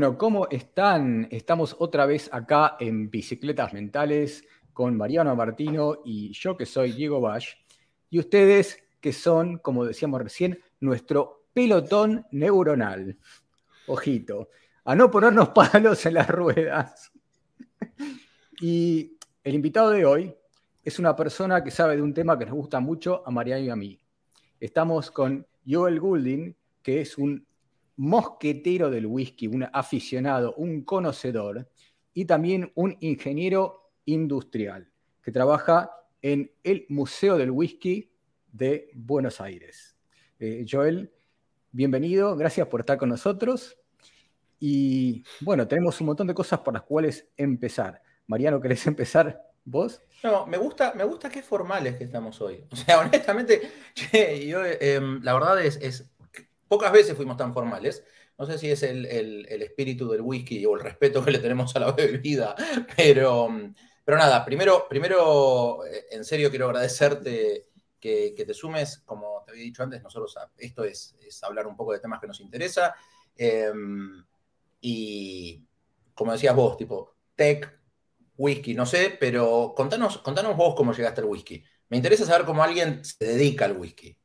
Bueno, ¿cómo están? Estamos otra vez acá en Bicicletas Mentales con Mariano Martino y yo que soy Diego Bash. Y ustedes que son, como decíamos recién, nuestro pelotón neuronal. Ojito, a no ponernos palos en las ruedas. Y el invitado de hoy es una persona que sabe de un tema que nos gusta mucho a Mariano y a mí. Estamos con Joel Goulding, que es un mosquetero del whisky, un aficionado, un conocedor y también un ingeniero industrial que trabaja en el Museo del Whisky de Buenos Aires. Eh, Joel, bienvenido, gracias por estar con nosotros. Y bueno, tenemos un montón de cosas por las cuales empezar. Mariano, ¿querés empezar vos? No, me gusta, me gusta qué formales que estamos hoy. O sea, honestamente, yo, em, la verdad es, es Pocas veces fuimos tan formales. No sé si es el, espíritu del whisky o el respeto que le tenemos a la bebida, pero, pero nada, primero, primero, eh, en serio quiero agradecerte que, te sumes. Como te había dicho antes, nosotros esto es, hablar un poco de temas que nos interesa. Em, y como decías vos, tipo, tech, whisky, no sé, pero contanos, contanos vos cómo llegaste al whisky. Me interesa saber cómo alguien se dedica al whisky.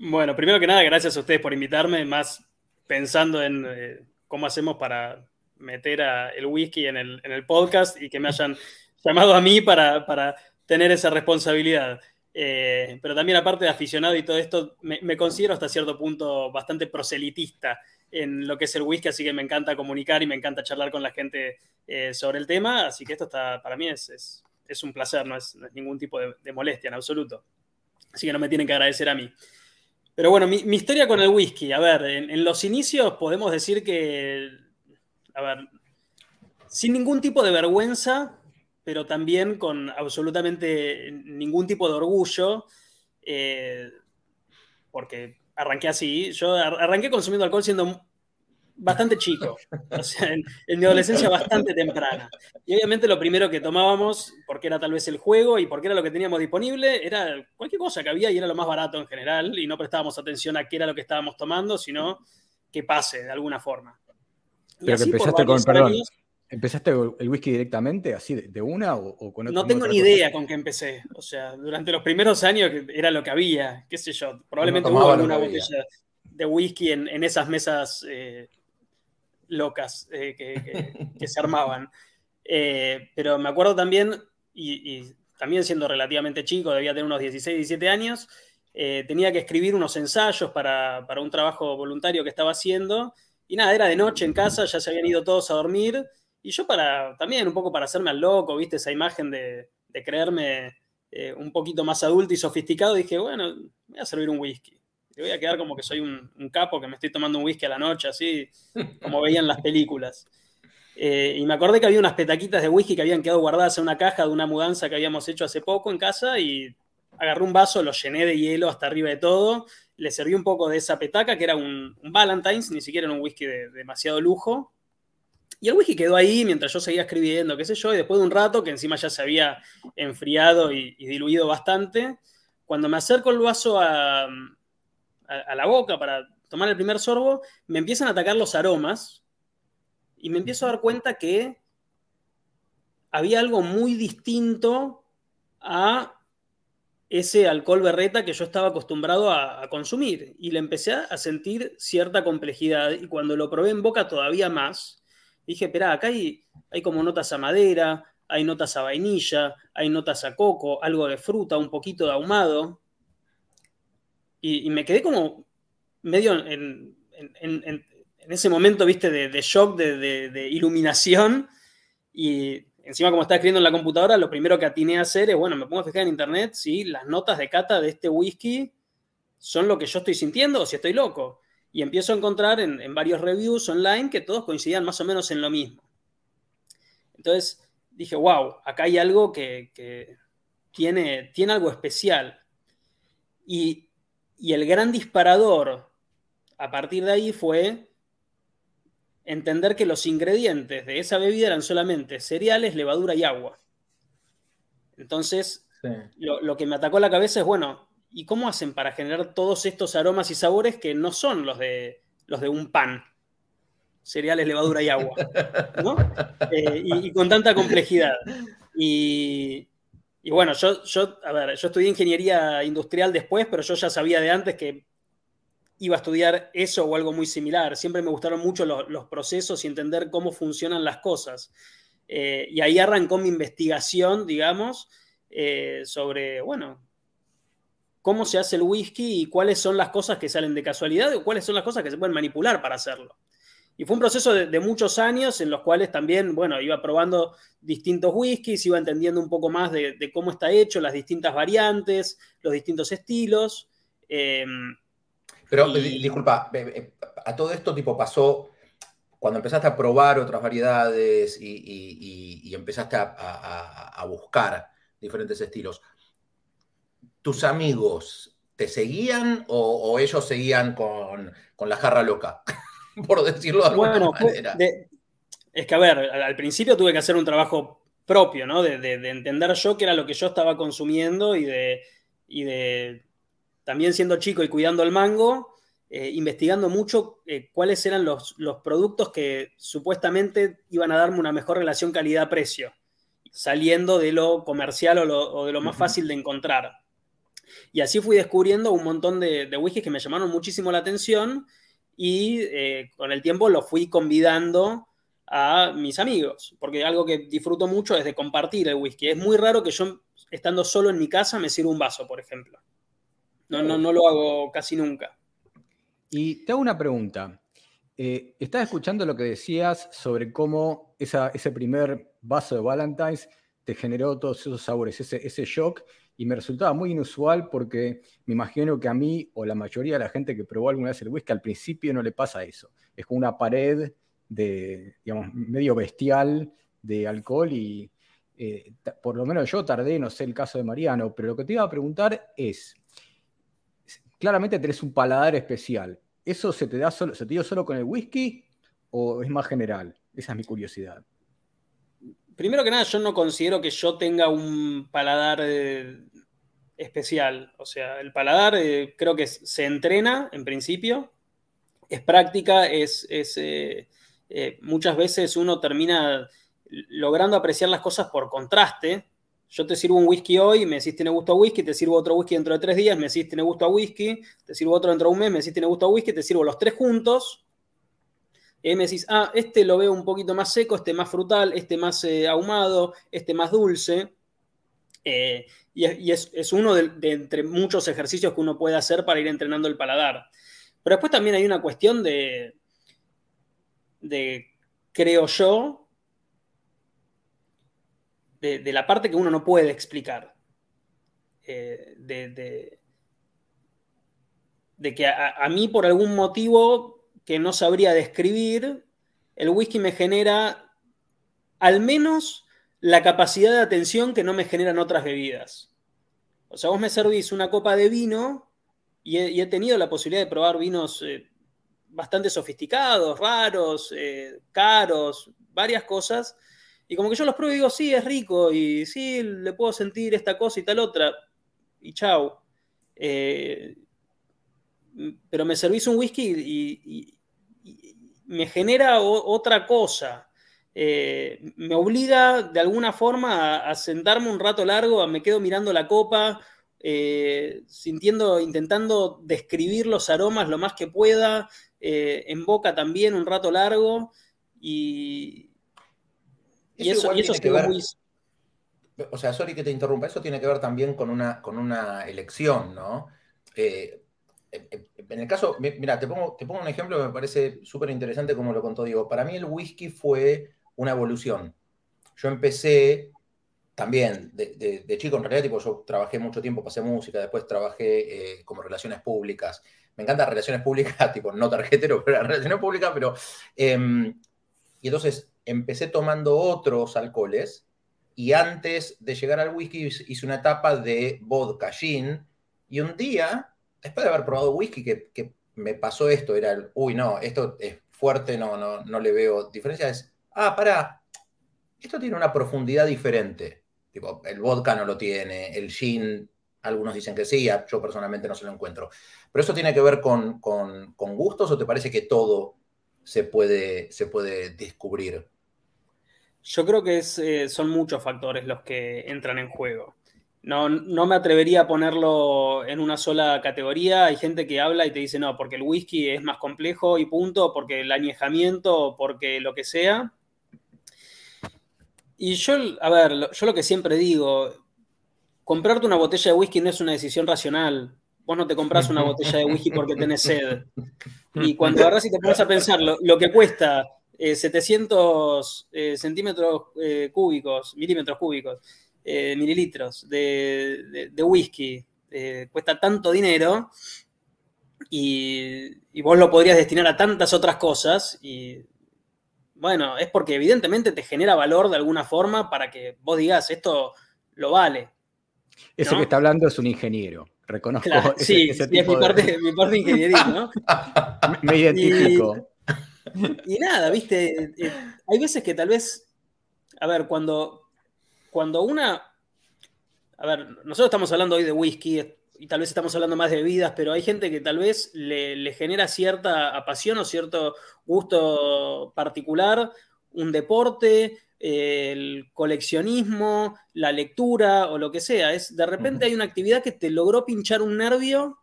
Bueno, primero que nada, gracias a ustedes por invitarme, más pensando en eh, cómo hacemos para meter a el whisky en el, podcast y que me hayan llamado a mí para, tener esa responsabilidad. Eh, pero también aparte de aficionado y todo esto, me, considero hasta cierto punto bastante proselitista en lo que es el whisky, así que me encanta comunicar y me encanta charlar con la gente eh, sobre el tema, así que esto está, para mí es, es, un placer, no es, ningún tipo de, de molestia en absoluto. Así que no me tienen que agradecer a mí. Pero bueno, mi, historia con el whisky, a ver, en, los inicios podemos decir que, a ver, sin ningún tipo de vergüenza, pero también con absolutamente ningún tipo de orgullo, eh, porque arranqué así, yo arranqué consumiendo alcohol siendo bastante chico, o sea, en, mi adolescencia bastante temprana. Y obviamente lo primero que tomábamos, porque era tal vez el juego y porque era lo que teníamos disponible, era cualquier cosa que había y era lo más barato en general y no prestábamos atención a qué era lo que estábamos tomando, sino que pase de alguna forma. Pero que empezaste con, perdón, ¿empezaste el whisky directamente, así de, una o, con No tengo ni idea con qué empecé. O sea, durante los primeros años era lo que había, qué sé yo, probablemente hubo alguna botella de whisky en, esas mesas eh, locas eh, que, se armaban. Eh, pero me acuerdo también, y, también siendo relativamente chico, debía tener unos 16, 17 años, eh, tenía que escribir unos ensayos para, un trabajo voluntario que estaba haciendo. Y nada, era de noche en casa, ya se habían ido todos a dormir. Y yo para, también un poco para hacerme al loco, viste, esa imagen de, creerme un poquito más adulto y sofisticado, dije, bueno, voy a servir un whisky voy a quedar como que soy un, capo, que me estoy tomando un whisky a la noche, así como veían las películas. Eh, y me acordé que había unas petaquitas de whisky que habían quedado guardadas en una caja de una mudanza que habíamos hecho hace poco en casa y agarré un vaso, lo llené de hielo hasta arriba de todo, le serví un poco de esa petaca que era un, Valentine's, ni siquiera era un whisky de, demasiado lujo. Y el whisky quedó ahí mientras yo seguía escribiendo, qué sé yo, y después de un rato, que encima ya se había enfriado y diluido bastante, cuando me acerco el vaso a, a, la boca para tomar el primer sorbo, me empiezan a atacar los aromas y me empiezo a dar cuenta que había algo muy distinto a ese alcohol berreta que yo estaba acostumbrado a, consumir. Y le empecé a sentir cierta complejidad. Y cuando lo probé en boca todavía más, dije, espera, acá hay, hay como notas a madera, hay notas a vainilla, hay notas a coco, algo de fruta, un poquito de ahumado. Y, me quedé como medio en, ese momento, viste, de, shock, de, iluminación. Y encima, como estaba escribiendo en la computadora, lo primero que atiné a hacer es, bueno, me pongo a fijar en internet si las notas de cata de este whisky son lo que yo estoy sintiendo o si estoy loco. Y empiezo a encontrar en, varios reviews online que todos coincidían más o menos en lo mismo. Entonces dije, wow, acá hay algo que, que tiene, tiene algo especial. Y y el gran disparador a partir de ahí fue entender que los ingredientes de esa bebida eran solamente cereales, levadura y agua. Entonces, lo, que me atacó la cabeza es, bueno, ¿y cómo hacen para generar todos estos aromas y sabores que no son los de, los de un pan? cereales, levadura y agua, ¿no? Eh, y, con tanta complejidad. Y, bueno, yo, yo, a ver, yo estudié ingeniería industrial después, pero yo ya sabía de antes que iba a estudiar eso o algo muy similar. Siempre me gustaron mucho los, procesos y entender cómo funcionan las cosas. Eh, y ahí arrancó mi investigación, digamos, eh, sobre, bueno, cómo se hace el whisky y cuáles son las cosas que salen de casualidad o cuáles son las cosas que se pueden manipular para hacerlo. Y fue un proceso de, muchos años en los cuales también, bueno, iba probando distintos whiskies, iba entendiendo un poco más de, cómo está hecho, las distintas variantes, los distintos estilos. Em, Pero, disculpa, a todo esto tipo pasó cuando empezaste a probar otras variedades y, empezaste a, buscar diferentes estilos, ¿tus amigos te seguían o, ellos seguían con, la jarra loca? Por decirlo de alguna manera. es que, a ver, al principio tuve que hacer un trabajo propio, ¿no? De, entender yo qué era lo que yo estaba consumiendo y de, y de también siendo chico y cuidando el mango, eh, investigando mucho eh, cuáles eran los, productos que supuestamente iban a darme una mejor relación calidad-precio, saliendo de lo comercial o, de lo más fácil de encontrar. Y así fui descubriendo un montón de, de whiskies que me llamaron muchísimo la atención y eh, con el tiempo los fui convidando a mis amigos, porque algo que disfruto mucho es de compartir el whisky. Es muy raro que yo, estando solo en mi casa, me sirva un vaso, por ejemplo. No, no, no lo hago casi nunca. Y te hago una pregunta. Eh, escuchando lo que decías sobre cómo ese primer vaso de Valentine's te generó todos esos sabores, ese, shock, y me resultaba muy inusual porque me imagino que a mí o la mayoría de la gente que probó alguna vez el whisky al principio no le pasa eso. Es como una pared de, digamos, medio bestial de alcohol y eh, por lo menos yo tardé, no sé el caso de Mariano, pero lo que te iba a preguntar es, claramente tenés un paladar especial. ¿Eso se te da solo, se te dio solo con el whisky o es más general? Esa es mi curiosidad. Primero que nada, yo no considero que yo tenga un paladar eh, especial. O sea, el paladar eh, creo que se entrena en principio, es práctica, es, eh, muchas veces uno termina logrando apreciar las cosas por contraste, yo te sirvo un whisky hoy, me decís tiene gusto a whisky, te sirvo otro whisky dentro de tres días, me decís tiene gusto a whisky, te sirvo otro dentro de un mes, me decís tiene gusto a whisky, te sirvo los tres juntos. Y me decís, ah, este lo veo un poquito más seco, este más frutal, este más eh, ahumado, este más dulce. Eh, y, es, uno de, entre muchos ejercicios que uno puede hacer para ir entrenando el paladar. Pero después también hay una cuestión de, de creo yo, de, la parte que uno no puede explicar. Eh, de, de, que a, mí por algún motivo que no sabría describir, el whisky me genera al menos la capacidad de atención que no me generan otras bebidas. O sea, vos me servís una copa de vino y he, tenido la posibilidad de probar vinos eh, bastante sofisticados, raros, eh, caros, varias cosas, y como que yo los pruebo y digo, sí, es rico, y sí, le puedo sentir esta cosa y tal otra, y chau. Eh, pero me servís un whisky y, me genera otra cosa. Eh, me obliga de alguna forma a, sentarme un rato largo, me quedo mirando la copa, eh, sintiendo, intentando describir los aromas lo más que pueda, en boca también un rato largo, y, y eso, y eso que ver, O sea, sorry que te interrumpa, eso tiene que ver también con una, con una elección, ¿no? Eh, en el caso, mira, te pongo, te pongo un ejemplo que me parece súper interesante como lo contó Diego. Para mí el whisky fue una evolución. Yo empecé también de, chico, en realidad, tipo, yo trabajé mucho tiempo, pasé música, después trabajé eh, como relaciones públicas. Me encantan relaciones públicas, tipo, no tarjetero, pero relaciones públicas, pero... Em, y entonces empecé tomando otros alcoholes y antes de llegar al whisky hice una etapa de vodka, gin, y un día, después de haber probado whisky, que, me pasó esto, era el, uy, no, esto es fuerte, no, no, no le veo diferencia, es, ah, para, esto tiene una profundidad diferente. Tipo, el vodka no lo tiene, el gin, algunos dicen que sí, yo personalmente no se lo encuentro. Pero eso tiene que ver con, con, con gustos o te parece que todo se puede, se puede descubrir? Yo creo que eh, son muchos factores los que entran en juego. No, no, me atrevería a ponerlo en una sola categoría. Hay gente que habla y te dice, no, porque el whisky es más complejo y punto, porque el añejamiento, porque lo que sea. Y yo, a ver, yo lo que siempre digo, comprarte una botella de whisky no es una decisión racional. Vos no te compras una botella de whisky porque tenés sed. Y cuando agarras y te pones a pensar lo, que cuesta 700 eh, eh, centímetros eh, cúbicos, milímetros cúbicos, mililitros de, whisky, cuesta tanto dinero y, y, vos lo podrías destinar a tantas otras cosas y bueno, es porque evidentemente te genera valor de alguna forma para que vos digas esto lo vale. Ese que está hablando es un ingeniero. Reconozco. sí, es mi parte, mi parte ingeniería, ¿no? Me, identifico. Y, nada, viste, eh, hay veces que tal vez, a ver, cuando, cuando una, a ver, nosotros estamos hablando hoy de whisky y tal vez estamos hablando más de bebidas, pero hay gente que tal vez le, le genera cierta apasión o cierto gusto particular, un deporte, el coleccionismo, la lectura o lo que sea. Es, de repente hay una actividad que te logró pinchar un nervio,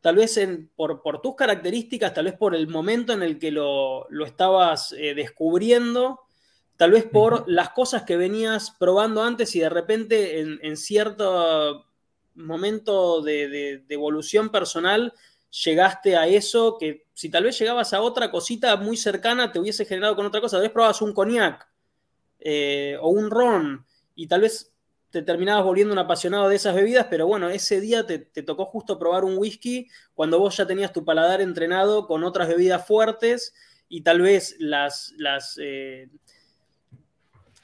tal vez por, tus características, tal vez por el momento en el que lo, estabas eh, descubriendo, tal vez por las cosas que venías probando antes y de repente en, cierto momento de, evolución personal llegaste a eso que si tal vez llegabas a otra cosita muy cercana te hubiese generado con otra cosa. Tal vez probabas un cognac eh, o un ron, y tal vez te terminabas volviendo un apasionado de esas bebidas, pero bueno, ese día te, tocó justo probar un whisky cuando vos ya tenías tu paladar entrenado con otras bebidas fuertes y tal vez las, las eh,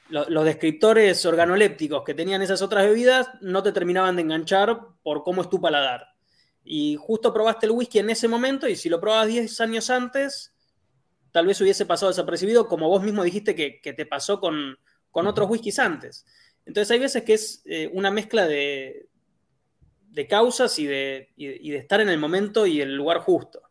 los descriptores organolépticos que tenían esas otras bebidas no te terminaban de enganchar por cómo es tu paladar. Y justo probaste el whisky en ese momento y si lo probabas 10 años antes, tal vez hubiese pasado desapercibido, como vos mismo dijiste que, te pasó con, otros whiskies antes. Entonces hay veces que es eh, una mezcla de, de causas y de, de, estar en el momento y el lugar justo.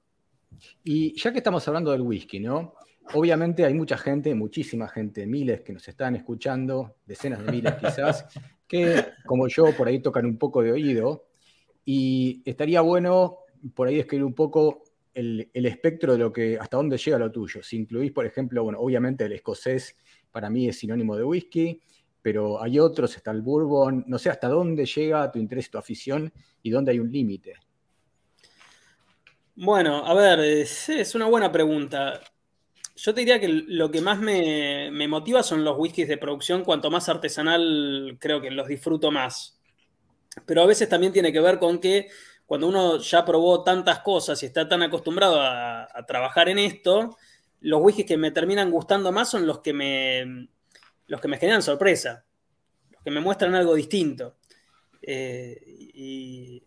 Y ya que estamos hablando del whisky, ¿no? Obviamente hay mucha gente, muchísima gente, miles que nos están escuchando, decenas de miles quizás, que como yo por ahí tocan un poco de oído. Y estaría bueno por ahí escribir un poco el, espectro de lo que, hasta dónde llega lo tuyo. Si incluís, por ejemplo, bueno, obviamente el escocés para mí es sinónimo de whisky, pero hay otros, está el bourbon, no sé hasta dónde llega tu interés, tu afición y dónde hay un límite. Bueno, a ver, es, una buena pregunta. Yo te diría que lo que más me, me, motiva son los whiskies de producción. Cuanto más artesanal, creo que los disfruto más. Pero a veces también tiene que ver con que cuando uno ya probó tantas cosas y está tan acostumbrado a, trabajar en esto, los whiskies que me terminan gustando más son los que me, los que me generan sorpresa, los que me muestran algo distinto. Eh, y,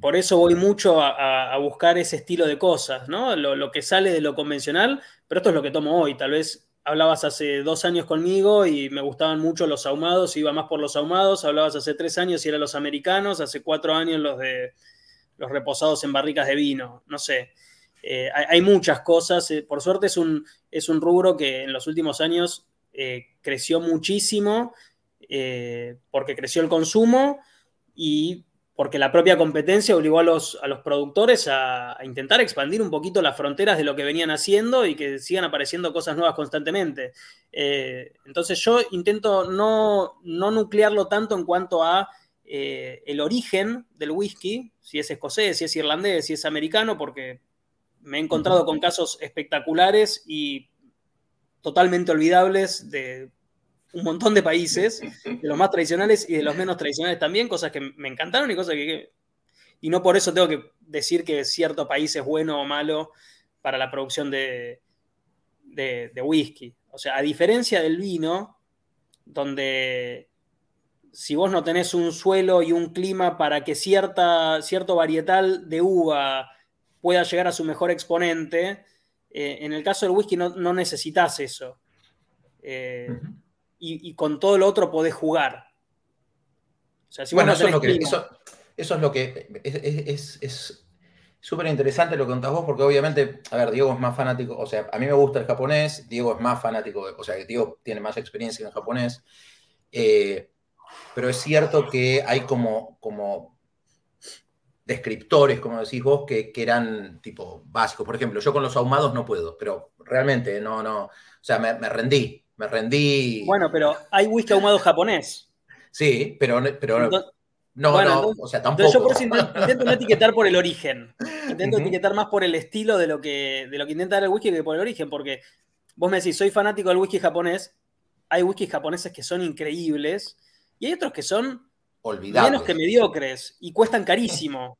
por eso voy mucho a, buscar ese estilo de cosas, ¿no? Lo, lo, que sale de lo convencional, pero esto es lo que tomo hoy. Tal vez hablabas hace dos años conmigo y me gustaban mucho los ahumados, iba más por los ahumados, hablabas hace tres años y eran los americanos, hace cuatro años los de los reposados en barricas de vino, no sé. Eh, hay, muchas cosas, eh, por suerte es un, es un rubro que en los últimos años eh, creció muchísimo porque creció el consumo y porque la propia competencia obligó a los, a los productores a, intentar expandir un poquito las fronteras de lo que venían haciendo y que sigan apareciendo cosas nuevas constantemente. Eh, entonces yo intento no, nuclearlo tanto en cuanto a eh, el origen del whisky, si es escocés, si es irlandés, si es americano, porque me he encontrado con casos espectaculares y totalmente olvidables de un montón de países, de los más tradicionales y de los menos tradicionales también, cosas que me encantaron y cosas que... Y no por eso tengo que decir que cierto país es bueno o malo para la producción de, de, whisky. O sea, a diferencia del vino, donde si vos no tenés un suelo y un clima para que cierta, cierto varietal de uva pueda llegar a su mejor exponente, eh, en el caso del whisky no, no necesitas eso. Eh, y, con todo lo otro podés jugar. bueno, eso, es lo que, eso, es lo que es, súper interesante lo que contás vos, porque obviamente, a ver, Diego es más fanático, o sea, a mí me gusta el japonés, Diego es más fanático, o sea, Diego tiene más experiencia en el japonés, eh, pero es cierto que hay como, como descriptores, como decís vos, que, eran tipo básicos. Por ejemplo, yo con los ahumados no puedo, pero realmente no, no, o sea, me, rendí, me rendí. Bueno, pero hay whisky ahumado japonés. Sí, pero, pero no, no, o sea, tampoco. yo por eso intento, no etiquetar por el origen. Intento etiquetar más por el estilo de lo que, de lo que intenta dar el whisky que por el origen, porque vos me decís, soy fanático del whisky japonés, hay whiskies japoneses que son increíbles y hay otros que son Olvidables. menos que mediocres y cuestan carísimo,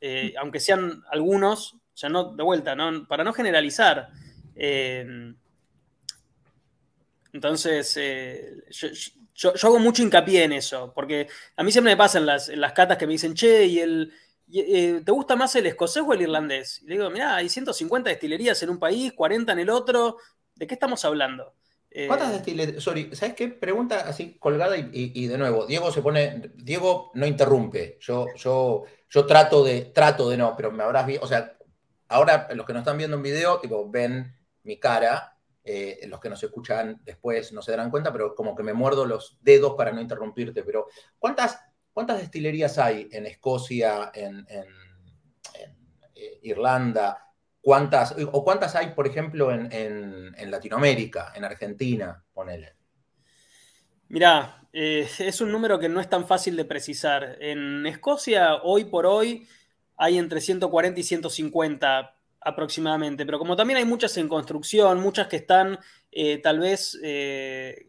eh, aunque sean algunos, ya no, de vuelta, ¿no? para no generalizar. Eh, entonces, eh, yo, hago mucho hincapié en eso, porque a mí siempre me pasan las, las catas que me dicen, che, ¿y el, eh, ¿te gusta más el escocés o el irlandés? Y le digo, mira, hay 150 destilerías en un país, 40 en el otro, ¿de qué estamos hablando? Eh, ¿Cuántas destilerías? Sorry, ¿sabes qué? Pregunta así colgada y, de nuevo, Diego se pone, Diego no interrumpe, yo, yo, yo trato de, trato de no, pero me habrás visto, o sea, ahora los que nos están viendo en video, tipo, ven mi cara eh, los que nos escuchan después no se darán cuenta, pero como que me muerdo los dedos para no interrumpirte. Pero ¿cuántas, cuántas destilerías hay en Escocia, en, eh, Irlanda? ¿Cuántas, o cuántas hay, por ejemplo, en, Latinoamérica, en Argentina? Ponele. Mirá, eh, es un número que no es tan fácil de precisar. En Escocia, hoy por hoy, hay entre 140 y 150 aproximadamente, pero como también hay muchas en construcción, muchas que están eh, tal vez, eh,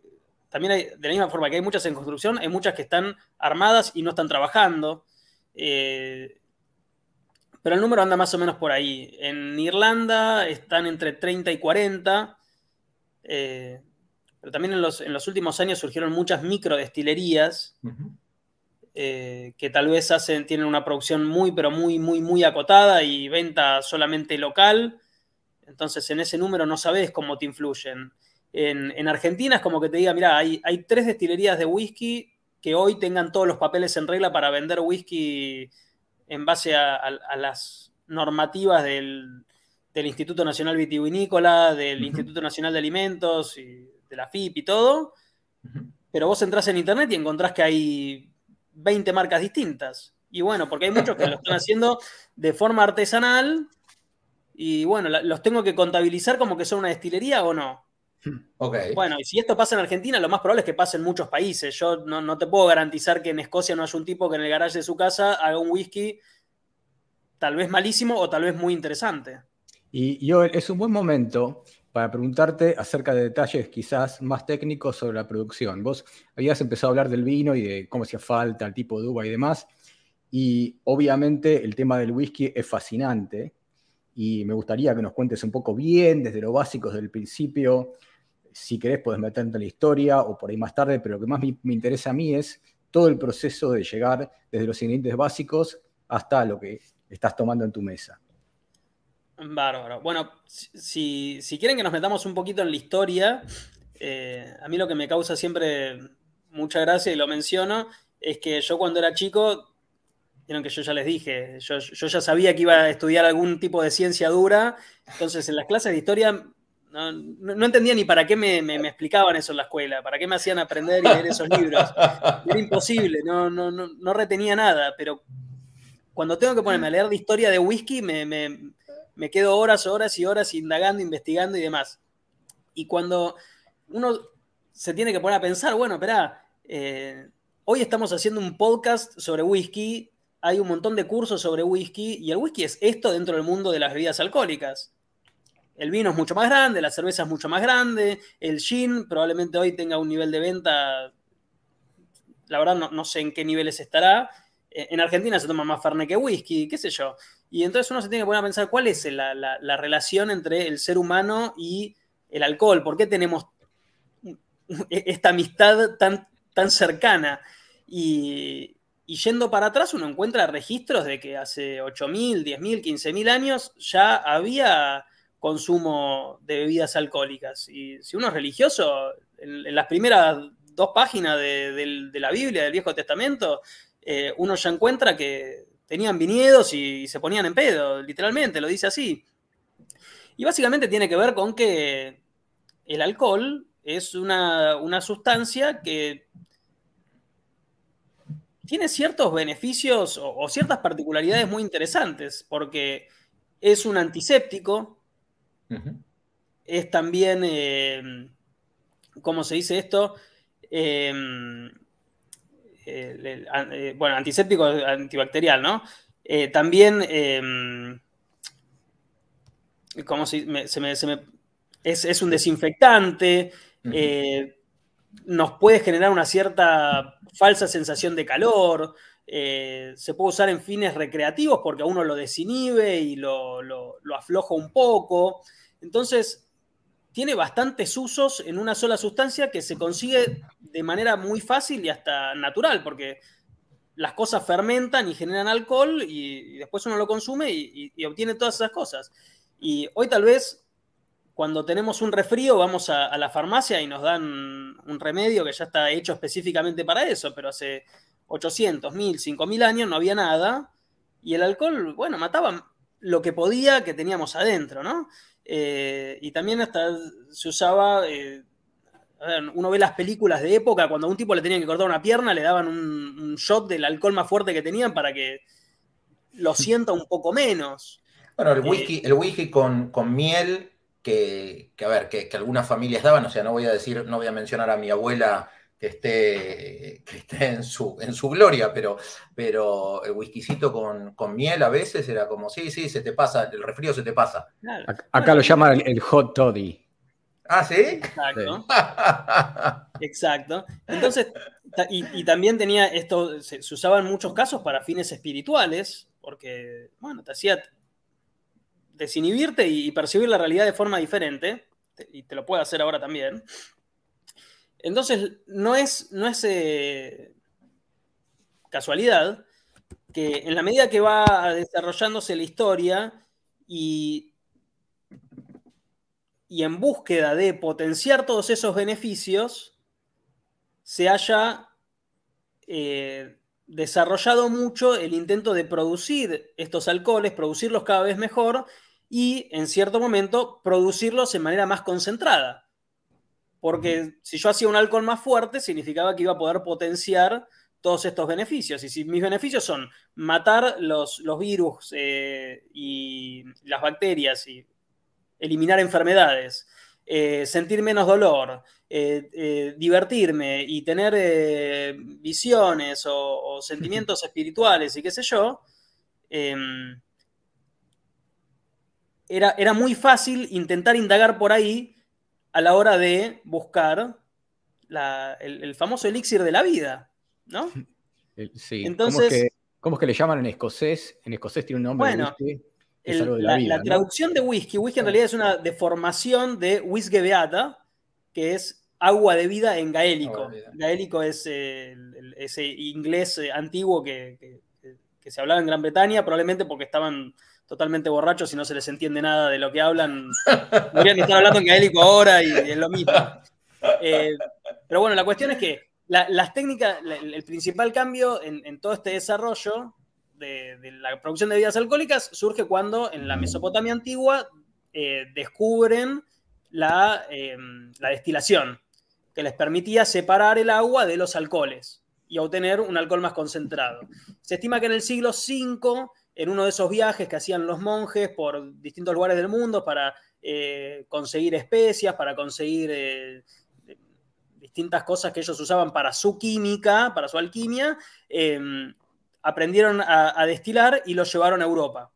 también hay, de la misma forma que hay muchas en construcción, hay muchas que están armadas y no están trabajando. Eh, pero el número anda más o menos por ahí. En Irlanda están entre 30 y 40. pero también en los, en los, últimos años surgieron muchas microdestilerías. Eh, que tal vez hacen, tienen una producción muy, pero muy, muy, muy acotada y venta solamente local. Entonces, en ese número no sabes cómo te influyen. En, Argentina es como que te diga, mira, hay, hay, tres destilerías de whisky que hoy tengan todos los papeles en regla para vender whisky en base a, las normativas del, Instituto Nacional Vitivinícola, del Instituto Nacional de Alimentos, y de la FIP y todo. Pero vos entras en internet y encontrás que hay 20 marcas distintas. Y bueno, porque hay muchos que lo están haciendo de forma artesanal y bueno, los tengo que contabilizar como que son una destilería o no. Okay. Bueno, y si esto pasa en Argentina, lo más probable es que pase en muchos países. Yo no, te puedo garantizar que en Escocia no haya un tipo que en el garaje de su casa haga un whisky tal vez malísimo o tal vez muy interesante. Y yo, es un buen momento para preguntarte acerca de detalles quizás más técnicos sobre la producción. Vos habías empezado a hablar del vino y de cómo hacía falta, el tipo de uva y demás, y obviamente el tema del whisky es fascinante, y me gustaría que nos cuentes un poco bien, desde lo básico, desde el principio, si querés puedes meterte en la historia o por ahí más tarde, pero lo que más me, me interesa a mí es todo el proceso de llegar desde los ingredientes básicos hasta lo que estás tomando en tu mesa. Bárbaro. Bueno, si, quieren que nos metamos un poquito en la historia, eh, a mí lo que me causa siempre mucha gracia y lo menciono es que yo cuando era chico, vieron que yo ya les dije, yo, ya sabía que iba a estudiar algún tipo de ciencia dura, entonces en las clases de historia no, entendía ni para qué me, explicaban eso en la escuela, para qué me hacían aprender y leer esos libros. Era imposible, no, no, no, retenía nada, pero cuando tengo que ponerme a leer de historia de whisky me, me quedo horas, horas y horas indagando, investigando y demás. Y cuando uno se tiene que poner a pensar, bueno, espera, eh, hoy estamos haciendo un podcast sobre whisky, hay un montón de cursos sobre whisky y el whisky es esto dentro del mundo de las bebidas alcohólicas. El vino es mucho más grande, la cerveza es mucho más grande, el gin probablemente hoy tenga un nivel de venta, la verdad no, sé en qué niveles estará. En Argentina se toma más Fernet que whisky, qué sé yo. Y entonces uno se tiene que poner a pensar cuál es la, relación entre el ser humano y el alcohol, por qué tenemos esta amistad tan, tan cercana. Y, yendo para atrás uno encuentra registros de que hace 8.000, 10.000, 15.000 años ya había consumo de bebidas alcohólicas. Y si uno es religioso, en, las primeras dos páginas de, la Biblia, del Viejo Testamento, eh, uno ya encuentra que tenían viñedos y, se ponían en pedo, literalmente, lo dice así. Y básicamente tiene que ver con que el alcohol es una, sustancia que tiene ciertos beneficios o, ciertas particularidades muy interesantes, porque es un antiséptico, es también, eh, ¿cómo se dice esto? Eh, eh, bueno, antiséptico antibacterial, ¿no? también, ¿cómo se, me, es, un desinfectante, nos puede generar una cierta falsa sensación de calor, se puede usar en fines recreativos porque a uno lo desinhibe y lo, lo afloja un poco. Entonces, tiene bastantes usos en una sola sustancia que se consigue de manera muy fácil y hasta natural, porque las cosas fermentan y generan alcohol y, después uno lo consume y, obtiene todas esas cosas. Y hoy tal vez cuando tenemos un resfrío vamos a, la farmacia y nos dan un remedio que ya está hecho específicamente para eso, pero hace 800, 1000, 5000 años no había nada y el alcohol, bueno, mataba lo que podía que teníamos adentro, ¿no? Eh, y también hasta se usaba, eh, uno ve las películas de época, cuando a un tipo le tenían que cortar una pierna, le daban un, shot del alcohol más fuerte que tenían para que lo sienta un poco menos. Bueno, el eh, whisky, el whisky con, miel, que, a ver, que, que, algunas familias daban, o sea, no voy a decir, no voy a mencionar a mi abuela que esté, que esté en, su, en su gloria, pero, pero el whiskycito con, miel a veces era como, sí, sí, se te pasa, el resfrío se te pasa. Acá lo llaman el, hot toddy. Ah, ¿sí? Exacto. Exacto. Entonces, y, también tenía esto, se, usaba en muchos casos para fines espirituales, porque, bueno, te hacía desinhibirte y percibir la realidad de forma diferente, y te lo puede hacer ahora también. Entonces, no es, no es eh, casualidad que en la medida que va desarrollándose la historia y, y en búsqueda de potenciar todos esos beneficios, se haya eh, desarrollado mucho el intento de producir estos alcoholes, producirlos cada vez mejor y en cierto momento producirlos de manera más concentrada porque si yo hacía un alcohol más fuerte, significaba que iba a poder potenciar todos estos beneficios. Y si mis beneficios son matar los, virus eh, y las bacterias y eliminar enfermedades, eh, sentir menos dolor, eh, divertirme y tener visiones o, sentimientos espirituales y qué sé yo, em, era, era muy fácil intentar indagar por ahí a la hora de buscar el, famoso elixir de la vida, ¿no? Sí. Entonces, ¿Cómo es, que, le llaman en escocés? En escocés tiene un nombre. Bueno, la, traducción de whisky, whisky en realidad es una deformación de whisky beata, que es agua de vida en gaélico. Gaélico es ese inglés eh, antiguo que, que, se hablaba en Gran Bretaña, probablemente porque estaban totalmente borrachos y no se les entiende nada de lo que hablan. Podrían estar hablando en gaélico ahora y, es lo mismo. Eh, pero bueno, la cuestión es que las técnicas, el principal cambio en, todo este desarrollo de, la producción de bebidas alcohólicas surge cuando en la Mesopotamia antigua eh, descubren eh, la destilación, que les permitía separar el agua de los alcoholes y obtener un alcohol más concentrado. Se estima que en el siglo V en uno de esos viajes que hacían los monjes por distintos lugares del mundo para eh, conseguir especias, para conseguir eh, distintas cosas que ellos usaban para su química, para su alquimia, em, aprendieron a, destilar y lo llevaron a Europa.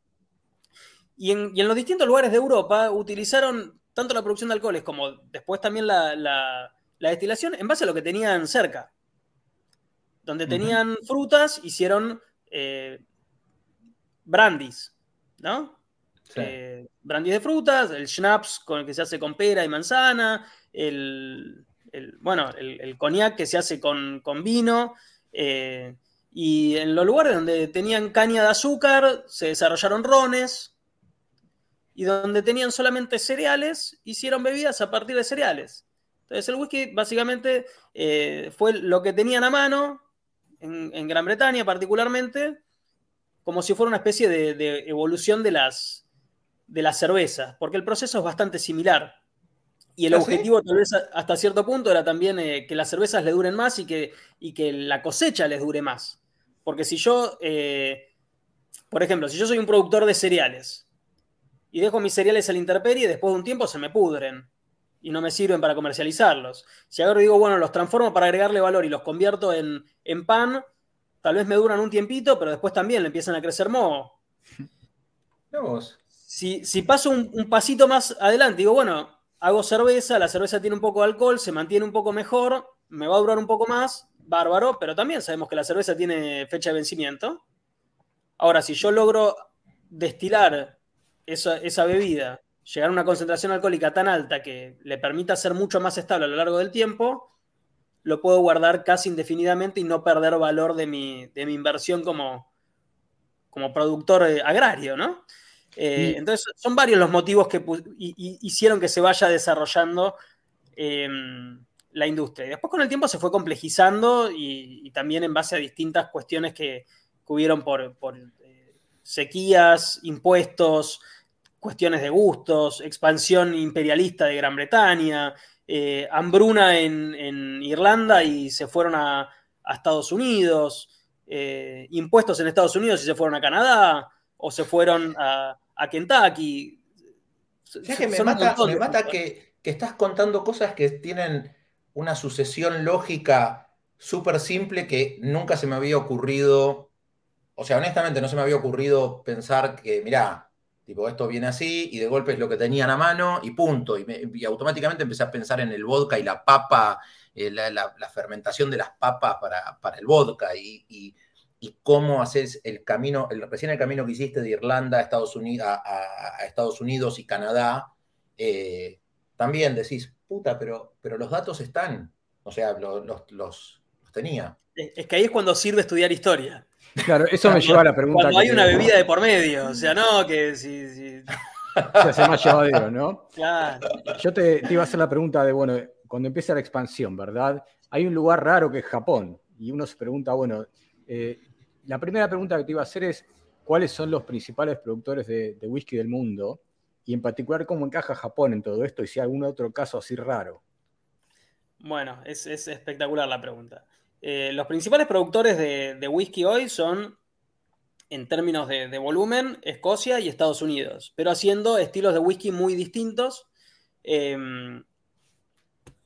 Y en, los distintos lugares de Europa utilizaron tanto la producción de alcoholes como después también la, destilación en base a lo que tenían cerca. Donde tenían frutas, hicieron eh, brandis, ¿no? Eh, brandis de frutas, el schnapps con el que se hace con pera y manzana, el, bueno, el, cognac que se hace con, vino. Eh, y en los lugares donde tenían caña de azúcar se desarrollaron rones. Y donde tenían solamente cereales, hicieron bebidas a partir de cereales. Entonces el whisky básicamente eh, fue lo que tenían a mano, en, en Gran Bretaña particularmente, como si fuera una especie de, evolución de las, de las cervezas, porque el proceso es bastante similar. Y el ¿Ah, objetivo, tal vez hasta cierto punto, era también eh, que las cervezas le duren más y que, y que la cosecha les dure más. Porque si yo, eh, por ejemplo, si yo soy un productor de cereales y dejo mis cereales a la intemperie, después de un tiempo se me pudren y no me sirven para comercializarlos. Si ahora digo, bueno, los transformo para agregarle valor y los convierto en, pan, tal vez me duran un tiempito, pero después también le empiezan a crecer moho. Si, si, paso un, un pasito más adelante, digo, bueno, hago cerveza, la cerveza tiene un poco de alcohol, se mantiene un poco mejor, me va a durar un poco más, bárbaro, pero también sabemos que la cerveza tiene fecha de vencimiento. Ahora, si yo logro destilar esa, bebida, llegar a una concentración alcohólica tan alta que le permita ser mucho más estable a lo largo del tiempo, lo puedo guardar casi indefinidamente y no perder valor de mi, inversión como, como productor eh, agrario, ¿no? Eh, entonces, son varios los motivos que hicieron que se vaya desarrollando em, la industria. Y después con el tiempo se fue complejizando y, también en base a distintas cuestiones que, hubieron por, eh, sequías, impuestos, cuestiones de gustos, expansión imperialista de Gran Bretaña, eh, hambruna en, Irlanda y se fueron a, Estados Unidos, impuestos en Estados Unidos y se fueron a Canadá, o se fueron a, a Kentucky. que me mata, que, estás contando cosas que tienen una sucesión lógica súper simple que nunca se me había ocurrido. O sea, honestamente no se me había ocurrido pensar que, mirá, tipo, esto viene así y de golpe es lo que tenían a mano y punto. Y, automáticamente empecé a pensar en el vodka y la papa, eh, la, fermentación de las papas para, el vodka y y cómo haces el camino, el, recién el camino que hiciste de Irlanda a Estados Unidos, a, Estados Unidos y Canadá, eh, también decís, puta, pero, pero los datos están, o sea, los, tenía. Es que ahí es cuando sirve estudiar historia. Claro, eso me lleva a la pregunta. Cuando hay una bebida de por medio, o sea, no, que si... si... Se hace más llevadero, ¿no? Claro. Yo te, iba a hacer la pregunta de, bueno, cuando empieza la expansión, ¿verdad? Hay un lugar raro que es Japón, y uno se pregunta, bueno, eh, la primera pregunta que te iba a hacer es, ¿cuáles son los principales productores de, whisky del mundo? Y en particular, ¿cómo encaja Japón en todo esto? Y si hay algún otro caso así raro. Bueno, es, espectacular la pregunta. Eh, los principales productores de, whisky hoy son, en términos de, volumen, Escocia y Estados Unidos, pero haciendo estilos de whisky muy distintos, em,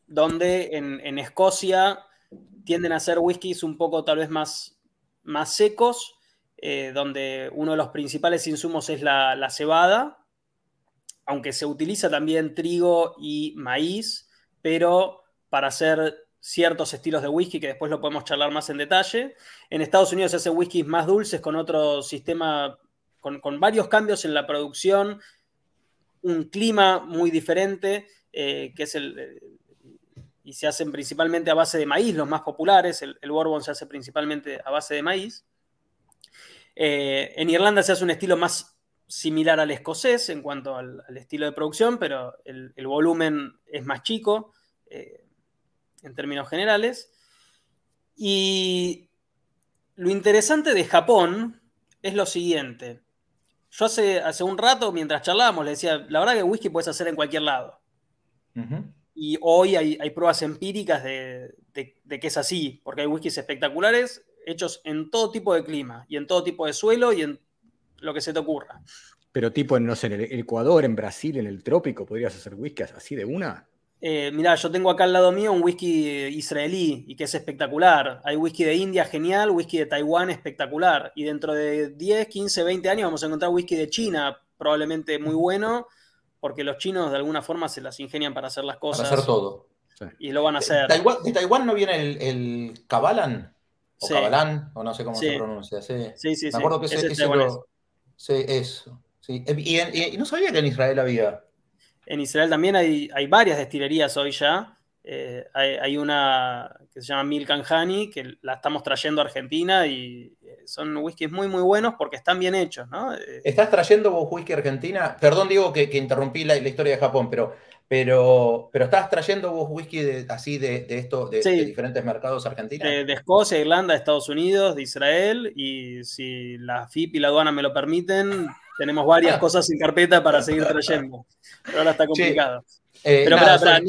donde en, Escocia tienden a ser whiskies un poco tal vez más más secos, eh, donde uno de los principales insumos es la, cebada, aunque se utiliza también trigo y maíz, pero para hacer ciertos estilos de whisky que después lo podemos charlar más en detalle. En Estados Unidos se hace whiskies más dulces con otro sistema, con, varios cambios en la producción, un clima muy diferente, eh, que es el, y se hacen principalmente a base de maíz, los más populares. El, Bourbon se hace principalmente a base de maíz. Eh, en Irlanda se hace un estilo más similar al escocés en cuanto al, estilo de producción, pero el, volumen es más chico eh, en términos generales. Y lo interesante de Japón es lo siguiente. Yo hace, hace un rato, mientras charlábamos, le decía, la verdad que whisky puedes hacer en cualquier lado. Y hoy hay, pruebas empíricas de, que es así, porque hay whiskies espectaculares hechos en todo tipo de clima y en todo tipo de suelo y en lo que se te ocurra. Pero tipo, no sé, en el Ecuador, en Brasil, en el trópico, ¿podrías hacer whisky así de una? Eh, mirá, yo tengo acá al lado mío un whisky israelí y que es espectacular. Hay whisky de India genial, whisky de Taiwán espectacular. Y dentro de 10, 15, 20 años vamos a encontrar whisky de China probablemente muy bueno porque los chinos de alguna forma se las ingenian para hacer las cosas. Para hacer todo. Y lo van a hacer. ¿De Taiwán, no viene el, el Kabalan? O sí. o no sé cómo se pronuncia. Sí, sí, sí. Me acuerdo que ese, ese lo... Sí, eso. Sí. Y, no sabía que en Israel había. En Israel también hay, hay varias destilerías hoy ya. Eh, hay, una que se llama Milk Honey, que la estamos trayendo a Argentina y eh, son whiskies muy, muy buenos porque están bien hechos, ¿no? Eh, ¿Estás trayendo vos whisky Argentina? Perdón, digo que, interrumpí la, historia de Japón, pero Pero, pero estás trayendo vos whisky así de, esto, de, diferentes mercados argentinos. De, Escocia, Irlanda, Estados Unidos, de Israel, y si la FIP y la aduana me lo permiten, tenemos varias ah. cosas en carpeta para seguir trayendo. Pero ahora está complicado. Eh, pero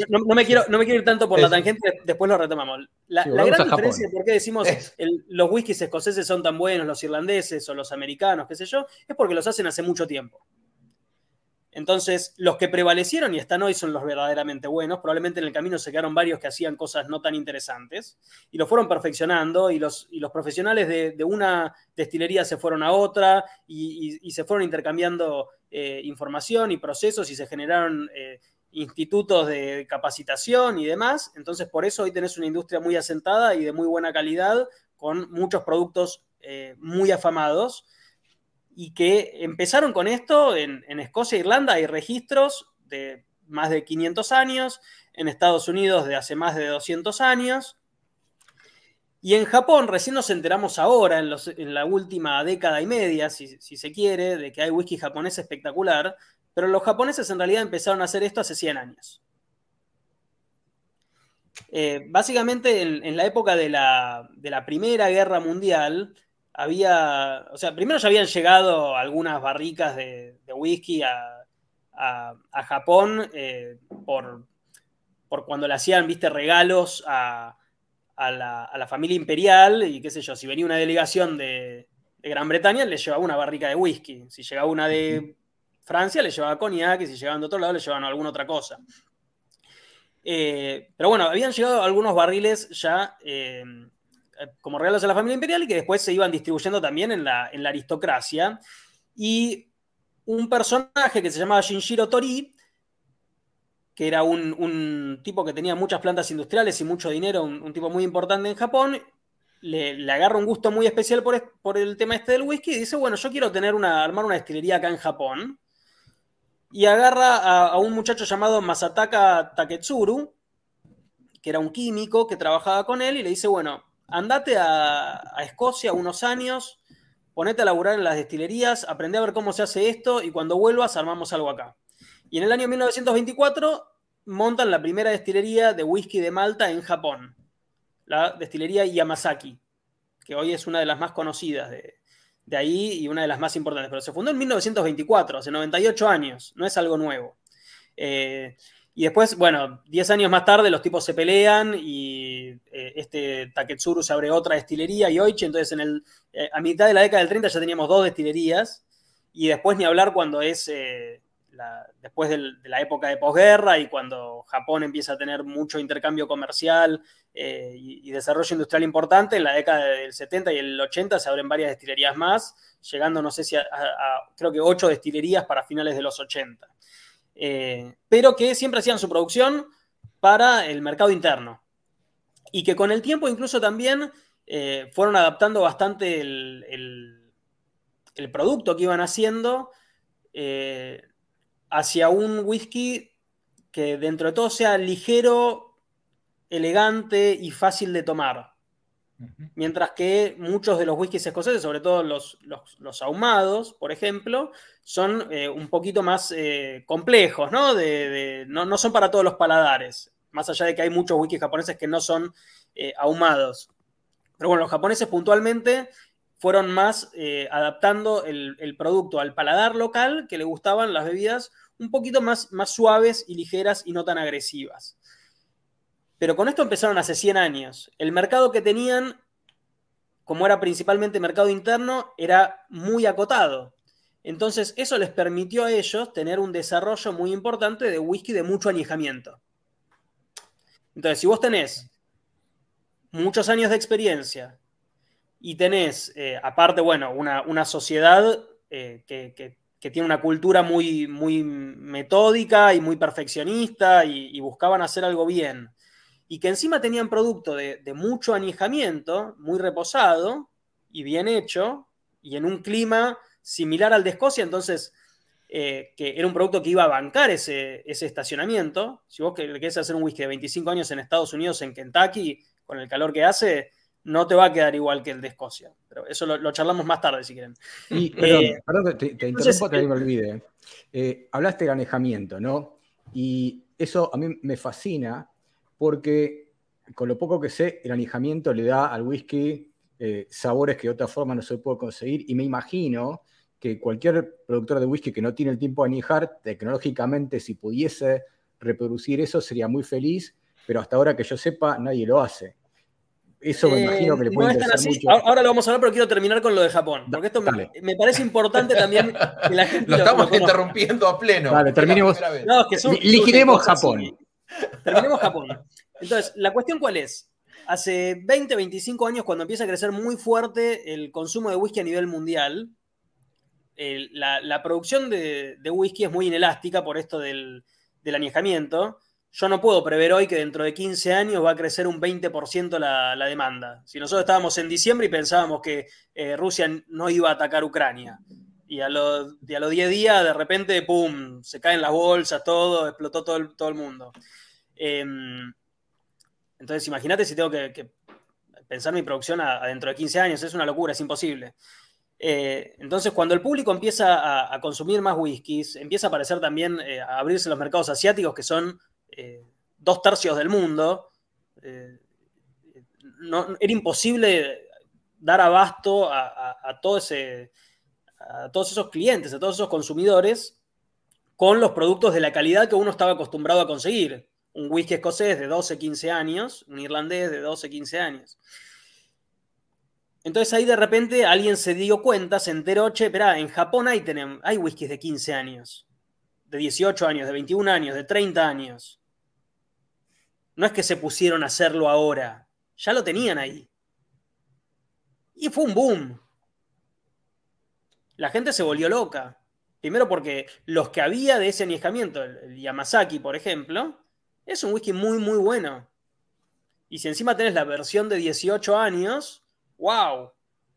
no, me quiero, no me quiero ir tanto por la tangente, después lo retomamos. La, gran diferencia de por qué decimos los whiskies escoceses son tan buenos, los irlandeses o los americanos, qué sé yo, es porque los hacen hace mucho tiempo. Entonces, los que prevalecieron y están hoy son los verdaderamente buenos. Probablemente en el camino se quedaron varios que hacían cosas no tan interesantes y lo fueron perfeccionando y los, los profesionales de, una destilería se fueron a otra y, se fueron intercambiando eh, información y procesos y se generaron eh, institutos de capacitación y demás. Entonces, por eso hoy tenés una industria muy asentada y de muy buena calidad con muchos productos eh, muy afamados y que empezaron con esto en, Escocia e Irlanda. Hay registros de más de 500 años, en Estados Unidos de hace más de 200 años. Y en Japón, recién nos enteramos ahora, en, la última década y media, si, se quiere, de que hay whisky japonés espectacular, pero los japoneses en realidad empezaron a hacer esto hace 100 años. Eh, básicamente en, la época de la, de la Primera Guerra Mundial, había, o sea, primero ya habían llegado algunas barricas de, whisky a, Japón eh, por, por, cuando le hacían, viste, regalos a, la, familia imperial y qué sé yo, si venía una delegación de, Gran Bretaña, le llevaba una barrica de whisky. Si llegaba una de Francia, le llevaba cognac y si llegaban de otro lado, le llevaban alguna otra cosa. Eh, pero bueno, habían llegado algunos barriles ya eh, como regalos a la familia imperial y que después se iban distribuyendo también en la, aristocracia. Y un personaje que se llamaba Shinjiro Tori, que era un, tipo que tenía muchas plantas industriales y mucho dinero, un, tipo muy importante en Japón, le, agarra un gusto muy especial por, el tema este del whisky y dice, bueno, yo quiero tener una, armar una destilería acá en Japón. Y agarra a un muchacho llamado Masataka Taketsuru, que era un químico que trabajaba con él, y le dice, bueno, andate a, Escocia unos años, ponete a laburar en las destilerías, aprende a ver cómo se hace esto y cuando vuelvas armamos algo acá. Y en el año 1924 montan la primera destilería de whisky de Malta en Japón, la destilería Yamazaki, que hoy es una de las más conocidas de, ahí y una de las más importantes, pero se fundó en 1924, hace 98 años, no es algo nuevo. Eh, y después, bueno, 10 años más tarde los tipos se pelean y eh, este Taketsuru se abre otra destilería, y Yoichi, entonces en el, eh, a mitad de la década del 30 ya teníamos dos destilerías y después ni hablar cuando es eh, después de la época de posguerra y cuando Japón empieza a tener mucho intercambio comercial y, desarrollo industrial importante, en la década del 70 y el 80 se abren varias destilerías más, llegando no sé si a creo que ocho destilerías para finales de los 80. Eh, pero que siempre hacían su producción para el mercado interno. Y que con el tiempo incluso también eh, fueron adaptando bastante el, producto que iban haciendo eh, hacia un whisky que dentro de todo sea ligero, elegante y fácil de tomar. Mientras que muchos de los whiskies escoceses, sobre todo los, ahumados, por ejemplo, son eh, un poquito más eh, complejos, ¿no? ¿no? son para todos los paladares, más allá de que hay muchos whiskies japoneses que no son eh, ahumados. Pero bueno, los japoneses puntualmente fueron más adaptando el, producto al paladar local, que le gustaban las bebidas un poquito más, más suaves y ligeras y no tan agresivas. Pero con esto empezaron hace 100 años. El mercado que tenían, como era principalmente mercado interno, era muy acotado. Entonces eso les permitió a ellos tener un desarrollo muy importante de whisky de mucho añejamiento. Entonces, si vos tenés muchos años de experiencia y tenés, eh, aparte, bueno, una, sociedad eh, que, tiene una cultura muy, muy metódica y muy perfeccionista y buscaban hacer algo bien, y que encima tenían producto de, mucho añejamiento, muy reposado y bien hecho, y en un clima similar al de Escocia, entonces, eh, que era un producto que iba a bancar ese, estacionamiento. Si vos querés hacer un whisky de 25 años en Estados Unidos, en Kentucky, con el calor que hace, no te va a quedar igual que el de Escocia. Pero eso lo, charlamos más tarde, si quieren. Y, perdón, eh, te, interrumpo, te me olvide. Eh, hablaste de anejamiento, ¿no? Y eso a mí me fascina porque con lo poco que sé, el anijamiento le da al whisky eh, sabores que de otra forma no se puede conseguir. Y me imagino que cualquier productor de whisky que no tiene el tiempo de anijar, tecnológicamente, si pudiese reproducir eso, sería muy feliz, pero hasta ahora que yo sepa, nadie lo hace. Eso me imagino que le eh, puede interesar mucho. Ahora lo vamos a hablar, pero quiero terminar con lo de Japón. Porque esto me, parece importante también que la gente. lo estamos interrumpiendo a pleno. Dale, terminemos. No, que Liquidemos Japón. Terminemos Japón. Entonces, ¿la cuestión cuál es? Hace 20, 25 años, cuando empieza a crecer muy fuerte el consumo de whisky a nivel mundial, la, producción de, whisky es muy inelástica por esto del, añejamiento yo no puedo prever hoy que dentro de 15 años va a crecer un 20% la, la, demanda. Si nosotros estábamos en diciembre y pensábamos que eh, Rusia no iba a atacar Ucrania, y a, los, 10 días de repente, ¡pum!, se caen las bolsas, todo, explotó todo el, todo el mundo. Em, entonces, imagínate si tengo que, pensar mi producción a, dentro de 15 años, es una locura, es imposible. Eh, entonces, cuando el público empieza a, consumir más whiskies, empieza a aparecer también, eh, a abrirse los mercados asiáticos, que son eh, dos tercios del mundo, eh, era imposible dar abasto a, todo ese, a todos esos clientes, a todos esos consumidores, con los productos de la calidad que uno estaba acostumbrado a conseguir. Un whisky escocés de 12, 15 años, un irlandés de 12, 15 años. Entonces ahí de repente alguien se dio cuenta, se enteró, che, espera, en Japón hay, hay whiskies de 15 años, de 18 años, de 21 años, de 30 años. No es que se pusieron a hacerlo ahora, ya lo tenían ahí. Y fue un boom. La gente se volvió loca. Primero porque los que había de ese añejamiento, el, Yamazaki, por ejemplo, es un whisky muy, muy bueno. Y si encima tenés la versión de 18 años, wow,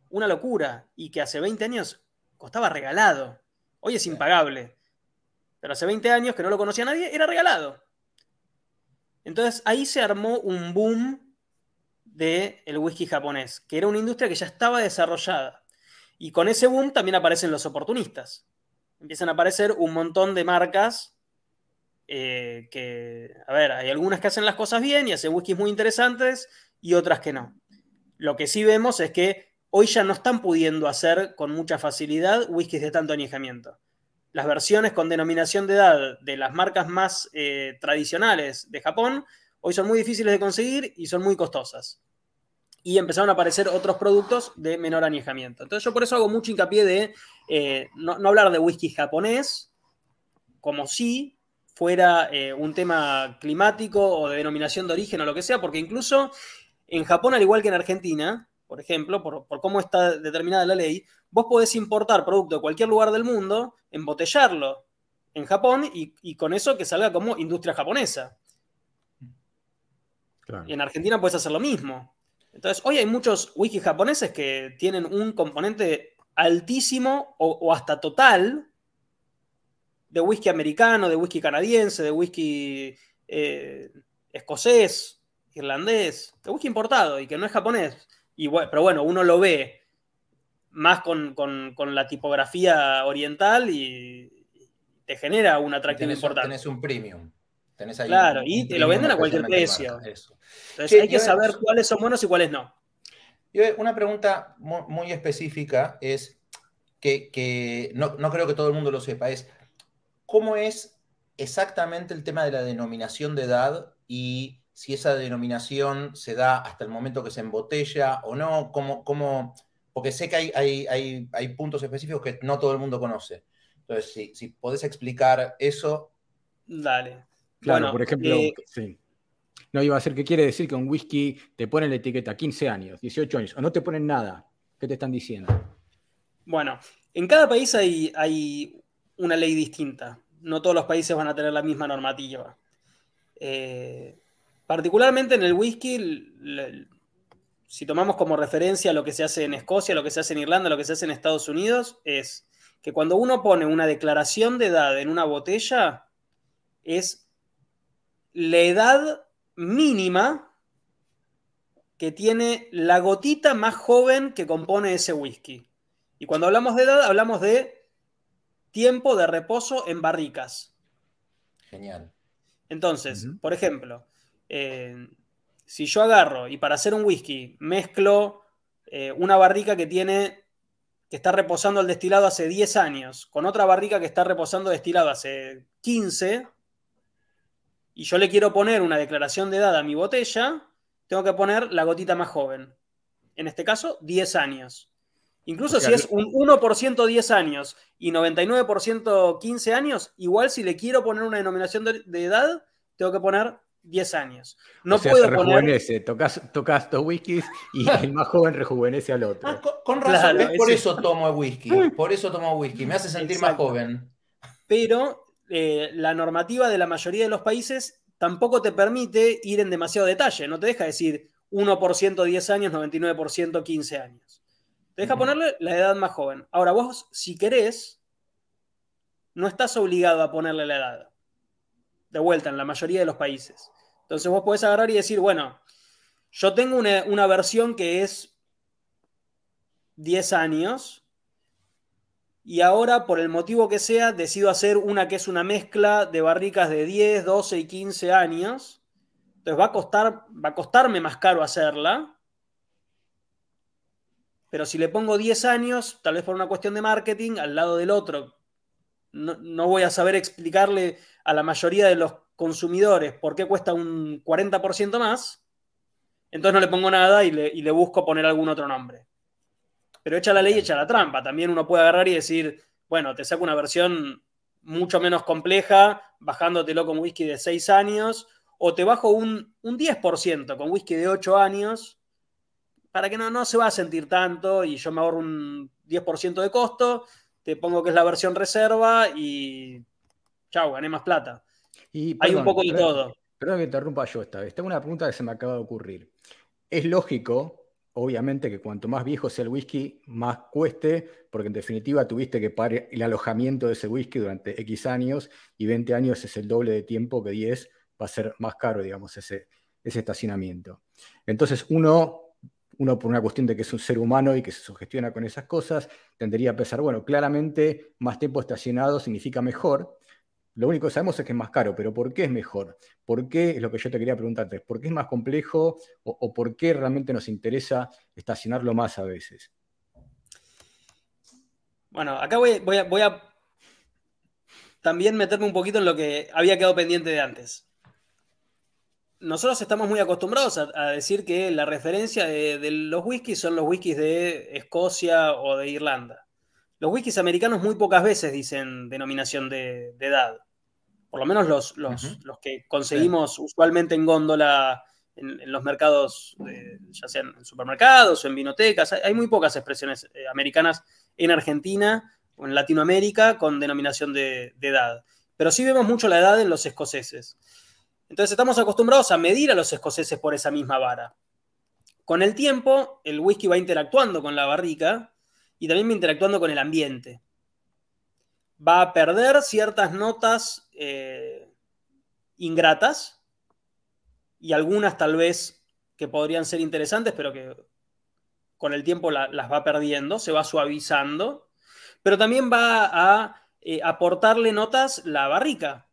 una locura. Y que hace 20 años costaba regalado. Hoy es impagable. Pero hace 20 años que no lo conocía nadie, era regalado. Entonces ahí se armó un boom del el whisky japonés, que era una industria que ya estaba desarrollada. Y con ese boom también aparecen los oportunistas. Empiezan a aparecer un montón de marcas eh, que, a ver, hay algunas que hacen las cosas bien y hacen whiskies muy interesantes y otras que no. Lo que sí vemos es que hoy ya no están pudiendo hacer con mucha facilidad whiskies de tanto añejamiento las versiones con denominación de edad de las marcas más eh, tradicionales de Japón hoy son muy difíciles de conseguir y son muy costosas. Y empezaron a aparecer otros productos de menor añejamiento. Entonces yo por eso hago mucho hincapié de eh, no, hablar de whisky japonés, como si fuera eh, un tema climático o de denominación de origen o lo que sea, porque incluso en Japón, al igual que en Argentina, por ejemplo, por, cómo está determinada la ley, vos podés importar producto de cualquier lugar del mundo, embotellarlo en Japón y, con eso que salga como industria japonesa. Y en Argentina puedes hacer lo mismo. Entonces, hoy hay muchos whisky japoneses que tienen un componente altísimo o, hasta total de whisky americano, de whisky canadiense, de whisky eh, escocés, irlandés, de whisky importado y que no es japonés pero bueno, uno lo ve más con, la tipografía oriental y te genera un atractivo importante. Tenés un premium. Claro, y te lo venden a cualquier precio. Entonces hay que saber cuáles son buenos y cuáles no. una pregunta muy, específica es que, no, no, creo que todo el mundo lo sepa, es cómo es exactamente el tema de la denominación de edad y si esa denominación se da hasta el momento que se embotella o no, cómo, cómo, porque sé que hay, hay, puntos específicos que no todo el mundo conoce. Entonces, si, si podés explicar eso. Dale. Claro, por ejemplo, eh, sí. No iba a ser que quiere decir que un whisky te pone la etiqueta 15 años, 18 años, o no te ponen nada. ¿Qué te están diciendo? Bueno, en cada país hay, hay una ley distinta. No todos los países van a tener la misma normativa. Eh, Particularmente en el whisky, si tomamos como referencia lo que se hace en Escocia, lo que se hace en Irlanda, lo que se hace en Estados Unidos, es que cuando uno pone una declaración de edad en una botella, es la edad mínima que tiene la gotita más joven que compone ese whisky. Y cuando hablamos de edad, hablamos de tiempo de reposo en barricas. Genial. Entonces, por ejemplo, eh, si yo agarro y para hacer un whisky mezclo eh, una barrica que tiene que está reposando el destilado hace 10 años con otra barrica que está reposando destilado hace 15 y yo le quiero poner una declaración de edad a mi botella, tengo que poner la gotita más joven. En este caso, 10 años. Incluso si es un 1% 10 años y 99% 15 años, igual si le quiero poner una denominación de, edad, tengo que poner 10 años. No puedo rejuvenece, tocas, tocas dos whiskies y el más joven rejuvenece al otro. Ah, con, razón, por eso tomo whisky. Por eso tomo whisky, me hace sentir más joven. Pero eh, la normativa de la mayoría de los países tampoco te permite ir en demasiado detalle, no te deja decir 1% 10 años, 99% 15 años. Te deja ponerle la edad más joven. Ahora vos, si querés, no estás obligado a ponerle la edad. De vuelta, en la mayoría de los países. Entonces vos podés agarrar y decir, bueno, yo tengo una, una versión que es 10 años y ahora, por el motivo que sea, decido hacer una que es una mezcla de barricas de 10, 12 y 15 años. Entonces va a, costar, va a costarme más caro hacerla, pero si le pongo 10 años, tal vez por una cuestión de marketing, al lado del otro, no, voy a saber explicarle a la mayoría de los consumidores por qué cuesta un 40% más, entonces no le pongo nada y le, busco poner algún otro nombre. Pero echa la ley, echa la trampa. También uno puede agarrar y decir, bueno, te saco una versión mucho menos compleja, bajándotelo con whisky de 6 años, o te bajo un, un 10% con whisky de 8 años, para que no, no se va a sentir tanto y yo me ahorro un 10% de costo, te pongo que es la versión reserva y chao, gané más plata. Y, Hay un poco de todo. Perdón que interrumpa yo esta vez. Tengo una pregunta que se me acaba de ocurrir. Es lógico, obviamente, que cuanto más viejo sea el whisky, más cueste, porque en definitiva tuviste que pagar el alojamiento de ese whisky durante X años y 20 años es el doble de tiempo que 10 va a ser más caro, digamos, ese, ese estacionamiento. Entonces uno uno por una cuestión de que es un ser humano y que se sugestiona con esas cosas, tendería a pensar, bueno, claramente más tiempo estacionado significa mejor. Lo único que sabemos es que es más caro, pero ¿por qué es mejor? ¿Por qué es lo que yo te quería preguntarte? ¿Por qué es más complejo o, por qué realmente nos interesa estacionarlo más a veces? Bueno, acá voy, voy a también meterme un poquito en lo que había quedado pendiente de antes nosotros estamos muy acostumbrados a, decir que la referencia de, los whiskies son los whiskies de Escocia o de Irlanda. Los whiskies americanos muy pocas veces dicen denominación de, edad. Por lo menos los, los, que conseguimos usualmente en góndola en, los mercados, ya sean en supermercados o en vinotecas. Hay, muy pocas expresiones eh, americanas en Argentina o en Latinoamérica con denominación de edad. Pero sí vemos mucho la edad en los escoceses. Entonces estamos acostumbrados a medir a los escoceses por esa misma vara. Con el tiempo, el whisky va interactuando con la barrica y también interactuando con el ambiente. Va a perder ciertas notas eh, ingratas y algunas tal vez que podrían ser interesantes, pero que con el tiempo las va perdiendo, se va suavizando, pero también va a eh, aportarle notas la barrica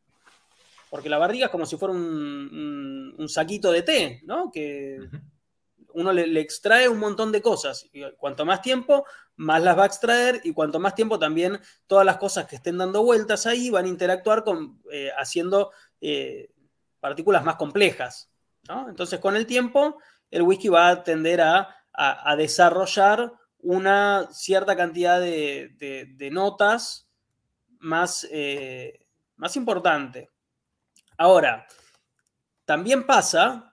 porque la barriga es como si fuera un, saquito de té, ¿no? Que uno le, extrae un montón de cosas. Y cuanto más tiempo, más las va a extraer y cuanto más tiempo también todas las cosas que estén dando vueltas ahí van a interactuar con, eh, haciendo eh, partículas más complejas. Entonces, con el tiempo, el whisky va a tender a, desarrollar una cierta cantidad de, notas más, eh, más importante. Ahora, también pasa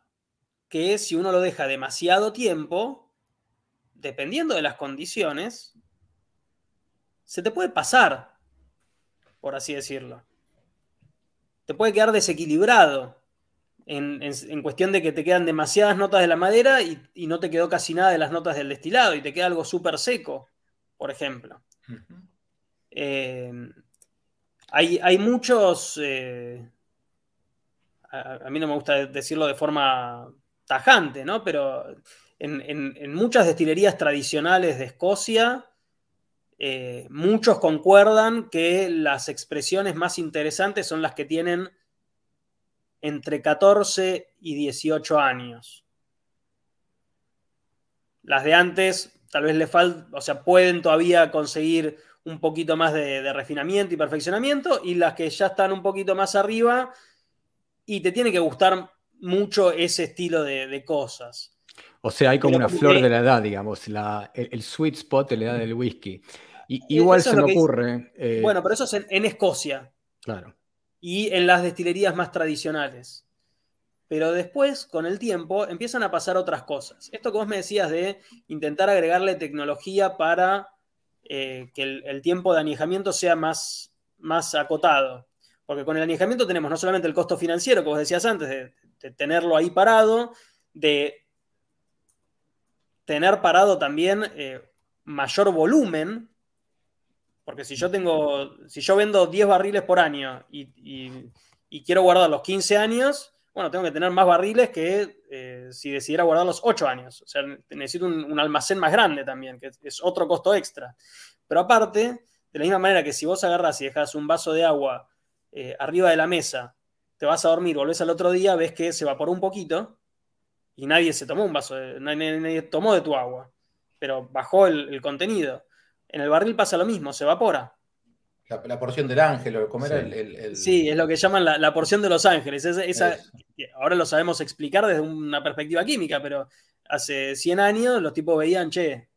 que si uno lo deja demasiado tiempo, dependiendo de las condiciones, se te puede pasar, por así decirlo. Te puede quedar desequilibrado en, cuestión de que te quedan demasiadas notas de la madera y, no te quedó casi nada de las notas del destilado y te queda algo súper seco, por ejemplo. Eh, hay, muchos... Eh, a, mí no me gusta decirlo de forma tajante, ¿no? Pero en, muchas destilerías tradicionales de Escocia, eh, muchos concuerdan que las expresiones más interesantes son las que tienen entre 14 y 18 años. Las de antes, tal vez le falta, o sea, pueden todavía conseguir un poquito más de, refinamiento y perfeccionamiento, y las que ya están un poquito más arriba, y te tiene que gustar mucho ese estilo de, cosas. O sea, hay como una flor de la edad, digamos, el, sweet spot de la edad del whisky. Y, igual se me ocurre. Eh, bueno, pero eso es en, Escocia. Claro. Y en las destilerías más tradicionales. Pero después, con el tiempo, empiezan a pasar otras cosas. Esto que vos me decías de intentar agregarle tecnología para eh, que el, tiempo de añejamiento sea más, más acotado. Porque con el añejamiento tenemos no solamente el costo financiero, vos decías antes, de tenerlo ahí parado, de tener parado también eh, mayor volumen, porque si yo tengo, si yo vendo 10 barriles por año y, quiero guardar los 15 años, bueno, tengo que tener más barriles que eh, si decidiera guardar los 8 años. O sea, necesito un, almacén más grande también, que es, otro costo extra. Pero aparte, de la misma manera que si vos agarras y dejas un vaso de agua eh, arriba de la mesa, te vas a dormir, volvés al otro día, ves que se evaporó un poquito, y nadie se tomó un vaso, de, nadie, tomó de tu agua, pero bajó el, contenido. En el barril pasa lo mismo, se evapora. La, porción del ángel, ¿cómo era el, Sí, es lo que llaman la, porción de los ángeles. Esa, ahora lo sabemos explicar desde una perspectiva química, pero hace 100 años los tipos veían, che,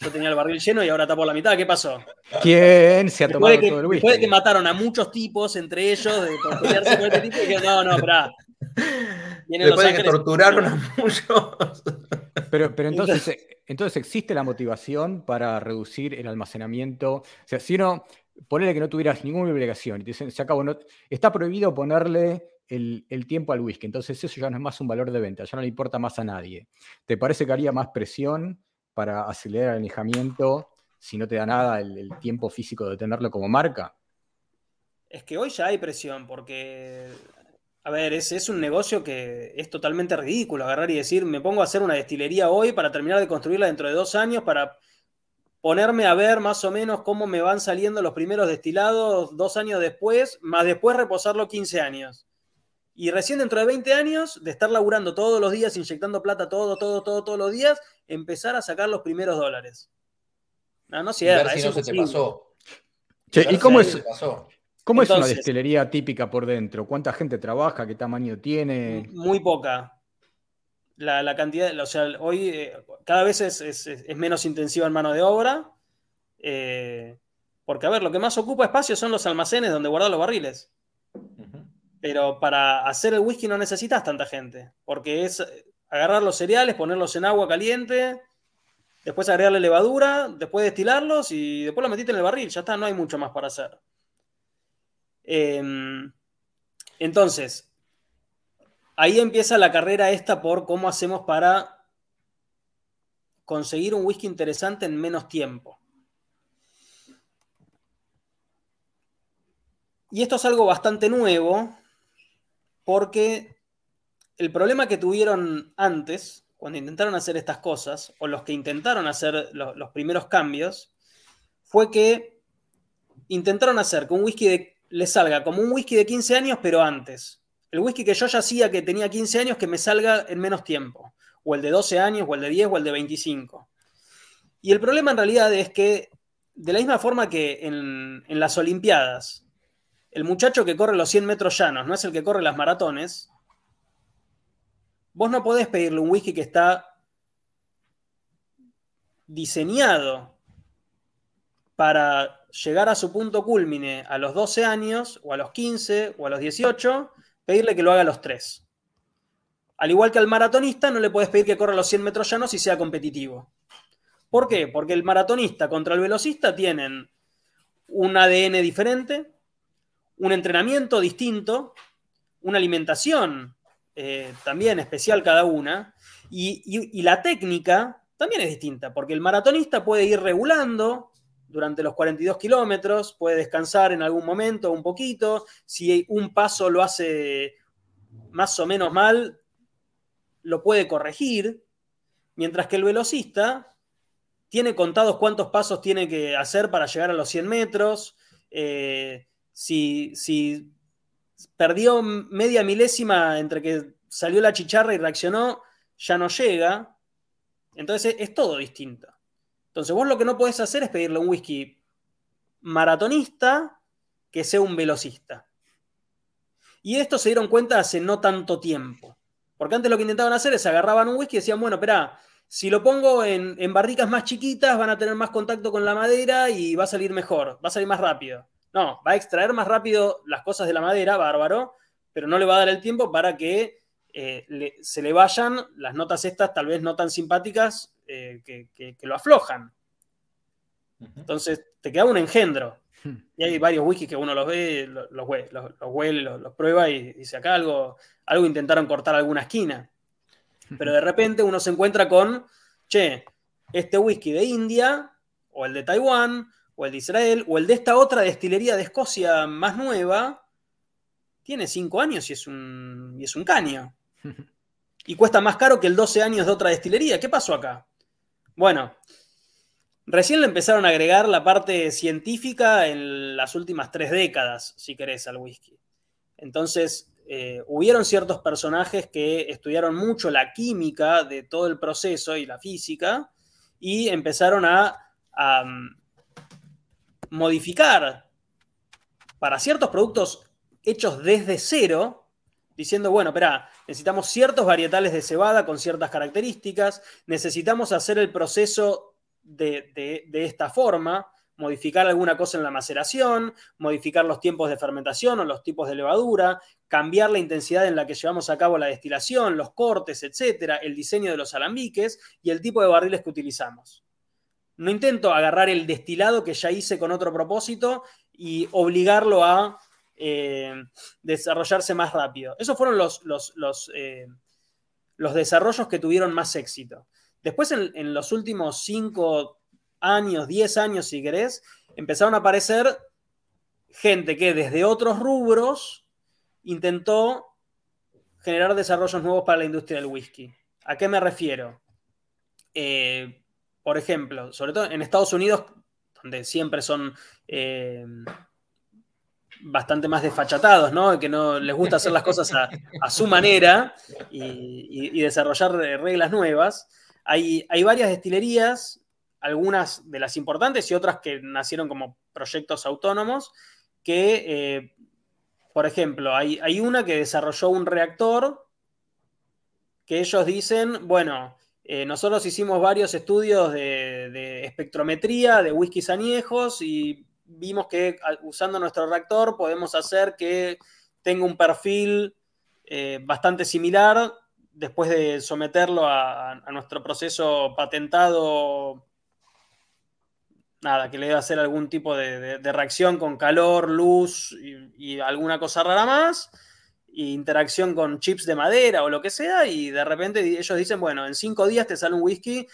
yo tenía el barril lleno y ahora está por la mitad, ¿qué pasó? ¿Quién se ha tomado todo el whisky? Después de que mataron a muchos tipos, entre ellos, de por pelearse con este tipo, y que no, no, pará, Después de que torturaron a muchos. Pero, pero entonces, entonces existe la motivación para reducir el almacenamiento. O sea, si no, ponerle que no tuvieras ninguna obligación y te dicen, se acabó, no, está prohibido ponerle el, tiempo al whisky. Entonces eso ya no es más un valor de venta, ya no le importa más a nadie. ¿Te parece que haría más presión para acelerar el alejamiento si no te da nada el, el tiempo físico de tenerlo como marca? Es que hoy ya hay presión, porque a ver, es, es, un negocio que es totalmente ridículo agarrar y decir, me pongo a hacer una destilería hoy para terminar de construirla dentro de dos años, para ponerme a ver más o menos cómo me van saliendo los primeros destilados dos años después, más después reposarlo 15 años. Y recién dentro de 20 años, de estar laburando todos los días, inyectando plata todo, todo, todo, todos los días, empezar a sacar los primeros dólares. No, no cierra. si no se te pasó. ¿y cómo es? ¿Cómo es una destilería típica por dentro? ¿Cuánta gente trabaja? ¿Qué tamaño tiene? Muy poca. La, cantidad, o sea, hoy eh, cada vez es, menos intensiva en mano de obra. Eh, porque, a ver, lo que más ocupa espacio son los almacenes donde guardar los barriles. Pero para hacer el whisky no necesitas tanta gente. Porque es agarrar los cereales, ponerlos en agua caliente, después agregarle levadura, después destilarlos y después lo metiste en el barril. Ya está, no hay mucho más para hacer. Em, entonces, ahí empieza la carrera esta por cómo hacemos para conseguir un whisky interesante en menos tiempo. Y esto es algo bastante nuevo porque el problema que tuvieron antes, cuando intentaron hacer estas cosas, o los que intentaron hacer los, primeros cambios, fue que intentaron hacer que un whisky le salga como un whisky de 15 años, pero antes. El whisky que yo ya hacía que tenía 15 años, que me salga en menos tiempo. O el de 12 años, o el de 10, o el de 25. Y el problema en realidad es que, de la misma forma que en las Olimpiadas, el muchacho que corre los 100 metros llanos no es el que corre las maratones, vos no podés pedirle un whisky que está diseñado para llegar a su punto culmine a los 12 años, o a los 15, o a los 18, pedirle que lo haga a los 3. Al igual que al maratonista, no le puedes pedir que corra los 100 metros llanos y sea competitivo. ¿Por qué? Porque el maratonista contra el velocista tienen un ADN diferente, un entrenamiento distinto, una alimentación eh, también especial cada una, y la técnica también es distinta, porque el maratonista puede ir regulando durante los 42 kilómetros, puede descansar en algún momento un poquito, si un paso lo hace más o menos mal, lo puede corregir, mientras que el velocista tiene contados cuántos pasos tiene que hacer para llegar a los 100 metros, eh, si, perdió media milésima entre que salió la chicharra y reaccionó, ya no llega. Entonces es, todo distinto. Entonces vos lo que no podés hacer es pedirle un whisky maratonista que sea un velocista. Y esto se dieron cuenta hace no tanto tiempo. Porque antes lo que intentaban hacer es agarraban un whisky y decían, bueno, espera, si lo pongo en, en, barricas más chiquitas van a tener más contacto con la madera y va a salir mejor, va a salir más rápido. No, va a extraer más rápido las cosas de la madera, bárbaro, pero no le va a dar el tiempo para que eh, se le vayan las notas estas, tal vez no tan simpáticas, eh, que, lo aflojan. Entonces te queda un engendro. Y hay varios wikis que uno los ve, los, los, huele, los, prueba y dice acá algo, algo intentaron cortar alguna esquina. Pero de repente uno se encuentra con, che, este whisky de India, o el de Taiwán, o el de Israel, o el de esta otra destilería de Escocia más nueva, tiene cinco años y es un, y es un caño y cuesta más caro que el 12 años de otra destilería. ¿Qué pasó acá? Bueno, recién le empezaron a agregar la parte científica en las últimas tres décadas, si querés, al whisky. Entonces, eh, hubieron ciertos personajes que estudiaron mucho la química de todo el proceso y la física y empezaron a, a modificar para ciertos productos hechos desde cero, diciendo, bueno, espera, necesitamos ciertos varietales de cebada con ciertas características, necesitamos hacer el proceso de, esta forma, modificar alguna cosa en la maceración, modificar los tiempos de fermentación o los tipos de levadura, cambiar la intensidad en la que llevamos a cabo la destilación, los cortes, etcétera, el diseño de los alambiques y el tipo de barriles que utilizamos. No intento agarrar el destilado que ya hice con otro propósito y obligarlo a eh, desarrollarse más rápido. Esos fueron los, los, eh, los, desarrollos que tuvieron más éxito. Después, en, los últimos 5 años, 10 años, si querés, empezaron a aparecer gente que desde otros rubros intentó generar desarrollos nuevos para la industria del whisky. ¿A qué me refiero? Eh, por ejemplo, sobre todo en Estados Unidos, donde siempre son bastante más desfachatados, ¿no? Que no les gusta hacer las cosas a, su manera y, desarrollar reglas nuevas. Hay, hay, varias destilerías, algunas de las importantes y otras que nacieron como proyectos autónomos, que, eh, por ejemplo, hay, hay, una que desarrolló un reactor que ellos dicen, bueno, eh, nosotros hicimos varios estudios de, espectrometría de whiskies añejos y vimos que usando nuestro reactor podemos hacer que tenga un perfil eh, bastante similar después de someterlo a, nuestro proceso patentado, nada, que le debe hacer algún tipo de, reacción con calor, luz y, alguna cosa rara más, interacción con chips de madera o lo que sea, y de repente ellos dicen, bueno, en cinco días te sale un whisky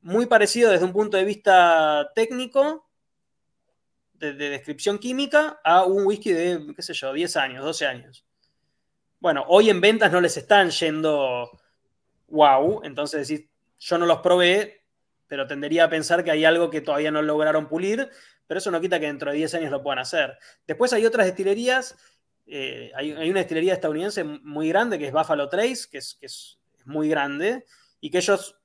muy parecido desde un punto de vista técnico, de, descripción química a un whisky de, qué sé yo, 10 años, 12 años. Bueno, hoy en ventas no les están yendo wow, entonces decís, yo no los probé, pero tendería a pensar que hay algo que todavía no lograron pulir, pero eso no quita que dentro de 10 años lo puedan hacer. Después hay otras destilerías, eh, hay, una destilería estadounidense muy grande que es Buffalo Trace, que es, muy grande, y que ellos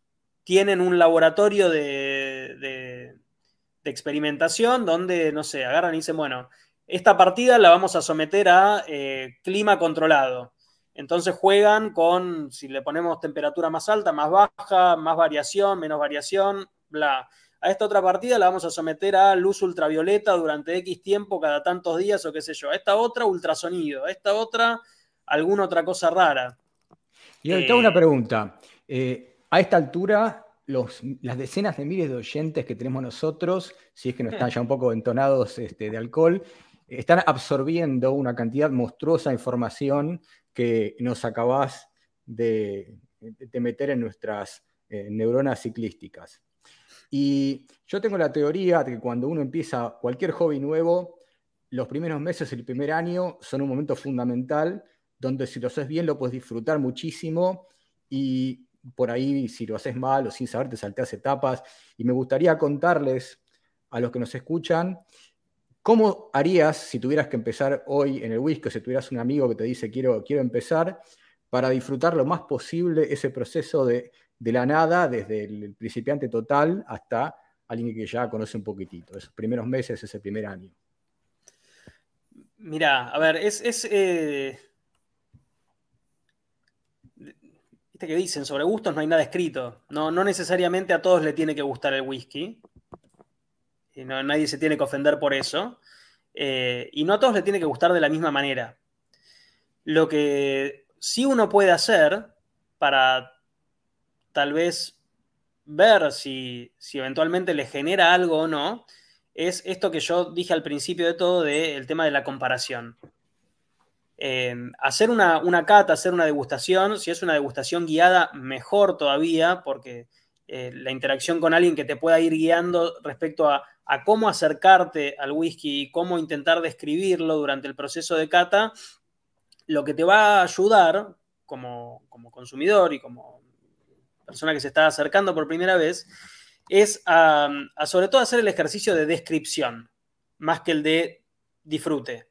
tienen un laboratorio de, de experimentación donde, no sé, agarran y dicen, bueno, esta partida la vamos a someter a eh, clima controlado. Entonces juegan con, si le ponemos temperatura más alta, más baja, más variación, menos variación, bla. A esta otra partida la vamos a someter a luz ultravioleta durante X tiempo, cada tantos días o qué sé yo. A esta otra, ultrasonido. A esta otra, alguna otra cosa rara. Y ahorita una eh, pregunta. Eh, a esta altura, las decenas de miles de oyentes que tenemos nosotros, si es que no están ya un poco entonados este, de alcohol, están absorbiendo una cantidad monstruosa de información que nos acabás de, meter en nuestras eh, neuronas ciclísticas. Y yo tengo la teoría de que cuando uno empieza cualquier hobby nuevo, los primeros meses, el primer año, son un momento fundamental donde si lo haces bien lo puedes disfrutar muchísimo y por ahí si lo haces mal o sin saber te salteas etapas. Y me gustaría contarles a los que nos escuchan ¿Cómo harías si tuvieras que empezar hoy en el whisky o si tuvieras un amigo que te dice quiero, quiero empezar para disfrutar lo más posible ese proceso de, de la nada, desde el principiante total hasta alguien que ya conoce un poquitito, esos primeros meses, ese primer año? Mira, a ver, es... es eh, que dicen, sobre gustos no hay nada escrito. No, no necesariamente a todos le tiene que gustar el whisky. No, nadie se tiene que ofender por eso. Eh, y no a todos le tiene que gustar de la misma manera. Lo que sí uno puede hacer para tal vez ver si, si eventualmente le genera algo o no, es esto que yo dije al principio de todo del tema de la comparación. Hacer una, cata, hacer una degustación, si es una degustación guiada, mejor todavía, porque eh, la interacción con alguien que te pueda ir guiando respecto a, cómo acercarte al whisky y cómo intentar describirlo durante el proceso de cata, lo que te va a ayudar como, como consumidor y como persona que se está acercando por primera vez, es a, sobre todo hacer el ejercicio de descripción, más que el de disfrute.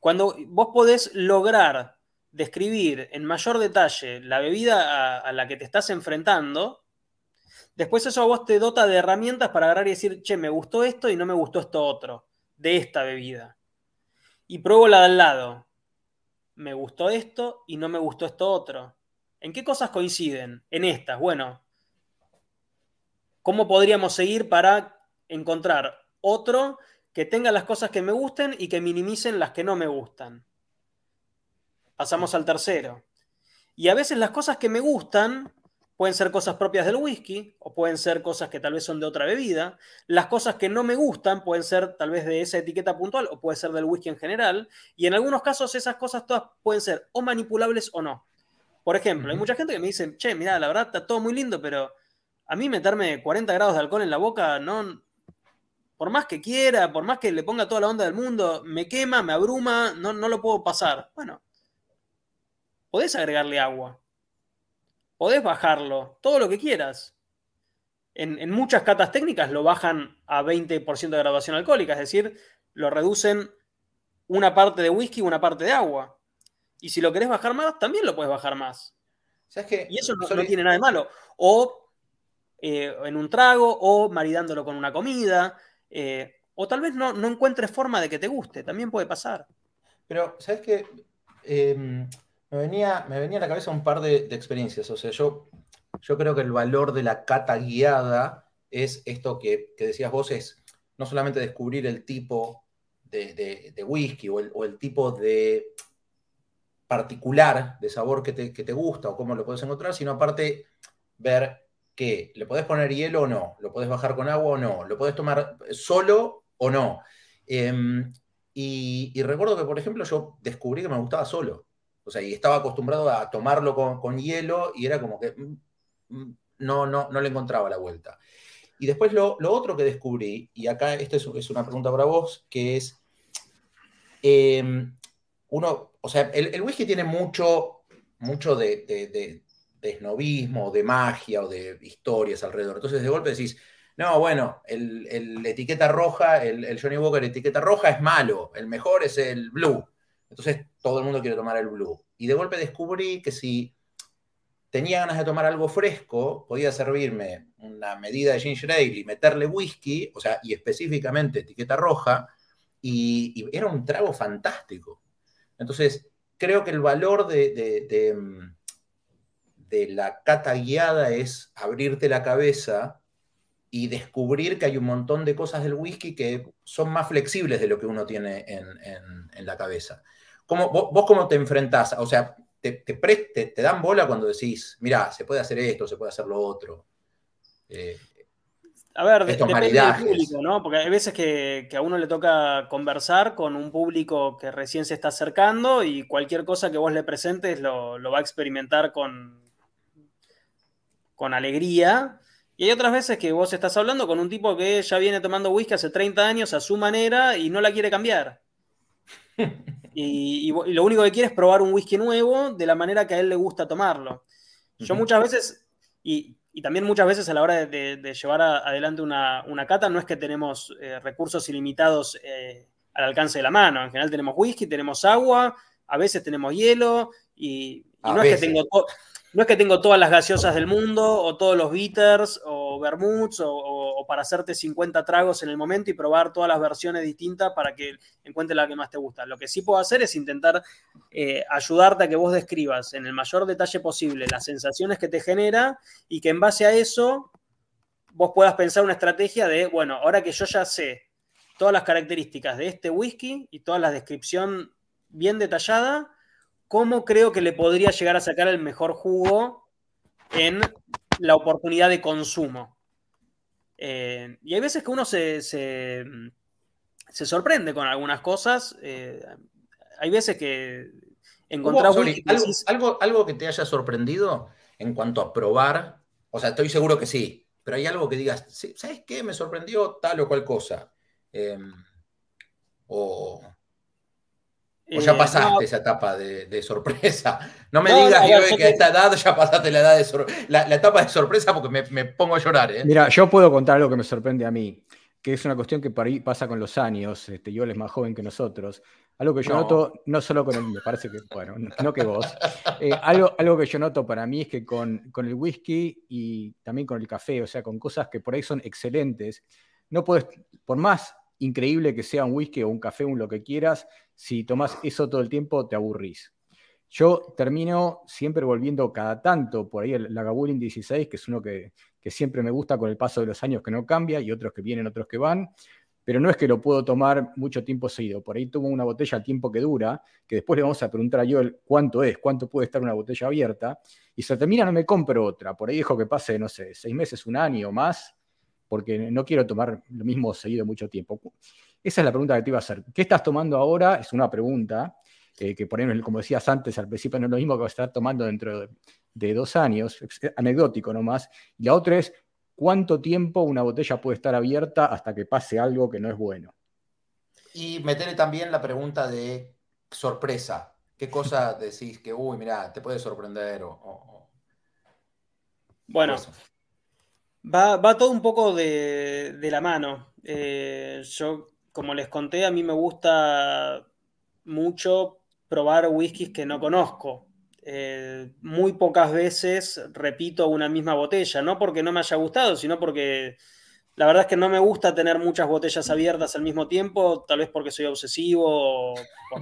Cuando vos podés lograr describir en mayor detalle la bebida a, la que te estás enfrentando, después eso a vos te dota de herramientas para agarrar y decir, che, me gustó esto y no me gustó esto otro, de esta bebida. Y pruebo la de al lado. Me gustó esto y no me gustó esto otro. ¿En qué cosas coinciden? En estas. Bueno, ¿Cómo podríamos seguir para encontrar otro que tenga las cosas que me gusten y que minimicen las que no me gustan? Pasamos al tercero. Y a veces las cosas que me gustan pueden ser cosas propias del whisky o pueden ser cosas que tal vez son de otra bebida. Las cosas que no me gustan pueden ser tal vez de esa etiqueta puntual o puede ser del whisky en general. Y en algunos casos esas cosas todas pueden ser o manipulables o no. Por ejemplo, hay mucha gente que me dice, che, mira, la verdad está todo muy lindo, pero a mí meterme 40 grados de alcohol en la boca, no, por más que quiera, por más que le ponga toda la onda del mundo, me quema, me abruma, no, no lo puedo pasar. Bueno, podés agregarle agua, podés bajarlo, todo lo que quieras. En, en muchas catas técnicas lo bajan a 20% de graduación alcohólica, es decir, lo reducen una parte de whisky y una parte de agua. Y si lo querés bajar más, también lo puedes bajar más. y eso no, no, tiene nada de malo. O eh, en un trago o maridándolo con una comida, eh, o tal vez no, no, encuentres forma de que te guste, también puede pasar. Pero, ¿sabes qué? Em, me, venía, me venía a la cabeza un par de, experiencias, o sea, yo, yo creo que el valor de la cata guiada es esto que, decías vos, es no solamente descubrir el tipo de, whisky o el, tipo de particular de sabor que te, que te, gusta o cómo lo puedes encontrar, sino aparte ver que le podés poner hielo o no, lo podés bajar con agua o no, lo podés tomar solo o no. Em, y, recuerdo que, por ejemplo, yo descubrí que me gustaba solo. O sea, y estaba acostumbrado a tomarlo con, hielo y era como que mm, mm, no, no, no le encontraba la vuelta. Y después lo, otro que descubrí, y acá esta es, una pregunta para vos, que es, em, uno, o sea, el, whisky tiene mucho, mucho de, de de magia o de historias alrededor. Entonces de golpe decís, no, bueno, el, etiqueta roja, el, Johnny Walker etiqueta roja es malo, el mejor es el blue. Entonces todo el mundo quiere tomar el blue. Y de golpe descubrí que si tenía ganas de tomar algo fresco, podía servirme una medida de ginger ale y meterle whisky, o sea, y específicamente etiqueta roja, y, era un trago fantástico. Entonces, creo que el valor de mm, de la cata guiada es abrirte la cabeza y descubrir que hay un montón de cosas del whisky que son más flexibles de lo que uno tiene en, la cabeza. ¿Cómo, vos, cómo te enfrentás? O sea, te, te, dan bola cuando decís, mira, se puede hacer esto, se puede hacer lo otro. Eh, a ver, depende del público, ¿no? Porque hay veces que, a uno le toca conversar con un público que recién se está acercando y cualquier cosa que vos le presentes lo va a experimentar con, con alegría. Y hay otras veces que vos estás hablando con un tipo que ya viene tomando whisky hace 30 años a su manera y no la quiere cambiar. y, lo único que quiere es probar un whisky nuevo de la manera que a él le gusta tomarlo. Yo muchas veces, y y también muchas veces a la hora de, llevar adelante una, cata no es que tenemos eh, recursos ilimitados eh, al alcance de la mano. En general tenemos whisky, tenemos agua, a veces tenemos hielo y, no, es que tengo no es que tengo todas las gaseosas del mundo o todos los bitters o vermuts o, para hacerte 50 tragos en el momento y probar todas las versiones distintas para que encuentres la que más te gusta. Lo que sí puedo hacer es intentar eh, ayudarte a que vos describas en el mayor detalle posible las sensaciones que te genera y que en base a eso vos puedas pensar una estrategia de, bueno, ahora que yo ya sé todas las características de este whisky y toda la descripción bien detallada, ¿cómo creo que le podría llegar a sacar el mejor jugo en la oportunidad de consumo? Eh, y hay veces que uno se, se, sorprende con algunas cosas. Eh, hay veces que encontrar algo, algo, que te haya sorprendido en cuanto a probar. O sea, estoy seguro que sí, pero hay algo que digas, ¿sabes qué? Me sorprendió tal o cual cosa. Em, o, ya eh, pasaste esa etapa de, sorpresa. No me digas que a esta edad ya pasaste la, edad de la, etapa de sorpresa porque me, pongo a llorar. ¿eh? Mira, yo puedo contar algo que me sorprende a mí, que es una cuestión que por ahí pasa con los años. Este, yo es más joven que nosotros. Algo que yo noto, no solo con el, me parece que, bueno, no que vos, eh, algo, algo que yo noto para mí es que con, con el whisky y también con el café, o sea, con cosas que por ahí son excelentes, no puedes, por más increíble que sea un whisky o un café, un lo que quieras, si tomas eso todo el tiempo te aburrís. Yo termino siempre volviendo cada tanto por ahí el Lagavulin 16, que es uno que, siempre me gusta con el paso de los años que no cambia, y otros que vienen, otros que van, pero no es que lo puedo tomar mucho tiempo seguido. Por ahí tomo una botella al tiempo que dura, que después le vamos a preguntar a yo cuánto es, cuánto puede estar una botella abierta, y se termina, no me compro otra. Por ahí dejo que pase, no sé, seis meses, un año o más, porque no quiero tomar lo mismo seguido mucho tiempo. Esa es la pregunta que te iba a hacer. ¿Qué estás tomando ahora? Es una pregunta eh, que, por ejemplo, como decías antes, al principio no es lo mismo que vas a estar tomando dentro de, dos años, es anecdótico nomás. Y la otra es, ¿cuánto tiempo una botella puede estar abierta hasta que pase algo que no es bueno? Y meterle también la pregunta de sorpresa. ¿Qué cosa decís que, uy, mira, te puede sorprender? Bueno, Va, todo un poco de, la mano. Eh, yo, como les conté, a mí me gusta mucho probar whiskies que no conozco. Eh, muy pocas veces repito una misma botella, no porque no me haya gustado, sino porque la verdad es que no me gusta tener muchas botellas abiertas al mismo tiempo, tal vez porque soy obsesivo o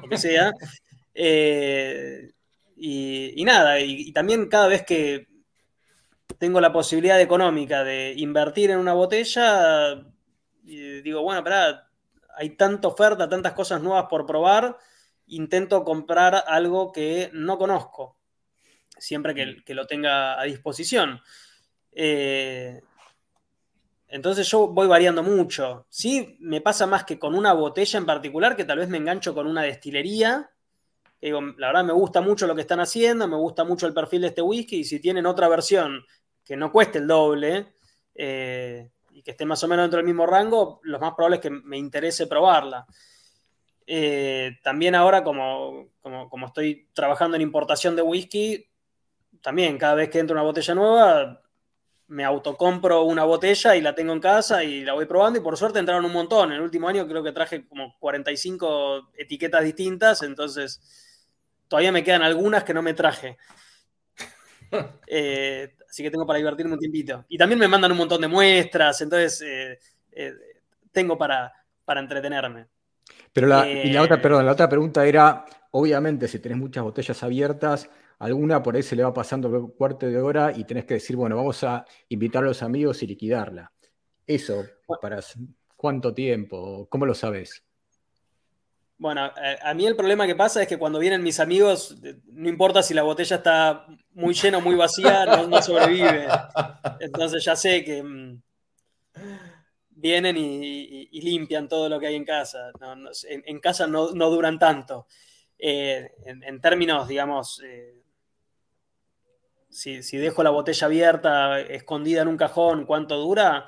lo que sea. Eh, y, nada, y, también cada vez que tengo la posibilidad económica de invertir en una botella, y digo, bueno, espera, hay tanta oferta, tantas cosas nuevas por probar, intento comprar algo que no conozco, siempre que, lo tenga a disposición. Eh, entonces yo voy variando mucho. Sí, me pasa más que con una botella en particular, que tal vez me engancho con una destilería. Digo, la verdad me gusta mucho lo que están haciendo, me gusta mucho el perfil de este whisky, y si tienen otra versión que no cueste el doble eh, y que esté más o menos dentro del mismo rango, lo más probable es que me interese probarla. Eh, también ahora, como, como, estoy trabajando en importación de whisky, también cada vez que entro una botella nueva, me autocompro una botella y la tengo en casa y la voy probando y por suerte entraron un montón. En el último año creo que traje como 45 etiquetas distintas, entonces todavía me quedan algunas que no me traje. Eh, así que tengo para divertirme un tiempito. Y también me mandan un montón de muestras, entonces eh, eh, tengo para, para entretenerme. Pero la, y la otra, perdón, la otra pregunta era, obviamente, si tenés muchas botellas abiertas, alguna por ahí se le va pasando el cuarto de hora y tenés que decir, bueno, vamos a invitar a los amigos y liquidarla. Eso, ¿para cuánto tiempo? ¿Cómo lo sabes? Bueno, a, mí el problema que pasa es que cuando vienen mis amigos, no importa si la botella está muy llena o muy vacía, no, sobrevive. Entonces ya sé que mm, vienen y, limpian todo lo que hay en casa. en, casa no, duran tanto. Eh, en, términos, digamos, eh, si, si, dejo la botella abierta, escondida en un cajón, ¿cuánto dura?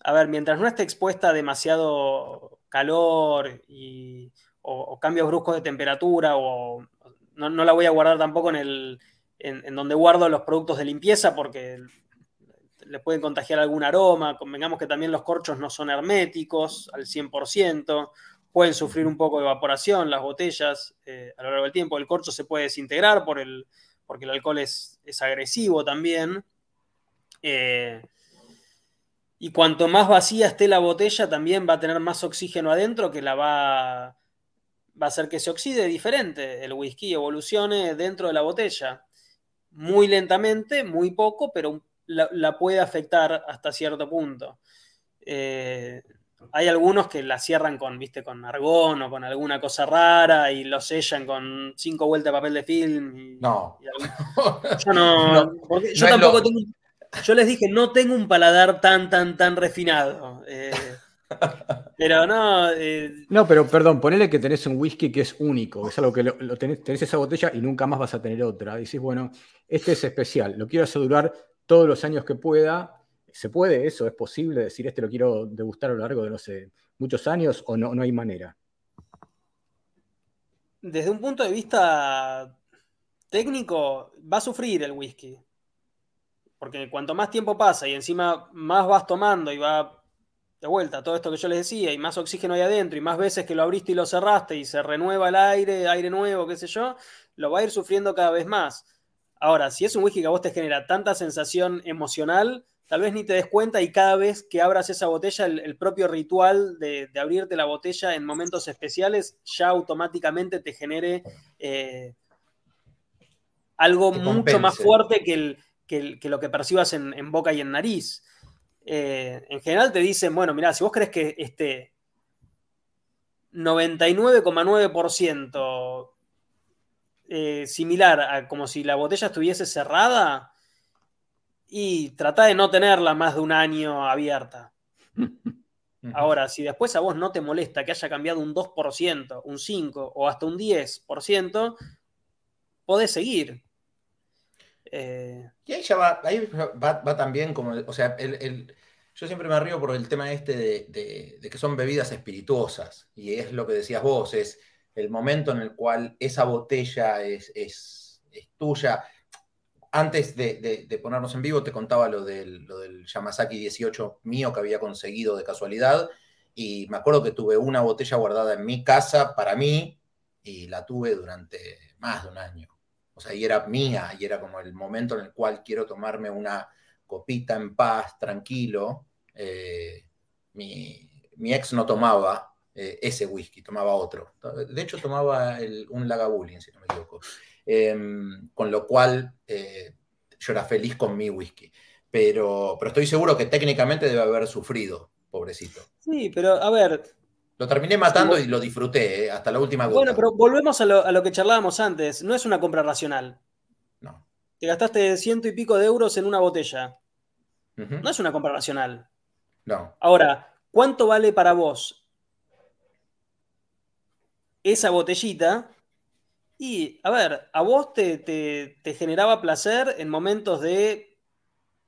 A ver, mientras no esté expuesta a demasiado calor y o, cambios bruscos de temperatura, o no, la voy a guardar tampoco en, el, en, donde guardo los productos de limpieza, porque le pueden contagiar algún aroma, convengamos que también los corchos no son herméticos al 100%, pueden sufrir un poco de evaporación las botellas eh, a lo largo del tiempo, el corcho se puede desintegrar por el, porque el alcohol es, agresivo también. Eh, y cuanto más vacía esté la botella, también va a tener más oxígeno adentro que la va, va a hacer que se oxide diferente el whisky, evolucione dentro de la botella. Muy lentamente, muy poco, pero la, puede afectar hasta cierto punto. Eh, hay algunos que la cierran con, viste, con argón o con alguna cosa rara y lo sellan con cinco vueltas de papel de film. no. yo no. yo tampoco tengo. Yo les dije, no tengo un paladar tan, tan, tan refinado. Eh, pero no. Eh, no, pero perdón, ponele que tenés un whisky que es único, es algo que lo, tenés, esa botella y nunca más vas a tener otra. Decís, bueno, este es especial, lo quiero hacer durar todos los años que pueda. ¿Se puede eso? ¿Es posible decir este lo quiero degustar a lo largo de, no sé, muchos años o no, no hay manera? Desde un punto de vista técnico, va a sufrir el whisky. Porque cuanto más tiempo pasa y encima más vas tomando y va de vuelta, todo esto que yo les decía, y más oxígeno hay adentro, y más veces que lo abriste y lo cerraste y se renueva el aire, aire nuevo, qué sé yo, lo va a ir sufriendo cada vez más. Ahora, si es un whisky que a vos te genera tanta sensación emocional, tal vez ni te des cuenta y cada vez que abras esa botella, el, propio ritual de, abrirte la botella en momentos especiales ya automáticamente te genere eh, algo mucho más fuerte que, lo que percibas en boca y en nariz. Eh, en general te dicen, bueno, mira, si vos crees que este 99,9% eh, similar a como si la botella estuviese cerrada, y trata de no tenerla más de un año abierta. Ahora, si después a vos no te molesta que haya cambiado un 2%, un 5% o hasta un 10%, podés seguir. Eh, y ahí ya va, ahí va, también como, o sea, yo siempre me río por el tema este de, que son bebidas espirituosas, y es lo que decías vos, es el momento en el cual esa botella es, es, tuya. Antes de, ponernos en vivo te contaba lo del, lo del Yamazaki 18 mío que había conseguido de casualidad, y me acuerdo que tuve una botella guardada en mi casa para mí, y la tuve durante más de un año o sea, y era mía, y era como el momento en el cual quiero tomarme una copita en paz, tranquilo. Eh, mi, ex no tomaba eh, ese whisky, tomaba otro. De hecho, tomaba un Lagavulin, si no me equivoco. Em, con lo cual, eh, yo era feliz con mi whisky. Pero, pero estoy seguro que técnicamente debe haber sufrido, pobrecito. Sí, pero a ver, lo terminé matando y lo disfruté eh, hasta la última gota. Bueno, pero volvemos a lo, que charlábamos antes. No es una compra racional. No. Te gastaste ciento y pico de euros en una botella. No es una compra racional. No. Ahora, ¿cuánto vale para vos esa botellita? Y, a ver, a vos te, te generaba placer en momentos de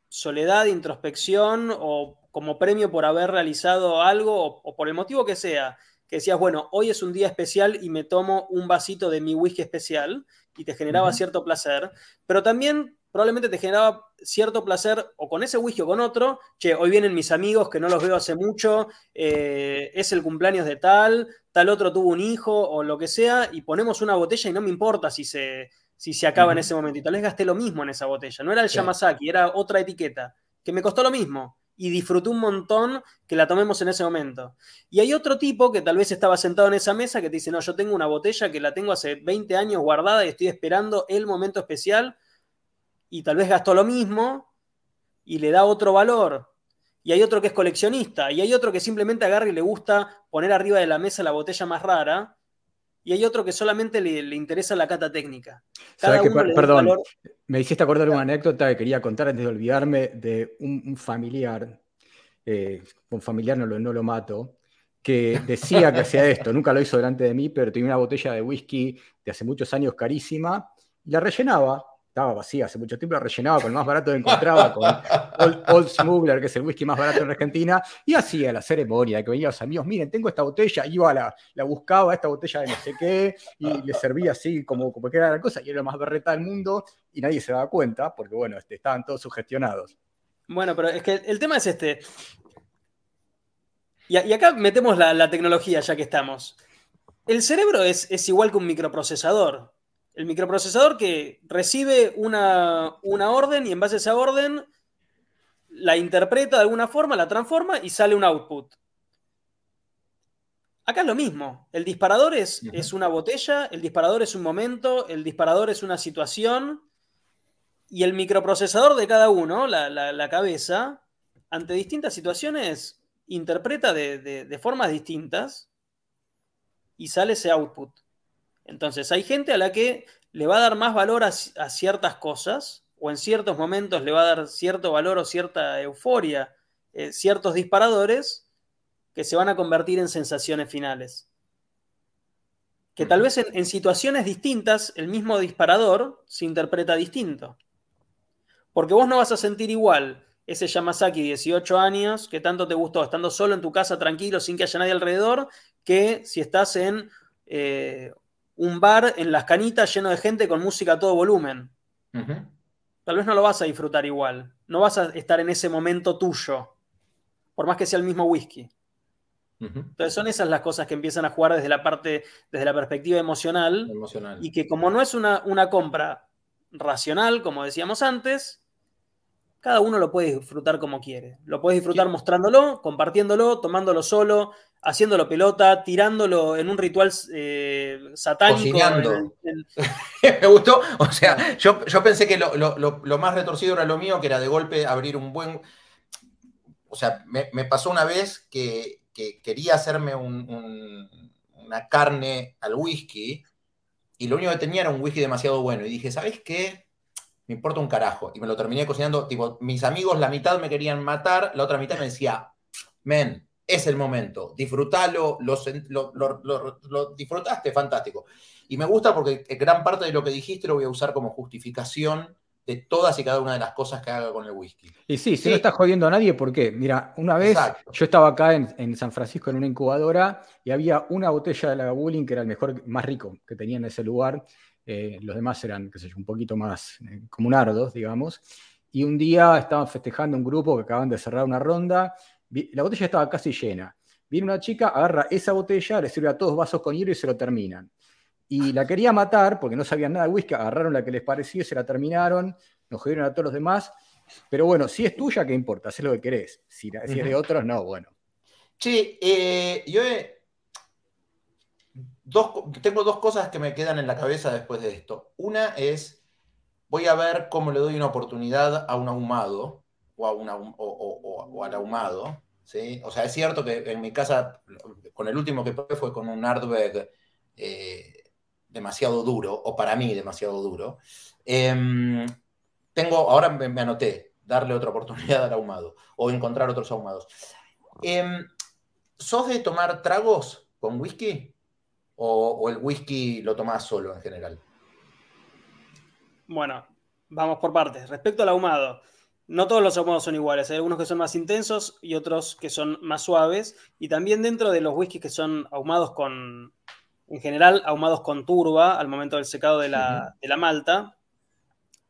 soledad, introspección o como premio por haber realizado algo o, por el motivo que sea, que decías, bueno, hoy es un día especial y me tomo un vasito de mi whisky especial y te generaba cierto placer, pero también probablemente te generaba cierto placer o con ese whisky o con otro, che, hoy vienen mis amigos que no los veo hace mucho, eh, es el cumpleaños de tal, tal otro tuvo un hijo o lo que sea, y ponemos una botella y no me importa si se, si se acaba en ese momento. Y tal vez gasté lo mismo en esa botella, no era el Yamazaki, era otra etiqueta, que me costó lo mismo y disfruté un montón que la tomemos en ese momento. Y hay otro tipo que tal vez estaba sentado en esa mesa que te dice, no, yo tengo una botella que la tengo hace 20 años guardada y estoy esperando el momento especial y tal vez gastó lo mismo y le da otro valor. Y hay otro que es coleccionista y hay otro que simplemente agarra y le gusta poner arriba de la mesa la botella más rara y hay otro que solamente le, interesa la cata técnica. perdón, me hiciste acordar una anécdota que quería contar antes de olvidarme de un, familiar, eh, un familiar no lo, no lo mato, que decía que hacía esto, nunca lo hizo delante de mí, pero tenía una botella de whisky de hace muchos años carísima y la rellenaba estaba vacía hace mucho tiempo, la rellenaba con el más barato que encontraba, con Old, Smuggler, que es el whisky más barato en Argentina, y hacía la ceremonia, que venían los amigos, miren, tengo esta botella, iba, la, la buscaba, esta botella de no sé qué, y le servía así como, como que era la cosa, y era la más berreta del mundo, y nadie se daba cuenta, porque bueno, este, estaban todos sugestionados. Bueno, pero es que el tema es este. Y, acá metemos la, tecnología ya que estamos. El cerebro es, es, igual que un microprocesador. El microprocesador que recibe una, una orden y en base a esa orden la interpreta de alguna forma, la transforma y sale un output. Acá es lo mismo. El disparador es, es, una botella, el disparador es un momento, el disparador es una situación y el microprocesador de cada uno, la, cabeza, ante distintas situaciones, interpreta de, formas distintas y sale ese output. Entonces, hay gente a la que le va a dar más valor a, ciertas cosas, o en ciertos momentos le va a dar cierto valor o cierta euforia, eh, ciertos disparadores que se van a convertir en sensaciones finales. Que tal vez en situaciones distintas el mismo disparador se interpreta distinto. Porque vos no vas a sentir igual ese Yamazaki 18 años que tanto te gustó, estando solo en tu casa tranquilo, sin que haya nadie alrededor, que si estás en eh, un bar en las canitas lleno de gente con música a todo volumen. Tal vez no lo vas a disfrutar igual. No vas a estar en ese momento tuyo, por más que sea el mismo whisky. Entonces son esas las cosas que empiezan a jugar desde la parte, desde la perspectiva emocional, emocional. y que como no es una, una compra racional, como decíamos antes, cada uno lo puede disfrutar como quiere. Lo puedes disfrutar mostrándolo, compartiéndolo, tomándolo solo, haciéndolo pelota, tirándolo en un ritual eh, satánico. Me gustó. O sea, yo, pensé que lo, más retorcido era lo mío, que era de golpe abrir un buen. O sea, me, pasó una vez que, quería hacerme una carne al whisky y lo único que tenía era un whisky demasiado bueno. Y dije, ¿sabes qué? me importa un carajo. Y me lo terminé cocinando, tipo, mis amigos, la mitad me querían matar, la otra mitad me decía, men, es el momento, disfrútalo, lo, lo, disfrutaste, fantástico. Y me gusta porque gran parte de lo que dijiste lo voy a usar como justificación de todas y cada una de las cosas que haga con el whisky. Y sí, si no estás jodiendo a nadie, ¿por qué? Mira, una vez yo estaba acá en, San Francisco en una incubadora y había una botella de la Bulling que era el mejor, más rico que tenía en ese lugar. Eh, los demás eran, qué sé yo, un poquito más eh, comunardos, digamos. Y un día estaban festejando un grupo que acaban de cerrar una ronda, la botella estaba casi llena. Viene una chica, agarra esa botella, le sirve a todos vasos con hielo y se lo terminan. Y la quería matar porque no sabían nada de whisky, agarraron la que les pareció y se la terminaron, nos jodieron a todos los demás. Pero bueno, si es tuya, ¿qué importa? Haz lo que querés. Si, es de otros, no, bueno. Sí, eh, yo he, tengo dos cosas que me quedan en la cabeza después de esto. Una es, voy a ver cómo le doy una oportunidad a un ahumado o, a o, al ahumado. ¿sí? O sea, es cierto que en mi casa, con el último que fue con un Ardbeg eh, demasiado duro, o para mí demasiado duro. Em, tengo, ahora me, anoté, darle otra oportunidad al ahumado o encontrar otros ahumados. Em, ¿Sos de tomar tragos con whisky? o, el whisky lo tomás solo en general? Bueno, vamos por partes. Respecto al ahumado, no todos los ahumados son iguales. Hay algunos que son más intensos y otros que son más suaves. Y también dentro de los whiskies que son ahumados con, en general, ahumados con turba al momento del secado de la, malta,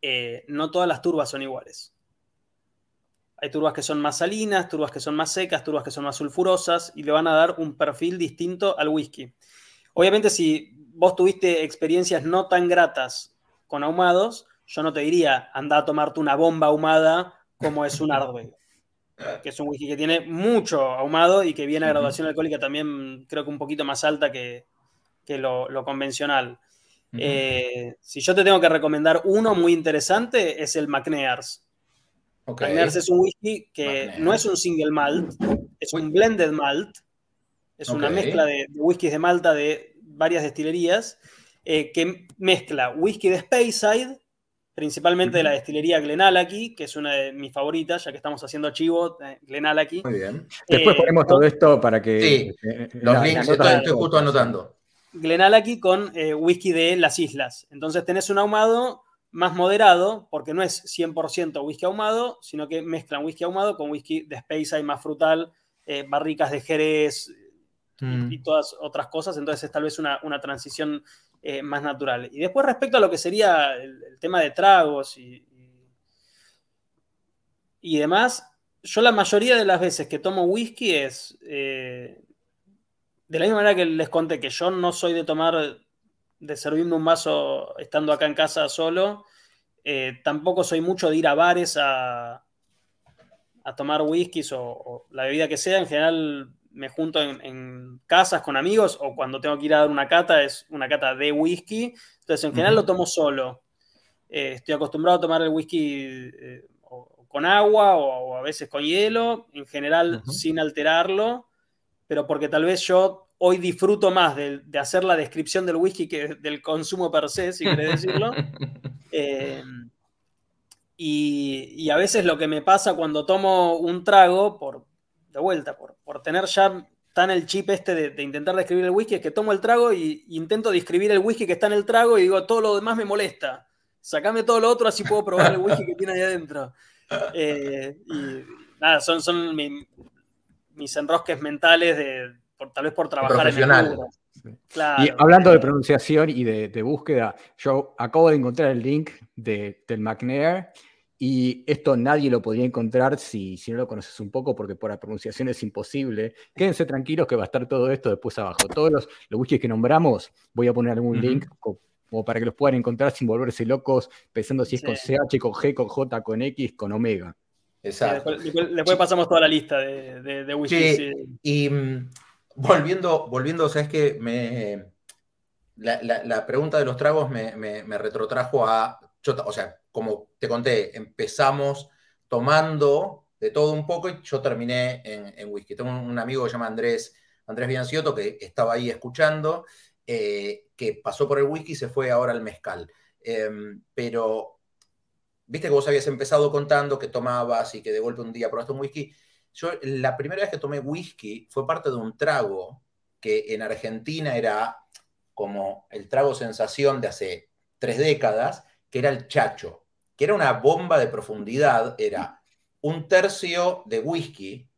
eh, no todas las turbas son iguales. Hay turbas que son más salinas, turbas que son más secas, turbas que son más sulfurosas y le van a dar un perfil distinto al whisky. Obviamente, si vos tuviste experiencias no tan gratas con ahumados, yo no te diría, anda a tomarte una bomba ahumada como es un Ardbeg, que es un whisky que tiene mucho ahumado y que viene a graduación alcohólica también creo que un poquito más alta que, lo, convencional. Eh, si yo te tengo que recomendar uno muy interesante, es el McNair's. McNair's es un whisky que no es un single malt, es un blended malt, es una mezcla de, de whiskies de Malta de varias destilerías eh, que mezcla whisky de Speyside, principalmente de la destilería Glenallachie, que es una de mis favoritas, ya que estamos haciendo chivo, eh, Glenallachie. Muy bien. Después eh, ponemos todo esto para que... Sí, los links, estoy, justo anotando. Glenallachie con whisky de las islas. Entonces tenés un ahumado más moderado, porque no es 100% whisky ahumado, sino que mezclan whisky ahumado con whisky de Speyside más frutal, barricas de Jerez, y, mm. todas otras cosas, entonces es tal vez una, transición eh, más natural. Y después respecto a lo que sería el, tema de tragos y, y demás, yo la mayoría de las veces que tomo whisky es, eh, de la misma manera que les conté que yo no soy de tomar, de servirme un vaso estando acá en casa solo, eh, tampoco soy mucho de ir a bares a, a tomar whiskies o, la bebida que sea. En general me junto en, casas con amigos o cuando tengo que ir a dar una cata es una cata de whisky. Entonces en general lo tomo solo. Eh, estoy acostumbrado a tomar el whisky con agua o, a veces con hielo, en general sin alterarlo, pero porque tal vez yo hoy disfruto más de, hacer la descripción del whisky que del consumo per se, si querés decirlo. Eh, y, a veces lo que me pasa cuando tomo un trago, por, de vuelta, por, por tener ya tan el chip este de, intentar describir el whisky, es que tomo el trago y intento describir el whisky que está en el trago y digo, todo lo demás me molesta. Sacame todo lo otro, así puedo probar el whisky que tiene ahí adentro. Eh, y nada, son, son mis enrosques mentales de, tal vez por trabajar en el y hablando de pronunciación y de, búsqueda, yo acabo de encontrar el link de, del McNair y esto nadie lo podría encontrar si, si, no lo conoces un poco, porque por la pronunciación es imposible. Quédense tranquilos que va a estar todo esto después abajo. Todos los, los whiskies que nombramos, voy a poner algún link como para que los puedan encontrar sin volverse locos, pensando si es con CH, con G, con J, con X, con Omega. Exacto. después, pasamos toda la lista de, de, Sí, y mm, volviendo, volviendo, sabes que me, la, pregunta de los tragos me, retrotrajo a, o sea, como te conté, empezamos tomando de todo un poco y yo terminé en, whisky. Tengo un, amigo que se llama Andrés, Andrés Biancioto que estaba ahí escuchando eh, que pasó por el whisky y se fue ahora al mezcal. Em, pero, viste que vos habías empezado contando que tomabas y que de golpe un día probaste un whisky. Yo la primera vez que tomé whisky fue parte de un trago que en Argentina era como el trago sensación de hace tres décadas, que era el chacho, que era una bomba de profundidad, era un tercio de whisky,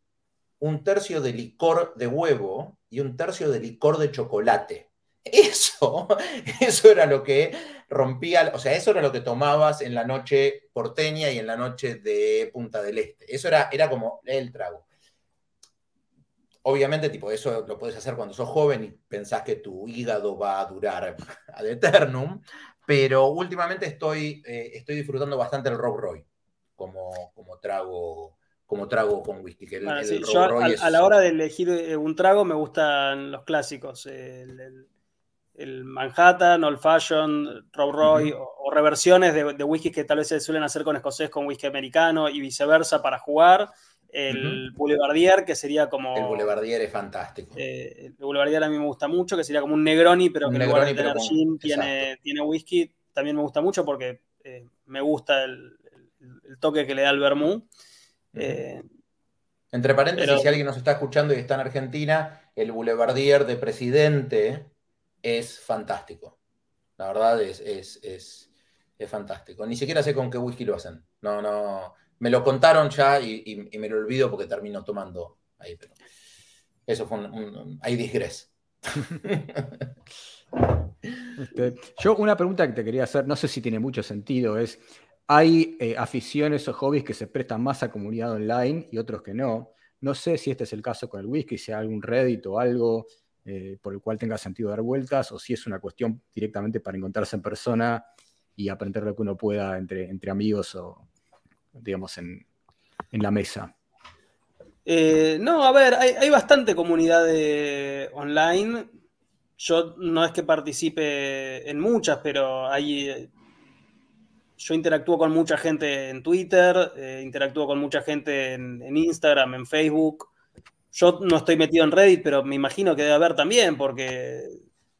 un tercio de licor de huevo y un tercio de licor de chocolate. Eso, eso era lo que rompía, o sea, eso era lo que tomabas en la noche porteña y en la noche de Punta del Este. Eso era, era como el trago. Obviamente, tipo, eso lo puedes hacer cuando sos joven y pensás que tu hígado va a durar ad eternum, pero últimamente estoy, eh, estoy disfrutando bastante el Rob Roy como, como trago como trago con whisky. a, la hora de elegir eh, un trago me gustan los clásicos. El, el Manhattan, Old Fashion, Rob Roy o, reversiones de, de whisky que tal vez se suelen hacer con escocés con whisky americano y viceversa para jugar. El Boulevardier, que sería como. El Boulevardier es fantástico. Eh, el Boulevardier a mí me gusta mucho, que sería como un Negroni, pero que en lugar de tener gin tiene, tiene, whisky. También me gusta mucho porque eh, me gusta el, toque que le da el vermú. Eh, Entre paréntesis, si alguien nos está escuchando y está en Argentina, el Boulevardier de presidente es fantástico. La verdad es, es, fantástico. Ni siquiera sé con qué whisky lo hacen. No, no. Me lo contaron ya y, me lo olvido porque termino tomando ahí. Pero eso fue un. ahí digres. Este, yo una pregunta que te quería hacer, no sé si tiene mucho sentido, es, hay eh, aficiones o hobbies que se prestan más a comunidad online y otros que no. No sé si este es el caso con el whisky, si hay algún Reddit o algo eh, por el cual tenga sentido dar vueltas, o si es una cuestión directamente para encontrarse en persona y aprender lo que uno pueda entre, entre amigos o, digamos, en, la mesa. Eh, no, a ver, hay, bastante comunidad online. Yo no es que participe en muchas, pero hay. Yo interactúo con mucha gente en Twitter, eh, interactúo con mucha gente en Instagram, en Facebook. Yo no estoy metido en Reddit, pero me imagino que debe haber también, porque,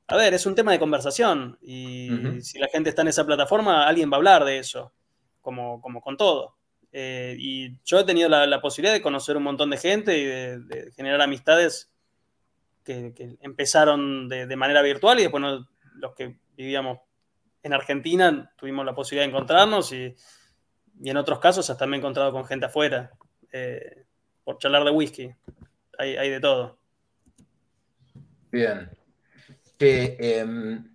a ver, es un tema de conversación y si la gente está en esa plataforma, alguien va a hablar de eso, como, como con todo. Eh, y yo he tenido la, posibilidad de conocer un montón de gente y de, generar amistades que, empezaron de, manera virtual y después los que vivíamos en Argentina tuvimos la posibilidad de encontrarnos y, en otros casos hasta me he encontrado con gente afuera eh, por charlar de whisky hay, de todo. Bien. Em,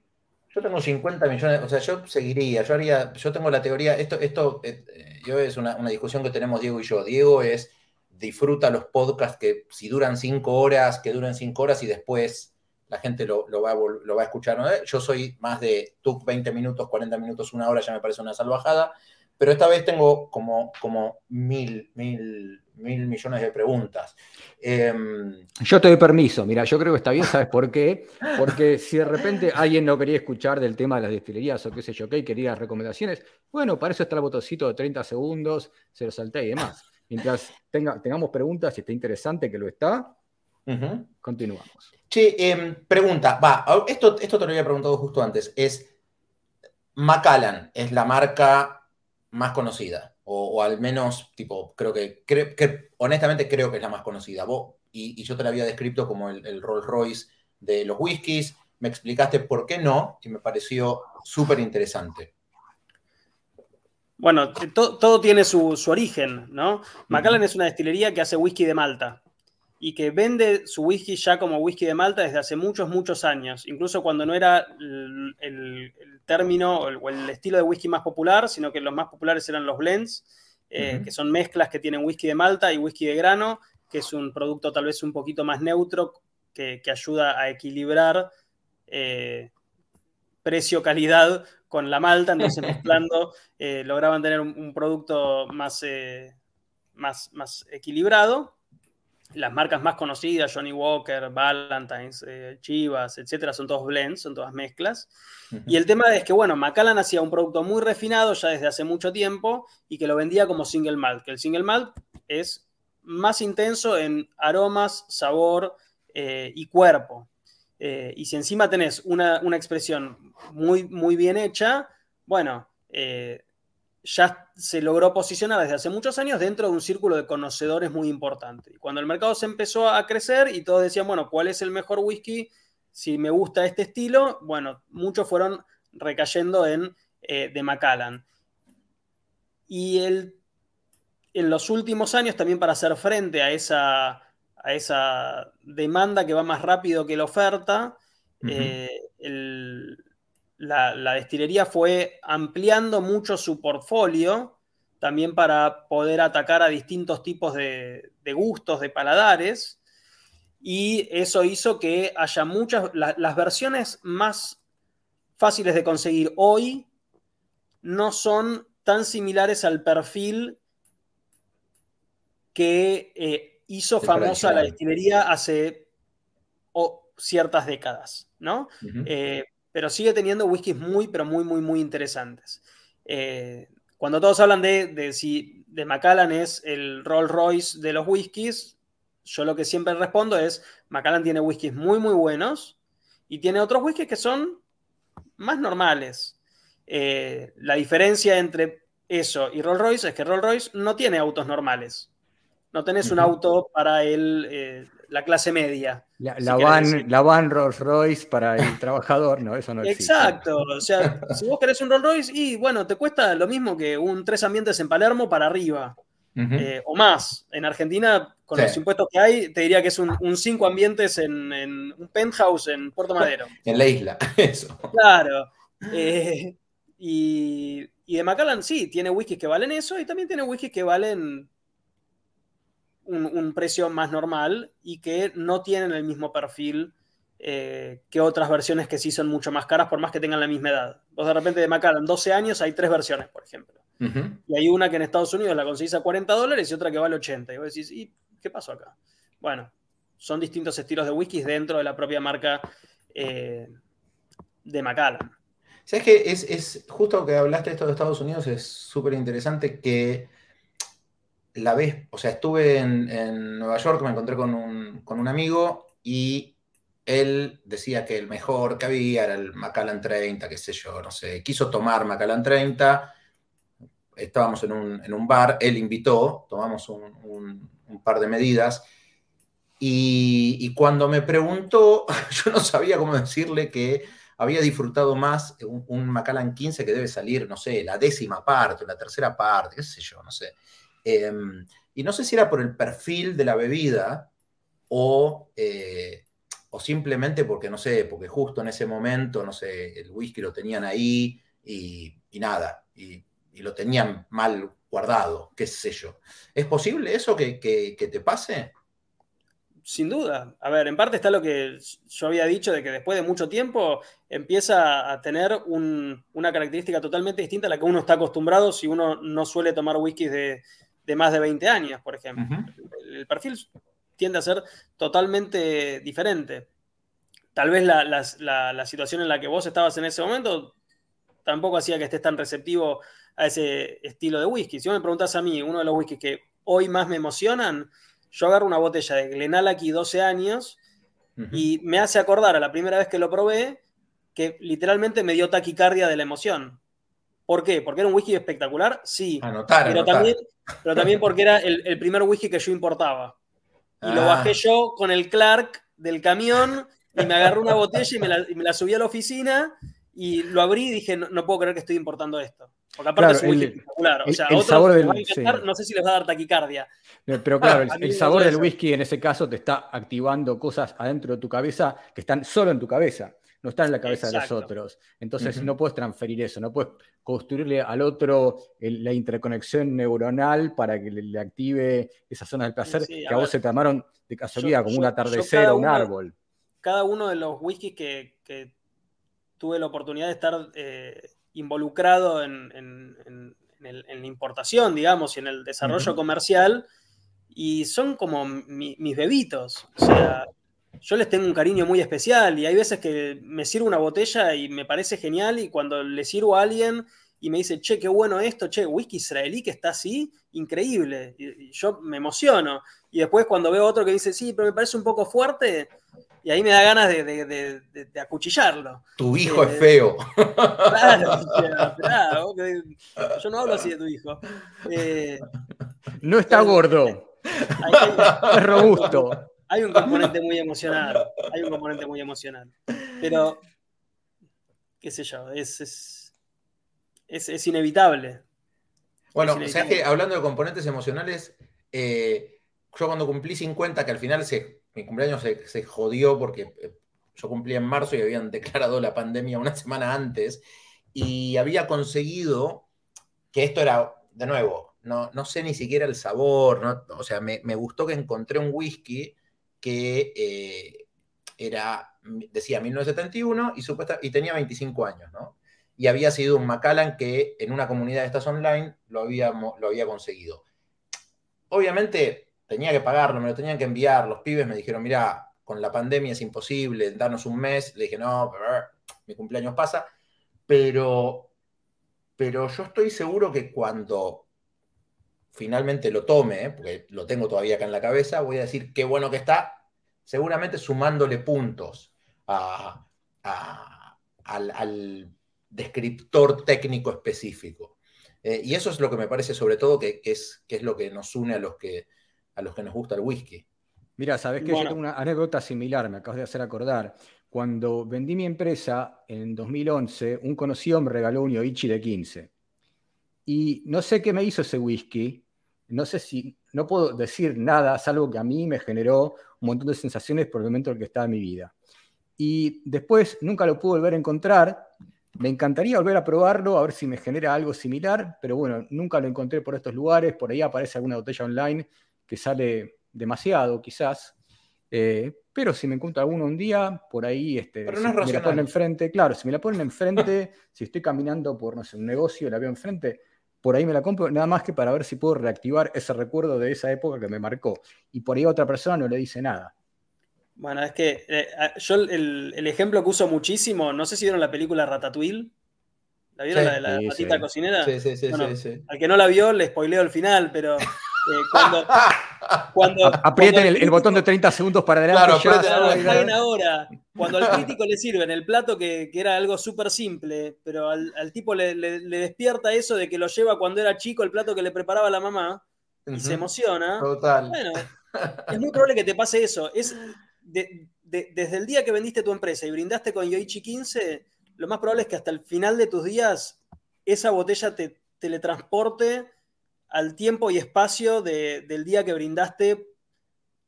Yo tengo 50 millones, o sea, yo seguiría, yo haría, yo tengo la teoría, esto, esto eh, yo es una, discusión que tenemos Diego y yo. Diego es, disfruta los podcasts que si duran 5 horas, que duren 5 horas y después la gente lo, va, lo va, a escuchar. Yo soy más de tú 20 minutos, 40 minutos, una hora, ya me parece una salvajada, pero esta vez tengo como, como mil, mil, mil millones de preguntas. Em, yo te doy permiso, mira, yo creo que está bien, ¿sabes por qué? Porque si de repente alguien no quería escuchar del tema de las destilerías o qué sé yo, qué, quería recomendaciones, bueno, para eso está el botoncito de 30 segundos, se lo salté y demás. Mientras tenga, tengamos preguntas y esté interesante, que lo está, continuamos. Sí, em, pregunta, va, esto, esto te lo había preguntado justo antes, es Macallan, es la marca más conocida o, al menos, tipo, creo que, honestamente creo que es la más conocida. Vos, y, yo te la había descrito como el, Rolls Royce de los whiskies, me explicaste por qué no, y me pareció súper interesante. Bueno, todo tiene su, origen, ¿no? Macallan es una destilería que hace whisky de Malta y que vende su whisky ya como whisky de Malta desde hace muchos, muchos años, incluso cuando no era el, término o el, estilo de whisky más popular, sino que los más populares eran los blends, eh, que son mezclas que tienen whisky de Malta y whisky de grano, que es un producto tal vez un poquito más neutro, que, ayuda a equilibrar eh, precio-calidad con la malta, entonces mezclando eh, lograban tener un, producto más, más, más equilibrado las marcas más conocidas, Johnny Walker, Valentine's, eh, Chivas, etcétera, son todos blends, son todas mezclas. Y el tema es que, bueno, Macallan hacía un producto muy refinado ya desde hace mucho tiempo y que lo vendía como single malt, que el single malt es más intenso en aromas, sabor eh, y cuerpo. Eh, y si encima tenés una, una, expresión muy, muy bien hecha, bueno, ya se logró posicionar desde hace muchos años dentro de un círculo de conocedores muy importante. Y cuando el mercado se empezó a crecer y todos decían, bueno, ¿cuál es el mejor whisky? Si me gusta este estilo, bueno, muchos fueron recayendo en eh, de Macallan. Y el, en los últimos años, también para hacer frente a esa, a esa demanda que va más rápido que la oferta, eh, el, la, destilería fue ampliando mucho su portfolio, también para poder atacar a distintos tipos de, gustos, de paladares, y eso hizo que haya muchas, las versiones más fáciles de conseguir hoy no son tan similares al perfil que eh, hizo famosa la destilería hace ciertas décadas, ¿no? Pero sigue teniendo whiskies muy, pero muy, muy, muy interesantes. Eh, cuando todos hablan de, si de Macallan es el Rolls Royce de los whiskies, yo lo que siempre respondo es, Macallan tiene whiskies muy, muy buenos y tiene otros whiskies que son más normales. Eh, la diferencia entre eso y Rolls Royce es que Rolls Royce no tiene autos normales. No tenés un auto para el, eh, la clase media. La, van, la, van, Rolls Royce para el trabajador, no, eso no existe. Exacto, o sea, si vos querés un Rolls Royce, y bueno, te cuesta lo mismo que un tres ambientes en Palermo para arriba, eh, o más. En Argentina, con los impuestos que hay, te diría que es un, cinco ambientes en, un penthouse en Puerto Madero. En la isla, eso. Claro. Eh, y, y de Macallan, sí, tiene whiskies que valen eso, y también tiene whiskies que valen un, precio más normal y que no tienen el mismo perfil eh, que otras versiones que sí son mucho más caras, por más que tengan la misma edad. Vos de repente de Macallan, 12 años, hay tres versiones, por ejemplo. Y hay una que en Estados Unidos la conseguís a 40 dólares y otra que vale 80. Y vos decís, ¿y qué pasó acá? Bueno, son distintos estilos de whiskies dentro de la propia marca eh, de Macallan. ¿Sabes que es, es, justo que hablaste de esto de Estados Unidos? Es súper interesante que la vez, o sea, estuve en, Nueva York, me encontré con un, amigo y él decía que el mejor que había era el Macallan 30, qué sé yo, no sé, quiso tomar Macallan 30, estábamos en un, bar, él invitó, tomamos un, par de medidas y, cuando me preguntó, yo no sabía cómo decirle que había disfrutado más un, un Macallan 15 que debe salir, no sé, la décima parte, la tercera parte, qué sé yo, no sé. Em, y no sé si era por el perfil de la bebida o, eh, o simplemente porque, no sé, porque justo en ese momento, no sé, el whisky lo tenían ahí y, nada, y, lo tenían mal guardado, qué sé yo. ¿Es posible eso que, te pase? Sin duda. A ver, en parte está lo que yo había dicho de que después de mucho tiempo empieza a tener una característica totalmente distinta a la que uno está acostumbrado si uno no suele tomar whisky de, más de 20 años, por ejemplo. el, perfil tiende a ser totalmente diferente. Tal vez la, situación en la que vos estabas en ese momento tampoco hacía que estés tan receptivo a ese estilo de whisky. Si vos me preguntas a mí, uno de los whiskies que hoy más me emocionan, yo agarro una botella de Glenallachie 12 años y me hace acordar a la primera vez que lo probé que literalmente me dio taquicardia de la emoción. ¿Por qué? ¿Porque era un whisky espectacular? Sí. pero, También, pero también porque era el primer whisky que yo importaba. Y lo bajé ah. yo con el Clark del camión y me agarré una botella y me la, subí a la oficina y lo abrí y dije, no, puedo creer que estoy importando esto. Porque aparte es muy espectacular. O sea, sabor del, no sé si les va a dar taquicardia. Pero claro, el, sabor del whisky en ese caso te está activando cosas adentro de tu cabeza que están solo en tu cabeza no están en la cabeza de los otros. Entonces no puedes transferir eso, no puedes construirle al otro la interconexión neuronal para que le, active esa zona del placer que a, vos se te amaron de casualidad, como un atardecer o un árbol. Cada uno de los whiskies que, tuve la oportunidad de estar eh, involucrado en, la importación, digamos, y en el desarrollo comercial, y son como mis bebitos. O sea, yo les tengo un cariño muy especial y hay veces que me sirvo una botella y me parece genial y cuando le sirvo a alguien y me dice, che, qué bueno esto, che, whisky israelí que está así, increíble. Y, yo me emociono. Y después cuando veo otro que dice, sí, pero me parece un poco fuerte, y ahí me da ganas de, acuchillarlo. Tu hijo es feo. Claro, claro, yo no hablo así de tu hijo. Eh, no está gordo. es robusto. Hay un componente muy emocional, hay un componente muy emocional. Pero, qué sé yo, es, es, inevitable. Bueno, o sea que hablando de componentes emocionales, eh, yo cuando cumplí 50, que al final se, mi cumpleaños se, jodió porque eh, yo cumplí en marzo y habían declarado la pandemia una semana antes, y había conseguido que esto era, de nuevo, no, no sé ni siquiera el sabor, o sea, me, me, gustó que encontré un whisky que eh, era, decía 1971 y, supuesta, y tenía 25 años, ¿no? Y había sido un Macallan que en una comunidad de estas online lo había, lo había conseguido. Obviamente tenía que pagarlo, me lo tenían que enviar. Los pibes me dijeron, mira, con la pandemia es imposible, darnos un mes. Le dije, no, mi cumpleaños pasa. Pero, pero yo estoy seguro que cuando finalmente lo tome, porque lo tengo todavía acá en la cabeza, voy a decir qué bueno que está, seguramente sumándole puntos al, descriptor técnico específico. Eh, y eso es lo que me parece sobre todo que, es, que es lo que nos une a los que, a los que nos gusta el whisky. Mira, sabes que yo tengo una anécdota similar, me acabas de hacer acordar. Cuando vendí mi empresa en 2011, un conocido me regaló un Yoichi de 15. Y no sé qué me hizo ese whisky, no sé si, no puedo decir nada, salvo que a mí me generó un montón de sensaciones por el momento en el que estaba en mi vida. Y después nunca lo pude volver a encontrar. Me encantaría volver a probarlo, a ver si me genera algo similar, pero bueno, nunca lo encontré por estos lugares. Por ahí aparece alguna botella online que sale demasiado, quizás. Eh, pero si me encuentro alguno un día, por ahí, este, si me la ponen enfrente, claro, si me la ponen enfrente, si estoy caminando por, no sé, un negocio, la veo enfrente, por ahí me la compro, nada más que para ver si puedo reactivar ese recuerdo de esa época que me marcó. Y por ahí a otra persona no le dice nada. Bueno, es que eh, yo el, ejemplo que uso muchísimo, no sé si vieron la película Ratatouille. ¿La vieron la de la patita cocinera? Sí, sí, sí, sí, Al que no la vio, le spoileo el final, pero eh, cuando, Aprieten el, botón de 30 segundos para adelante. Claro, ahora. Cuando al crítico le sirve en el plato que, era algo súper simple, pero al, tipo le, despierta eso de que lo lleva cuando era chico el plato que le preparaba la mamá y se emociona. Total. Bueno, es muy probable que te pase eso. Es desde el día que vendiste tu empresa y brindaste con Yoichi 15, lo más probable es que hasta el final de tus días esa botella te teletransporte al tiempo y espacio del día que brindaste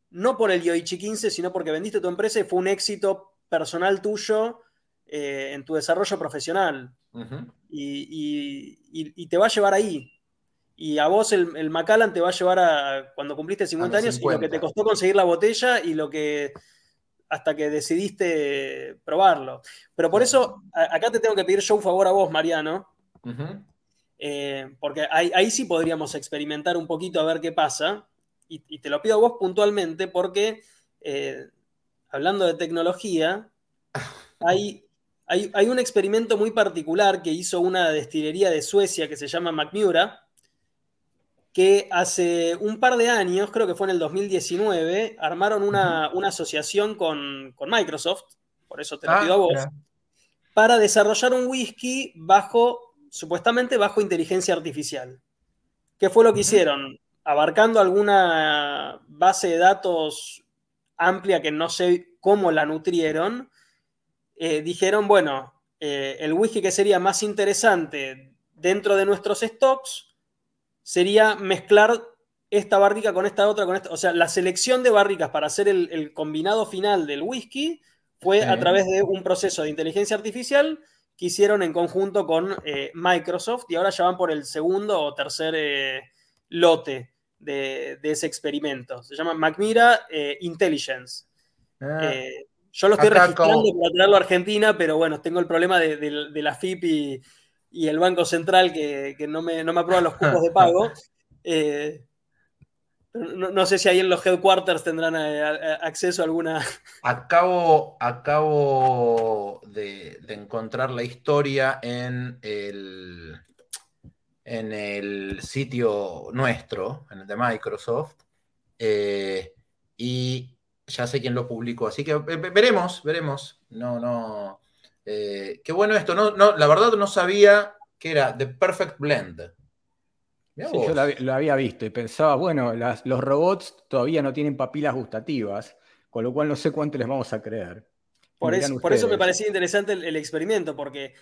no por el Yoichi 15, sino porque vendiste tu empresa y fue un éxito personal tuyo eh, en tu desarrollo profesional. y, te va a llevar ahí. Y a vos el, el, Macallan te va a llevar a cuando cumpliste 50 años y lo que te costó conseguir la botella y lo que hasta que decidiste probarlo. Pero por eso, acá te tengo que pedir yo un favor a vos, Mariano. Eh, porque ahí, sí podríamos experimentar un poquito a ver qué pasa. Y, te lo pido a vos puntualmente porque, eh, hablando de tecnología, hay, hay, un experimento muy particular que hizo una destilería de Suecia que se llama Macmura, que hace un par de años, creo que fue en el 2019, armaron una, asociación con, Microsoft, por eso te lo ah, pido a vos, para desarrollar un whisky bajo, supuestamente bajo inteligencia artificial. ¿Qué fue lo que hicieron? Abarcando alguna base de datos amplia que no sé cómo la nutrieron, eh, dijeron, bueno, eh, el whisky que sería más interesante dentro de nuestros stocks sería mezclar esta barrica con esta otra, con esta. O sea, la selección de barricas para hacer el, combinado final del whisky fue a través de un proceso de inteligencia artificial que hicieron en conjunto con eh, Microsoft y ahora ya van por el segundo o tercer eh, lote de, ese experimento. Se llama Macmira eh, Intelligence. Ah. yo lo estoy registrando para traerlo a Argentina, pero bueno, tengo el problema de, de la FIP y, y el Banco Central que, no, me, no, me, aprueba los cupos de pago. No, sé si ahí en los headquarters tendrán eh, acceso a alguna. Acabo, acabo de, encontrar la historia en el, en el sitio nuestro, en el de Microsoft, eh, y ya sé quién lo publicó. Así que veremos, veremos. No, no. Eh, qué bueno esto, no, no, la verdad no sabía que era The Perfect Blend. Yo lo había visto y pensaba, bueno, los robots todavía no tienen papilas gustativas, con lo cual no sé cuánto les vamos a creer. Por, eso, por eso, me parecía interesante el, experimento, porque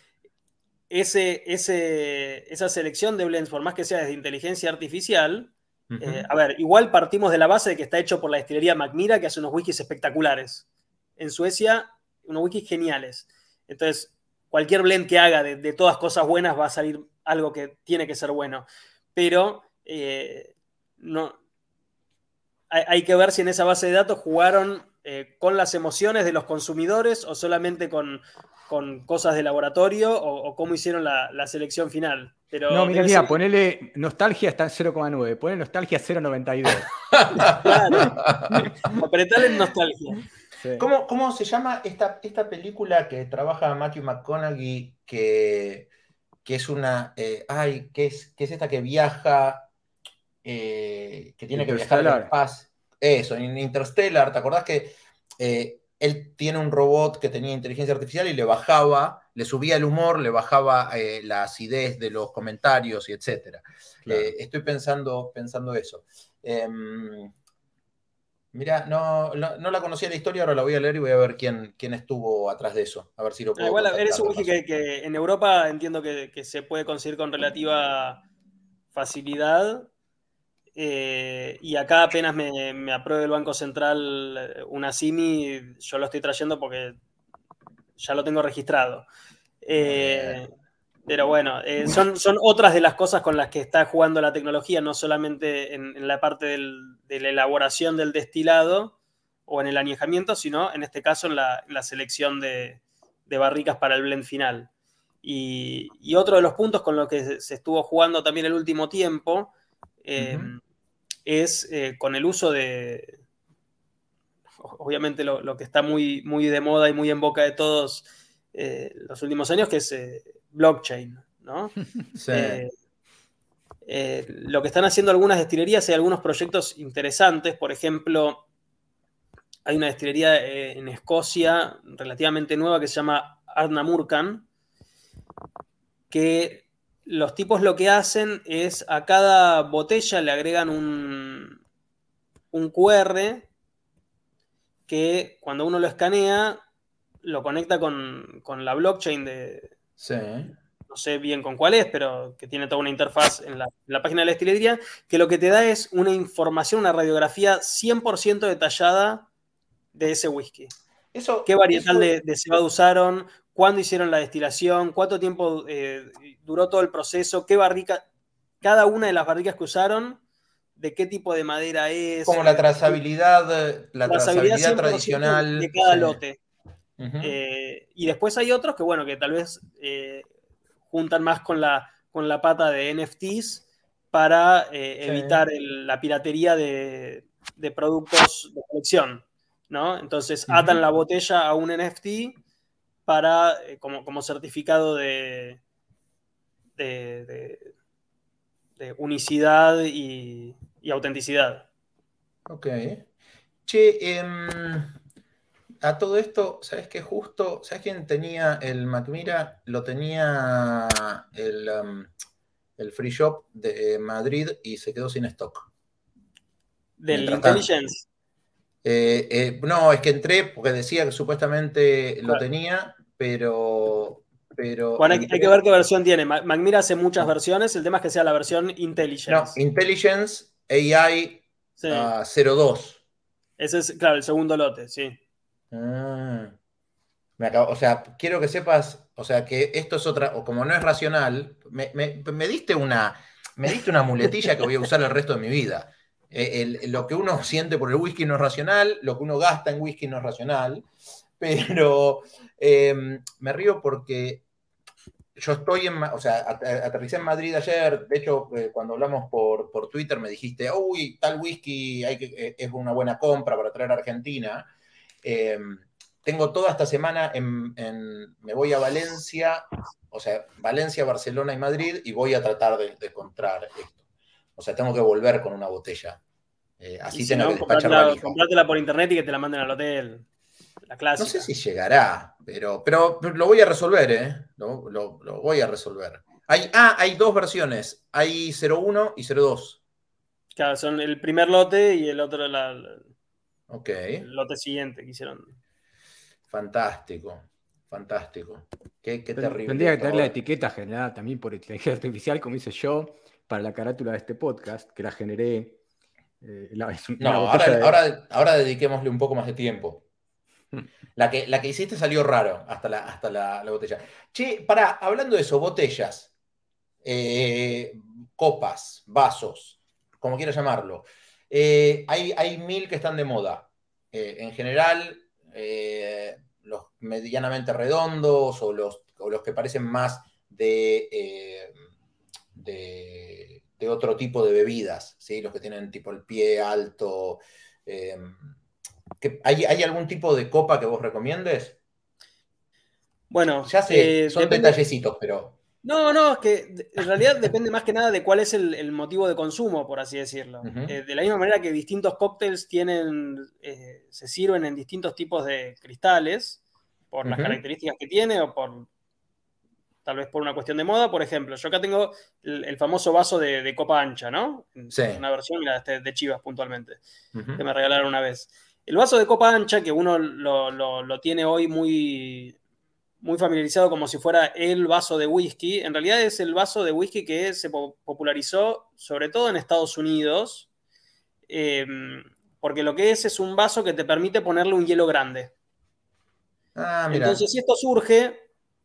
ese, ese, esa selección de blends, por más que sea desde inteligencia artificial, eh, a ver, igual partimos de la base de que está hecho por la destilería Macmira, que hace unos wikis espectaculares. En Suecia, unos wikis geniales. Entonces, cualquier blend que haga de, todas cosas buenas va a salir algo que tiene que ser bueno. Pero eh, no, hay, que ver si en esa base de datos jugaron eh, con las emociones de los consumidores o solamente con, cosas de laboratorio o, cómo hicieron la, selección final. Pero no, mira, mira, ponele nostalgia está en 0,9, ponele nostalgia 0,92. claro, apretale en nostalgia. ¿Cómo, se llama esta, esta película que trabaja Matthew McConaughey, que, es una... Eh, ay, ¿qué es, es esta que viaja, eh, que tiene que viajar en paz? Eso, en Interstellar, ¿te acordás que eh, él tiene un robot que tenía inteligencia artificial y le bajaba, le subía el humor, le bajaba la acidez de los comentarios y etcétera? estoy pensando, pensando eso. Em, Mira, no, no, la conocía la historia, ahora la voy a leer y voy a ver quién, quién estuvo atrás de eso. A ver si lo puedo. igual eres un wiki que, en Europa entiendo que, se puede conseguir con relativa facilidad. Eh, y acá apenas me, me, apruebe el Banco Central eh, una CIMI, yo lo estoy trayendo porque ya lo tengo registrado. Eh, pero bueno, eh, son, son otras de las cosas con las que está jugando la tecnología, no solamente en, la parte de la elaboración del destilado o en el añejamiento, sino en este caso en la, selección de, barricas para el blend final. Y, otro de los puntos con los que se estuvo jugando también el último tiempo eh, es eh, con el uso de, obviamente lo, que está muy, muy de moda y muy en boca de todos los últimos años, que es blockchain, ¿no? Eh, eh, lo que están haciendo algunas destilerías, hay algunos proyectos interesantes, por ejemplo, hay una destilería eh, en Escocia relativamente nueva que se llama Arnamurkan, que los tipos lo que hacen es a cada botella le agregan un, un QR que cuando uno lo escanea lo conecta con, con la blockchain de, Sí. No sé bien con cuál es, pero que tiene toda una interfaz en la, página de la estilería, que lo que te da es una información, una radiografía 100% detallada de ese whisky. Eso, ¿Qué varietal de, de, cebada usaron? ¿Cuándo hicieron la destilación? ¿Cuánto tiempo eh, duró todo el proceso? ¿Qué barrica? Cada una de las barricas que usaron, ¿de qué tipo de madera es? Como la trazabilidad, la trazabilidad, tradicional. De cada lote. Eh, y después hay otros que, bueno, que tal vez eh, juntan más con la, con la pata de NFTs para eh, evitar la piratería de, productos de colección, ¿no? Entonces atan la botella a un NFT para, como, como, certificado de, de, unicidad y, y, autenticidad. Ok. Che, em, a todo esto, ¿sabes qué? Justo, ¿sabes quién tenía el Macmira? Lo tenía el, um, el free shop de Madrid y se quedó sin stock. ¿Del Intelligence? Eh, eh, no, es que entré porque decía que supuestamente lo tenía, pero. pero bueno, hay, que ver qué versión tiene. Macmira hace muchas versiones, el tema es que sea la versión Intelligence. No, Intelligence AI 02. Ese es, claro, el segundo lote, sí. Ah. o sea, quiero que sepas, o sea, que esto es otra, o como no es racional, me, diste una, me diste una muletilla que voy a usar el resto de mi vida. Eh, lo que uno siente por el whisky no es racional, lo que uno gasta en whisky no es racional, pero em, me río porque yo estoy en, o sea, aterricé en Madrid ayer, de hecho, eh, cuando hablamos por, por, Twitter me dijiste, uy, tal whisky eh, es una buena compra para traer a Argentina. Em, tengo toda esta semana en, me voy a Valencia, o sea, Valencia, Barcelona y Madrid, y voy a tratar de, encontrar esto. O sea, tengo que volver con una botella. Eh, así tengo que despachar Comprátela por internet y que te la manden al hotel. La clásica. No sé si llegará, pero, pero lo voy a resolver, ¿eh? Lo, lo, voy a resolver. Hay, ah, hay dos versiones. Hay 01 y 02. Claro, son el primer lote y el otro la, Ok. El lote siguiente que hicieron. Fantástico, fantástico. Qué, terrible. Tendría que tener la etiqueta generada también por inteligencia artificial, como hice yo, para la carátula de este podcast, que la generé. Eh, no, ahora, ahora, dediquémosle un poco más de tiempo. La que, la que hiciste salió raro hasta la, hasta la, botella. Che, para, hablando de eso, botellas, eh, copas, vasos, como quieras llamarlo. Eh, hay, mil que están de moda. Eh, en general, eh, los medianamente redondos o los, los que parecen más de, de, otro tipo de bebidas, ¿sí? los que tienen tipo el pie alto. ¿hay, ¿Hay algún tipo de copa que vos recomiendes? Bueno, ya sé, son detallecitos, pero. No, no, es que en realidad depende más que nada de cuál es el, motivo de consumo, por así decirlo. Eh, de la misma manera que distintos cócteles tienen, eh, se sirven en distintos tipos de cristales, por las características que tiene o por tal vez por una cuestión de moda. Por ejemplo, yo acá tengo el, famoso vaso de, copa ancha, ¿no? Sí. Una versión este, de Chivas puntualmente, que me regalaron una vez. El vaso de copa ancha, que uno lo tiene hoy muy muy familiarizado como si fuera el vaso de whisky. En realidad es el vaso de whisky que se popularizó sobre todo en Estados Unidos, em, porque lo que es es un vaso que te permite ponerle un hielo grande. Ah, Entonces, esto surge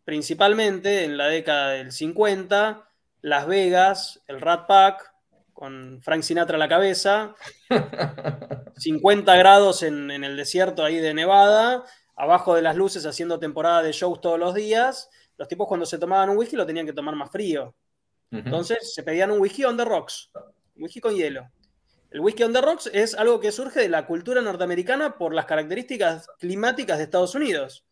principalmente en la década del 50, Las Vegas, el Rat Pack, con Frank Sinatra a la cabeza, 50 grados en, en el desierto ahí de Nevada, abajo de las luces haciendo temporada de shows todos los días, los tipos cuando se tomaban un whisky lo tenían que tomar más frío. Entonces se pedían un whisky on the rocks, un whisky con hielo. El whisky on the rocks es algo que surge de la cultura norteamericana por las características climáticas de Estados Unidos,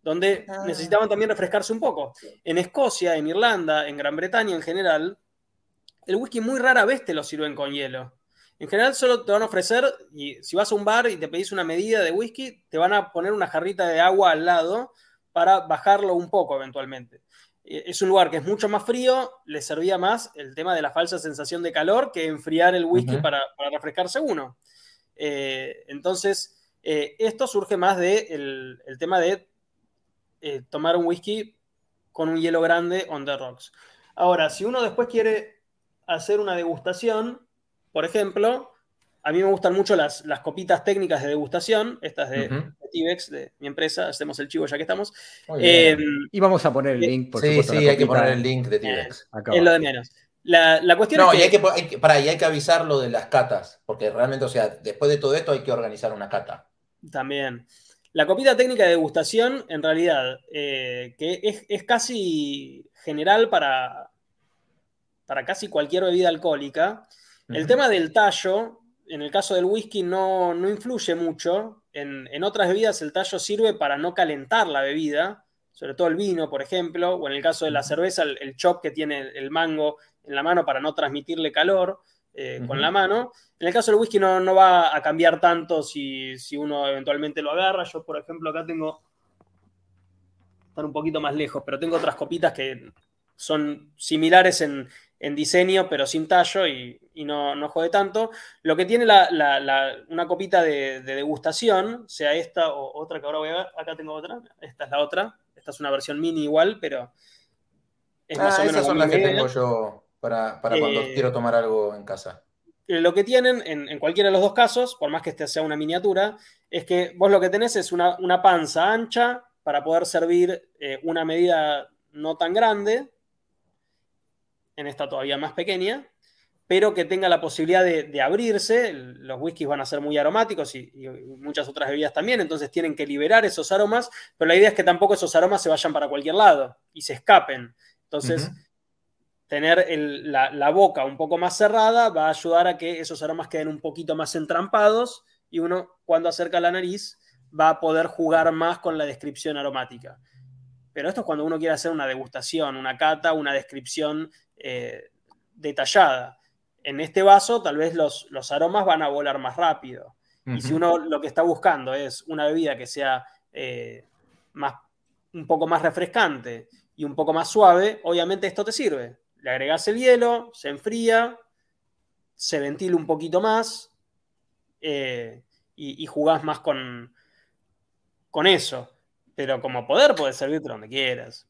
donde ah. necesitaban también refrescarse un poco. En Escocia, en Irlanda, en Gran Bretaña en general, el whisky muy rara vez te lo sirven con hielo. En general solo te van a ofrecer, y si vas a un bar y te pedís una medida de whisky, te van a poner una jarrita de agua al lado para bajarlo un poco eventualmente. Eh, es un lugar que es mucho más frío, le servía más el tema de la falsa sensación de calor que enfriar el whisky para, refrescarse uno. Eh, entonces, eh, esto surge más del de el tema de tomar un whisky con un hielo grande on the rocks. Ahora, si uno después quiere hacer una degustación, por ejemplo, a mí me gustan mucho las, las copitas técnicas de degustación, estas de, Tibex, de mi empresa, hacemos el chivo ya que estamos. Eh, y vamos a poner el link, por sí, Sí, hay que poner el link de Tibex. es lo de menos. La, cuestión es que... Y hay que, para, y hay que avisar lo de las catas, porque realmente, o sea, después de todo esto hay que organizar una cata. También. La copita técnica de degustación, en realidad, eh, que es, casi general para, para casi cualquier bebida alcohólica. El tema del tallo en el caso del whisky no, influye mucho. En, otras bebidas el tallo sirve para no calentar la bebida, sobre todo el vino, por ejemplo, o en el caso de la cerveza, el, chop que tiene el mango en la mano para no transmitirle calor eh, con la mano. En el caso del whisky no, va a cambiar tanto si, si, uno eventualmente lo agarra. Yo, por ejemplo, acá tengo, están un poquito más lejos, pero tengo otras copitas que son similares en, en diseño, pero sin tallo y, no, no, jode tanto. Lo que tiene una copita de, degustación, sea esta o otra que ahora voy a ver, acá tengo otra, esta es la otra, esta es una versión mini igual, pero es más ah, o menos. Esas son las que tengo yo para, cuando eh, quiero tomar algo en casa. Lo que tienen en, cualquiera de los dos casos, por más que este sea una miniatura, es que vos lo que tenés es una, panza ancha para poder servir eh, una medida no tan grande, en esta todavía más pequeña, pero que tenga la posibilidad de, abrirse. Los whiskies van a ser muy aromáticos y, muchas otras bebidas también, entonces tienen que liberar esos aromas, pero la idea es que tampoco esos aromas se vayan para cualquier lado y se escapen. Entonces, tener la, boca un poco más cerrada va a ayudar a que esos aromas queden un poquito más entrampados y uno cuando acerca la nariz va a poder jugar más con la descripción aromática. Pero esto es cuando uno quiere hacer una degustación, una cata, una descripción eh, detallada. En este vaso tal vez los, los, aromas van a volar más rápido. Y si uno lo que está buscando es una bebida que sea eh, más, un poco más refrescante y un poco más suave, obviamente esto te sirve. Le agregas el hielo, se enfría, se ventila un poquito más eh, y, y, jugás más con, con eso. Pero como poder puedes servirte donde quieras.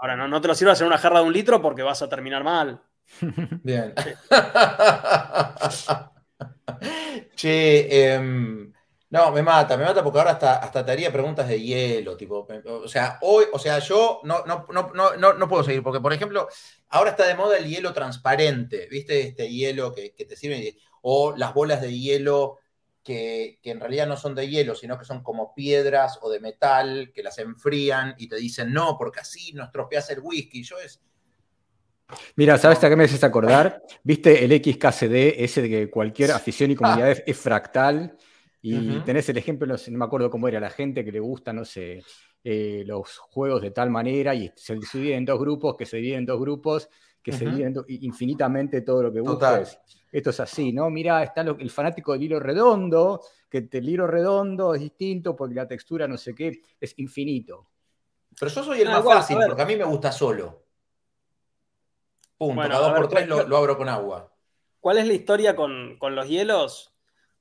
Ahora, no, no te lo sirvo hacer una jarra de un litro porque vas a terminar mal. Bien. che, em, no, me mata, me mata porque ahora hasta, hasta te haría preguntas de hielo, tipo, o sea, hoy, o sea, yo no, no, no, puedo seguir, porque por ejemplo, ahora está de moda el hielo transparente, ¿viste? Este hielo que, que te sirve, o las bolas de hielo que, en realidad no son de hielo, sino que son como piedras o de metal que las enfrían y te dicen no, porque así nos tropeas el whisky. Yo es. Mira, ¿sabes a qué me haces acordar? ¿Viste el XKCD, ese de que cualquier afición y comunidad ah. es, fractal? Y tenés el ejemplo, no, me acuerdo cómo era, la gente que le gusta, no sé, eh, los juegos de tal manera y se dividen en dos grupos, que se dividen en dos grupos, que se dividen infinitamente todo lo que buscas esto es así, ¿no? Mira, está el fanático del hilo redondo, que el hilo redondo es distinto porque la textura no sé qué, es infinito. Pero yo soy el ah, más fácil, porque a mí me gusta solo. Punto, bueno, cada dos por tres lo, abro con agua. ¿Cuál es la historia con, los hielos?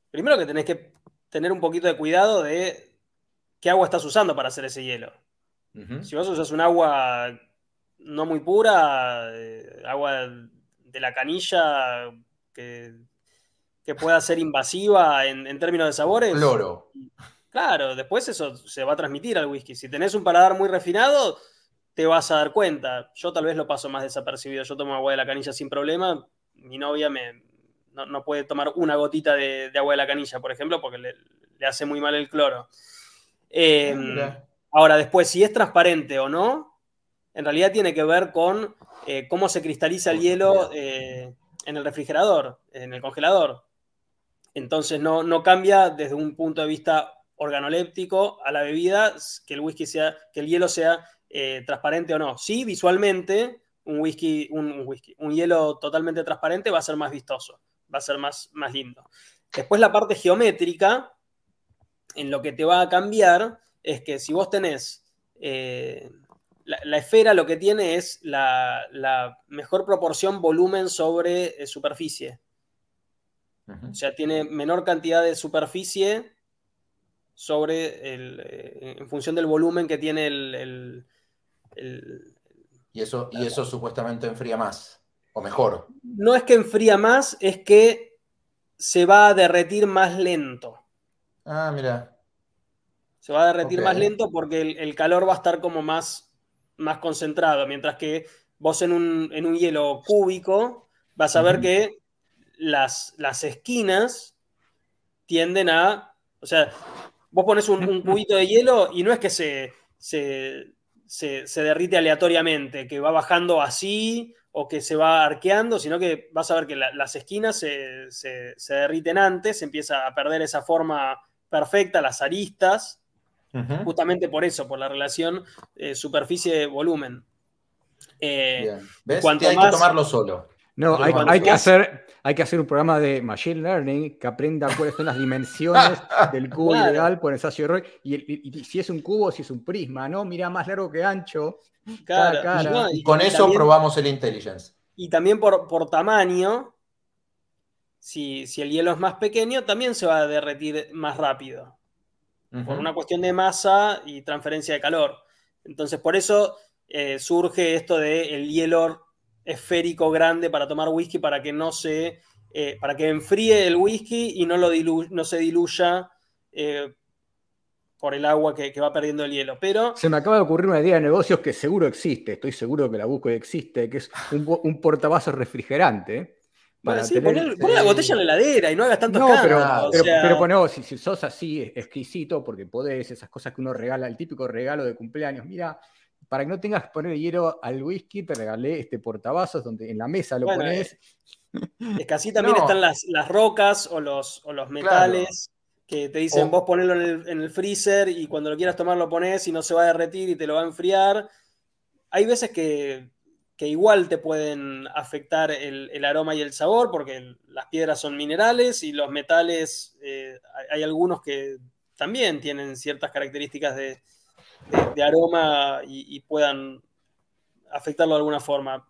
Primero que tenés que tener un poquito de cuidado de qué agua estás usando para hacer ese hielo. Si vos usas un agua no muy pura, eh, agua de la canilla que, pueda ser invasiva en, términos de sabores. Cloro. Claro, después eso se va a transmitir al whisky. Si tenés un paladar muy refinado, te vas a dar cuenta. Yo tal vez lo paso más desapercibido. Yo tomo agua de la canilla sin problema. Mi novia me, no, puede tomar una gotita de, agua de la canilla, por ejemplo, porque le, hace muy mal el cloro. Em, ahora, después, si es transparente o no, en realidad tiene que ver con eh, cómo se cristaliza el hielo eh, en el refrigerador, en el congelador. Entonces no, no cambia desde un punto de vista organoléptico a la bebida que el whisky sea, que el hielo sea eh, transparente o no. Sí, visualmente, un whisky, un, whisky, un hielo totalmente transparente va a ser más vistoso, va a ser más, más lindo. Después la parte geométrica, en lo que te va a cambiar es que si vos tenés eh, la, esfera lo que tiene es la, mejor proporción volumen sobre eh, superficie. O sea, tiene menor cantidad de superficie sobre el, eh, en función del volumen que tiene el, y, eso, y eso supuestamente enfría más, o mejor. No es que enfría más, es que se va a derretir más lento. Ah, mira. Se va a derretir más lento porque el, calor va a estar como más, más concentrado, mientras que vos en un, hielo cúbico vas a ver que las, las esquinas tienden a, o sea, vos pones un, cubito de hielo y no es que se, se, derrite aleatoriamente, que va bajando así o que se va arqueando, sino que vas a ver que las esquinas se, derriten antes, empieza a perder esa forma perfecta, las aristas, justamente por eso, por la relación eh, superficie-volumen. Eh, ¿Ves? hay que tomarlo solo. No, hay, que hacer, hay que hacer un programa de Machine Learning que aprenda cuáles son las dimensiones del cubo ideal por ensayo error. Y, y, si es un cubo, si es un prisma, ¿no? Mira, más largo que ancho. Claro. Y, con eso probamos el intelligence. Y también por, por tamaño, si, el hielo es más pequeño, también se va a derretir más rápido. Por una cuestión de masa y transferencia de calor. Entonces, por eso eh, surge esto de el hielo esférico grande para tomar whisky para que no se, eh, para que enfríe el whisky y no, lo no se diluya eh, por el agua que, va perdiendo el hielo. Pero... Se me acaba de ocurrir una idea de negocios que seguro existe, estoy seguro que la busco y existe, que es un, portavasos refrigerante. Para sí, poner, la botella en la heladera y no hagas tanto no, pero, pero, si, si, sos así exquisito, porque podés, esas cosas que uno regala, el típico regalo de cumpleaños, mira, para que no tengas que poner hielo al whisky, te regalé este portavasos donde en la mesa lo pones. Es que así también están las, rocas o los, los metales que te dicen vos ponelo en el, freezer y cuando lo quieras tomar lo pones y no se va a derretir y te lo va a enfriar. Hay veces que, igual te pueden afectar el, aroma y el sabor porque las piedras son minerales y los metales, eh, hay algunos que también tienen ciertas características de, de, aroma y, puedan afectarlo de alguna forma.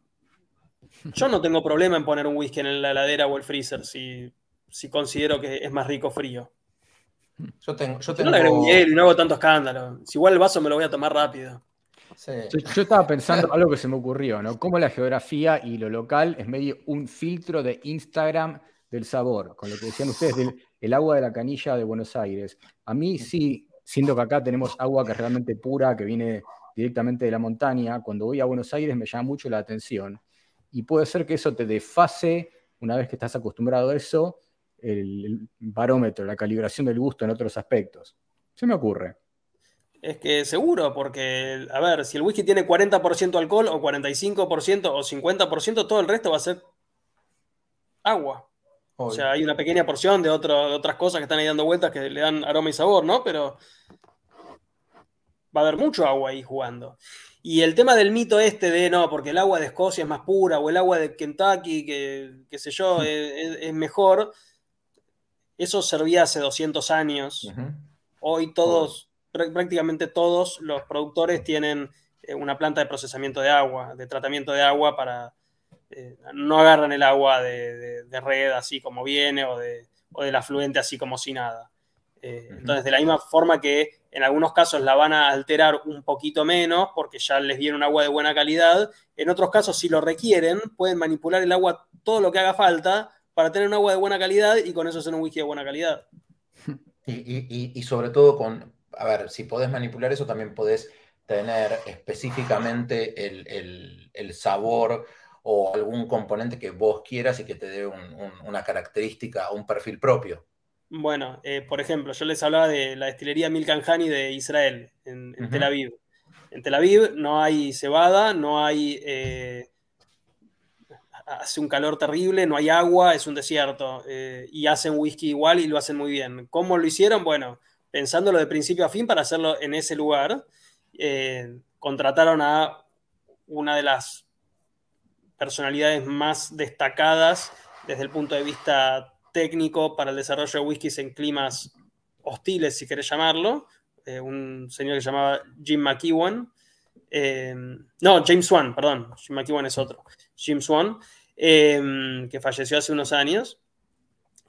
Yo no tengo problema en poner un whisky en la heladera o el freezer si, considero que es más rico frío. Yo tengo. Yo no le agrego y no hago tanto escándalo. Si igual el vaso me lo voy a tomar rápido. Yo, estaba pensando algo que se me ocurrió, ¿no? Cómo la geografía y lo local es medio un filtro de Instagram del sabor, con lo que decían ustedes del el agua de la canilla de Buenos Aires. A mí sí, siendo que acá tenemos agua que es realmente pura, que viene directamente de la montaña, cuando voy a Buenos Aires me llama mucho la atención. Y puede ser que eso te desfase, una vez que estás acostumbrado a eso, el, barómetro, la calibración del gusto en otros aspectos. Se me ocurre. Es que seguro, porque, a ver, si el whisky tiene 40% alcohol o 45% o 50%, todo el resto va a ser agua. O sea, hay una pequeña porción de, otras cosas que están ahí dando vueltas que le dan aroma y sabor, ¿no? Pero va a haber mucho agua ahí jugando. Y el tema del mito este de no, porque el agua de Escocia es más pura o el agua de Kentucky, que qué sé yo, es, mejor, eso servía hace 200 años. Hoy todos, prácticamente todos los productores tienen eh, una planta de procesamiento de agua, de tratamiento de agua para, eh, no agarran el agua de, red así como viene o, de, del afluente así como si nada. Eh, entonces, de la misma forma que en algunos casos la van a alterar un poquito menos porque ya les dieron agua de buena calidad, en otros casos, si lo requieren, pueden manipular el agua todo lo que haga falta para tener un agua de buena calidad y con eso hacer un whisky de buena calidad. Y, sobre todo con, a ver, si podés manipular eso, también podés tener específicamente el, el sabor o algún componente que vos quieras y que te dé una característica o un perfil propio. Bueno, eh, por ejemplo, yo les hablaba de la destilería Milkan Hani de Israel, en, Tel Aviv. En Tel Aviv no hay cebada, no hay... Eh, hace un calor terrible, no hay agua, es un desierto. Eh, y hacen whisky igual y lo hacen muy bien. ¿Cómo lo hicieron? Bueno, pensándolo de principio a fin para hacerlo en ese lugar, contrataron a una de las personalidades más destacadas desde el punto de vista técnico para el desarrollo de whiskies en climas hostiles, si querés llamarlo. Eh, un señor que se llamaba Jim McEwan. Eh, no, James Swan, perdón. Jim McEwan es otro. Jim Swan, eh, que falleció hace unos años.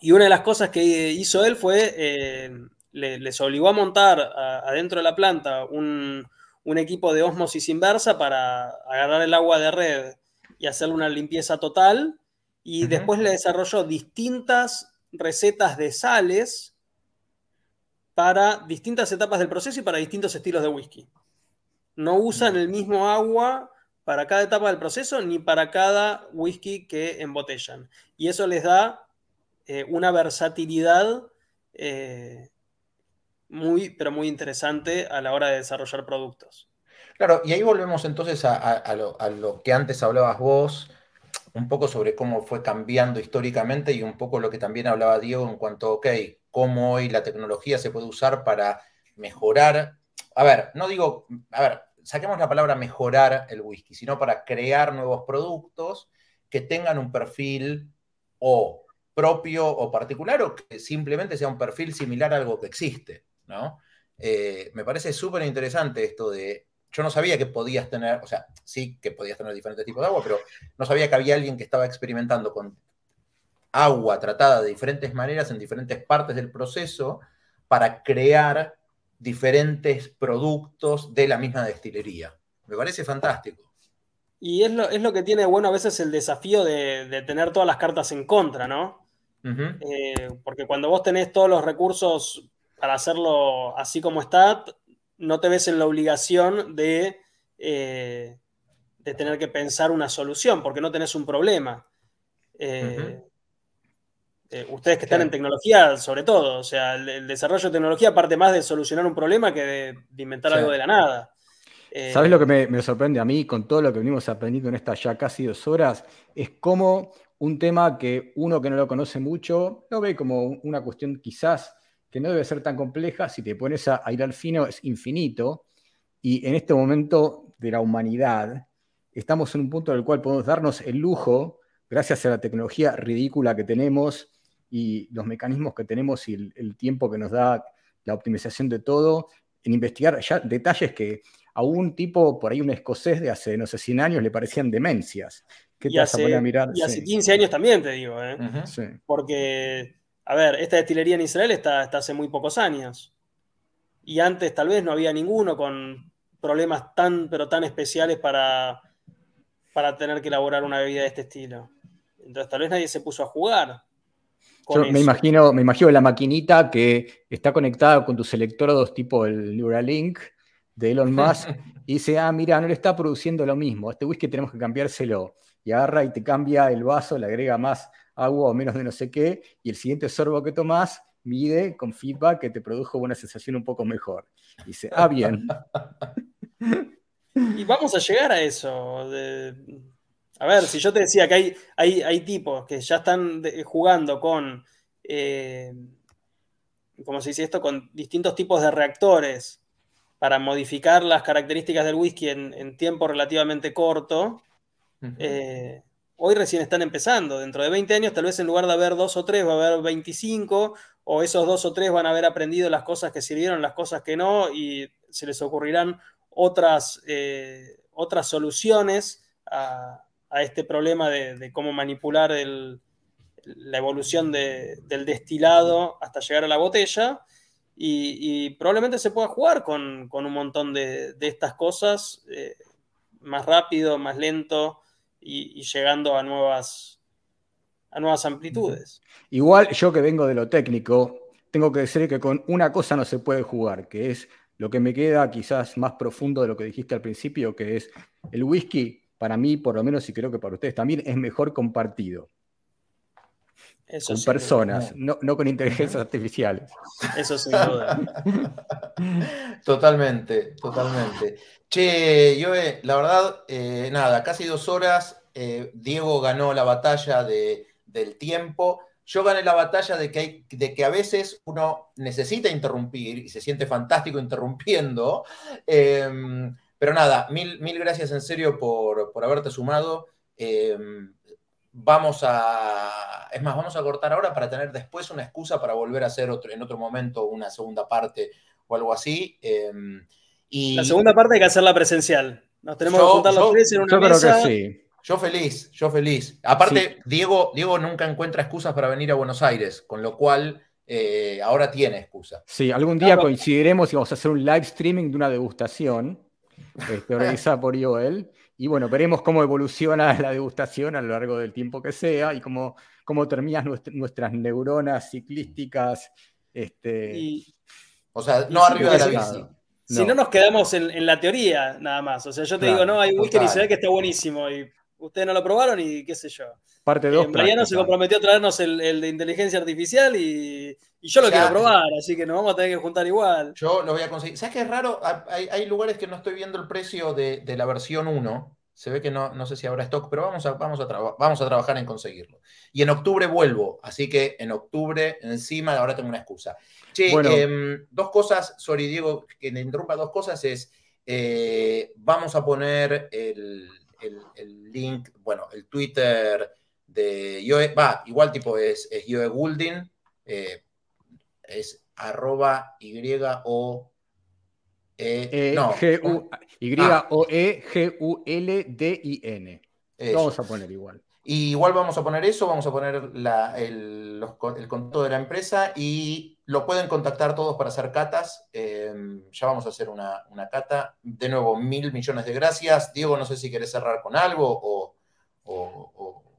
Y una de las cosas que hizo él fue, les obligó a montar adentro de la planta un, un equipo de osmosis inversa para agarrar el agua de red y hacerle una limpieza total. Y después le desarrolló distintas recetas de sales para distintas etapas del proceso y para distintos estilos de whisky. No usan el mismo agua para cada etapa del proceso ni para cada whisky que embotellan. Y eso les da eh, una versatilidad eh, muy, pero muy interesante a la hora de desarrollar productos. Claro, y ahí volvemos entonces a, lo, que antes hablabas vos, un poco sobre cómo fue cambiando históricamente y un poco lo que también hablaba Diego en cuanto, ok, cómo hoy la tecnología se puede usar para mejorar. A ver, no digo, a ver, saquemos la palabra mejorar el whisky, sino para crear nuevos productos que tengan un perfil o propio o particular o que simplemente sea un perfil similar a algo que existe. ¿No? Eh, me parece súper interesante esto de, yo no sabía que podías tener, o sea, sí que podías tener diferentes tipos de agua, pero no sabía que había alguien que estaba experimentando con agua tratada de diferentes maneras en diferentes partes del proceso para crear diferentes productos de la misma destilería. Me parece fantástico. Y es lo, que tiene bueno a veces el desafío de, tener todas las cartas en contra, ¿no? Eh, porque cuando vos tenés todos los recursos para hacerlo así como está, no te ves en la obligación de, eh, de tener que pensar una solución, porque no tenés un problema. Eh, eh, ustedes que están en tecnología, sobre todo, o sea, el, desarrollo de tecnología parte más de solucionar un problema que de, inventar algo de la nada. ¿Sabes lo que me, me, sorprende a mí con todo lo que venimos aprendiendo en estas ya casi dos horas? Es cómo un tema que uno que no lo conoce mucho lo ve como una cuestión quizás que no debe ser tan compleja, si te pones a, ir al fino es infinito, y en este momento de la humanidad estamos en un punto en el cual podemos darnos el lujo, gracias a la tecnología ridícula que tenemos y los mecanismos que tenemos y el, tiempo que nos da la optimización de todo, en investigar ya detalles que a un tipo, por ahí un escocés de hace, no sé, 100 años le parecían demencias. ¿Qué te vas a poner a mirar? Y hace 15 años también, te digo, ¿eh? Porque a ver, esta destilería en Israel está, hace muy pocos años. Y antes tal vez no había ninguno con problemas tan, pero tan especiales para, para tener que elaborar una bebida de este estilo. Entonces tal vez nadie se puso a jugar. Yo me imagino, me imagino la maquinita que está conectada con tus electrodos tipo el Neuralink de Elon Musk y dice, ah, mira, no le está produciendo lo mismo, este whisky tenemos que cambiárselo. Y agarra y te cambia el vaso, le agrega más agua o menos de no sé qué, y el siguiente sorbo que tomas mide con feedback que te produjo una sensación un poco mejor. Y dice, ah, bien. Y vamos a llegar a eso. A ver, si yo te decía que hay, hay, hay tipos que ya están jugando con, eh, ¿cómo se dice esto? Con distintos tipos de reactores para modificar las características del whisky en, tiempo relativamente corto, hoy recién están empezando. Dentro de 20 años, tal vez en lugar de haber dos o tres, va a haber 25, o esos dos o tres van a haber aprendido las cosas que sirvieron, las cosas que no, y se les ocurrirán otras, eh, otras soluciones a, este problema de, cómo manipular la evolución del destilado hasta llegar a la botella. Y, probablemente se pueda jugar con, un montón de, estas cosas eh, más rápido, más lento, y, llegando a nuevas, a nuevas amplitudes. Igual yo que vengo de lo técnico, tengo que decir que con una cosa no se puede jugar, que es lo que me queda quizás más profundo de lo que dijiste al principio, que es el whisky, para mí, por lo menos y creo que para ustedes también, es mejor compartido. Con personas, no, con inteligencias artificiales. Eso sin duda. totalmente, totalmente. Che, yo, la verdad, eh, nada, casi dos horas. Eh, Diego ganó la batalla del tiempo. Yo gané la batalla de que, de que a veces uno necesita interrumpir y se siente fantástico interrumpiendo. Em, pero nada, mil, mil gracias en serio por, haberte sumado. Vamos a, es más, vamos a cortar ahora para tener después una excusa para volver a hacer otro, en otro momento una segunda parte o algo así. Em, la segunda parte hay que hacerla presencial. Nos tenemos que juntar los tres en una yo mesa. Creo que sí. Yo feliz, yo feliz. Aparte, Diego, Diego nunca encuentra excusas para venir a Buenos Aires, con lo cual eh, ahora tiene excusa. Sí, algún día coincidiremos y vamos a hacer un live streaming de una degustación. este, organizada por Joel. Y bueno, veremos cómo evoluciona la degustación a lo largo del tiempo que sea y cómo, cómo terminan nuestras neuronas ciclísticas. Este, o sea, no arriba de la bici. Si no. nos quedamos en, la teoría, nada más. O sea, yo te digo, no, hay whisky y se ve que está buenísimo. Y ustedes no lo probaron y qué sé yo. Parte 2. Eh, Mariano se comprometió a traernos el, de inteligencia artificial y, yo lo quiero probar, así que nos vamos a tener que juntar igual. Yo lo voy a conseguir. ¿Sabes qué es raro? Hay, lugares que no estoy viendo el precio de, la versión 1. Se ve que no, no sé si habrá stock, pero vamos a, vamos, a vamos a trabajar en conseguirlo. Y en octubre vuelvo, así que en octubre encima ahora tengo una excusa. Che, em, dos cosas, sorry Diego, que me interrumpa dos cosas es, eh, vamos a poner el, link, bueno, el Twitter de Yoe, va, igual tipo es, es Yoe Goulding, eh, es arroba y o e, e no, y o e g u l d i n. Vamos a poner igual. Y igual vamos a poner eso, vamos a poner el, el, de la empresa y lo pueden contactar todos para hacer catas. Em, ya vamos a hacer una, cata. De nuevo, mil millones de gracias. Diego, no sé si querés cerrar con algo o,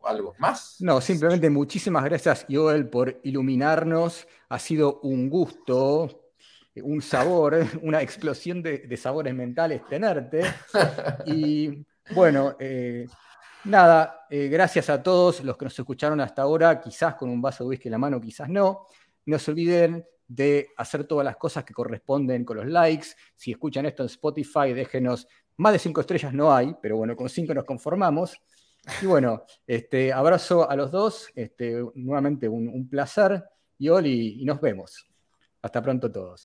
algo más. No, simplemente muchísimas gracias, Joel, por iluminarnos. Ha sido un gusto, un sabor, una explosión de, sabores mentales tenerte. Y bueno, eh, Nada, eh, gracias a todos los que nos escucharon hasta ahora, quizás con un vaso de whisky en la mano, quizás no. No se olviden de hacer todas las cosas que corresponden con los likes. Si escuchan esto en Spotify, déjenos más de cinco estrellas, no hay, pero bueno, con cinco nos conformamos. Y bueno, este, abrazo a los dos, este, nuevamente un, placer, y, y nos vemos. Hasta pronto todos.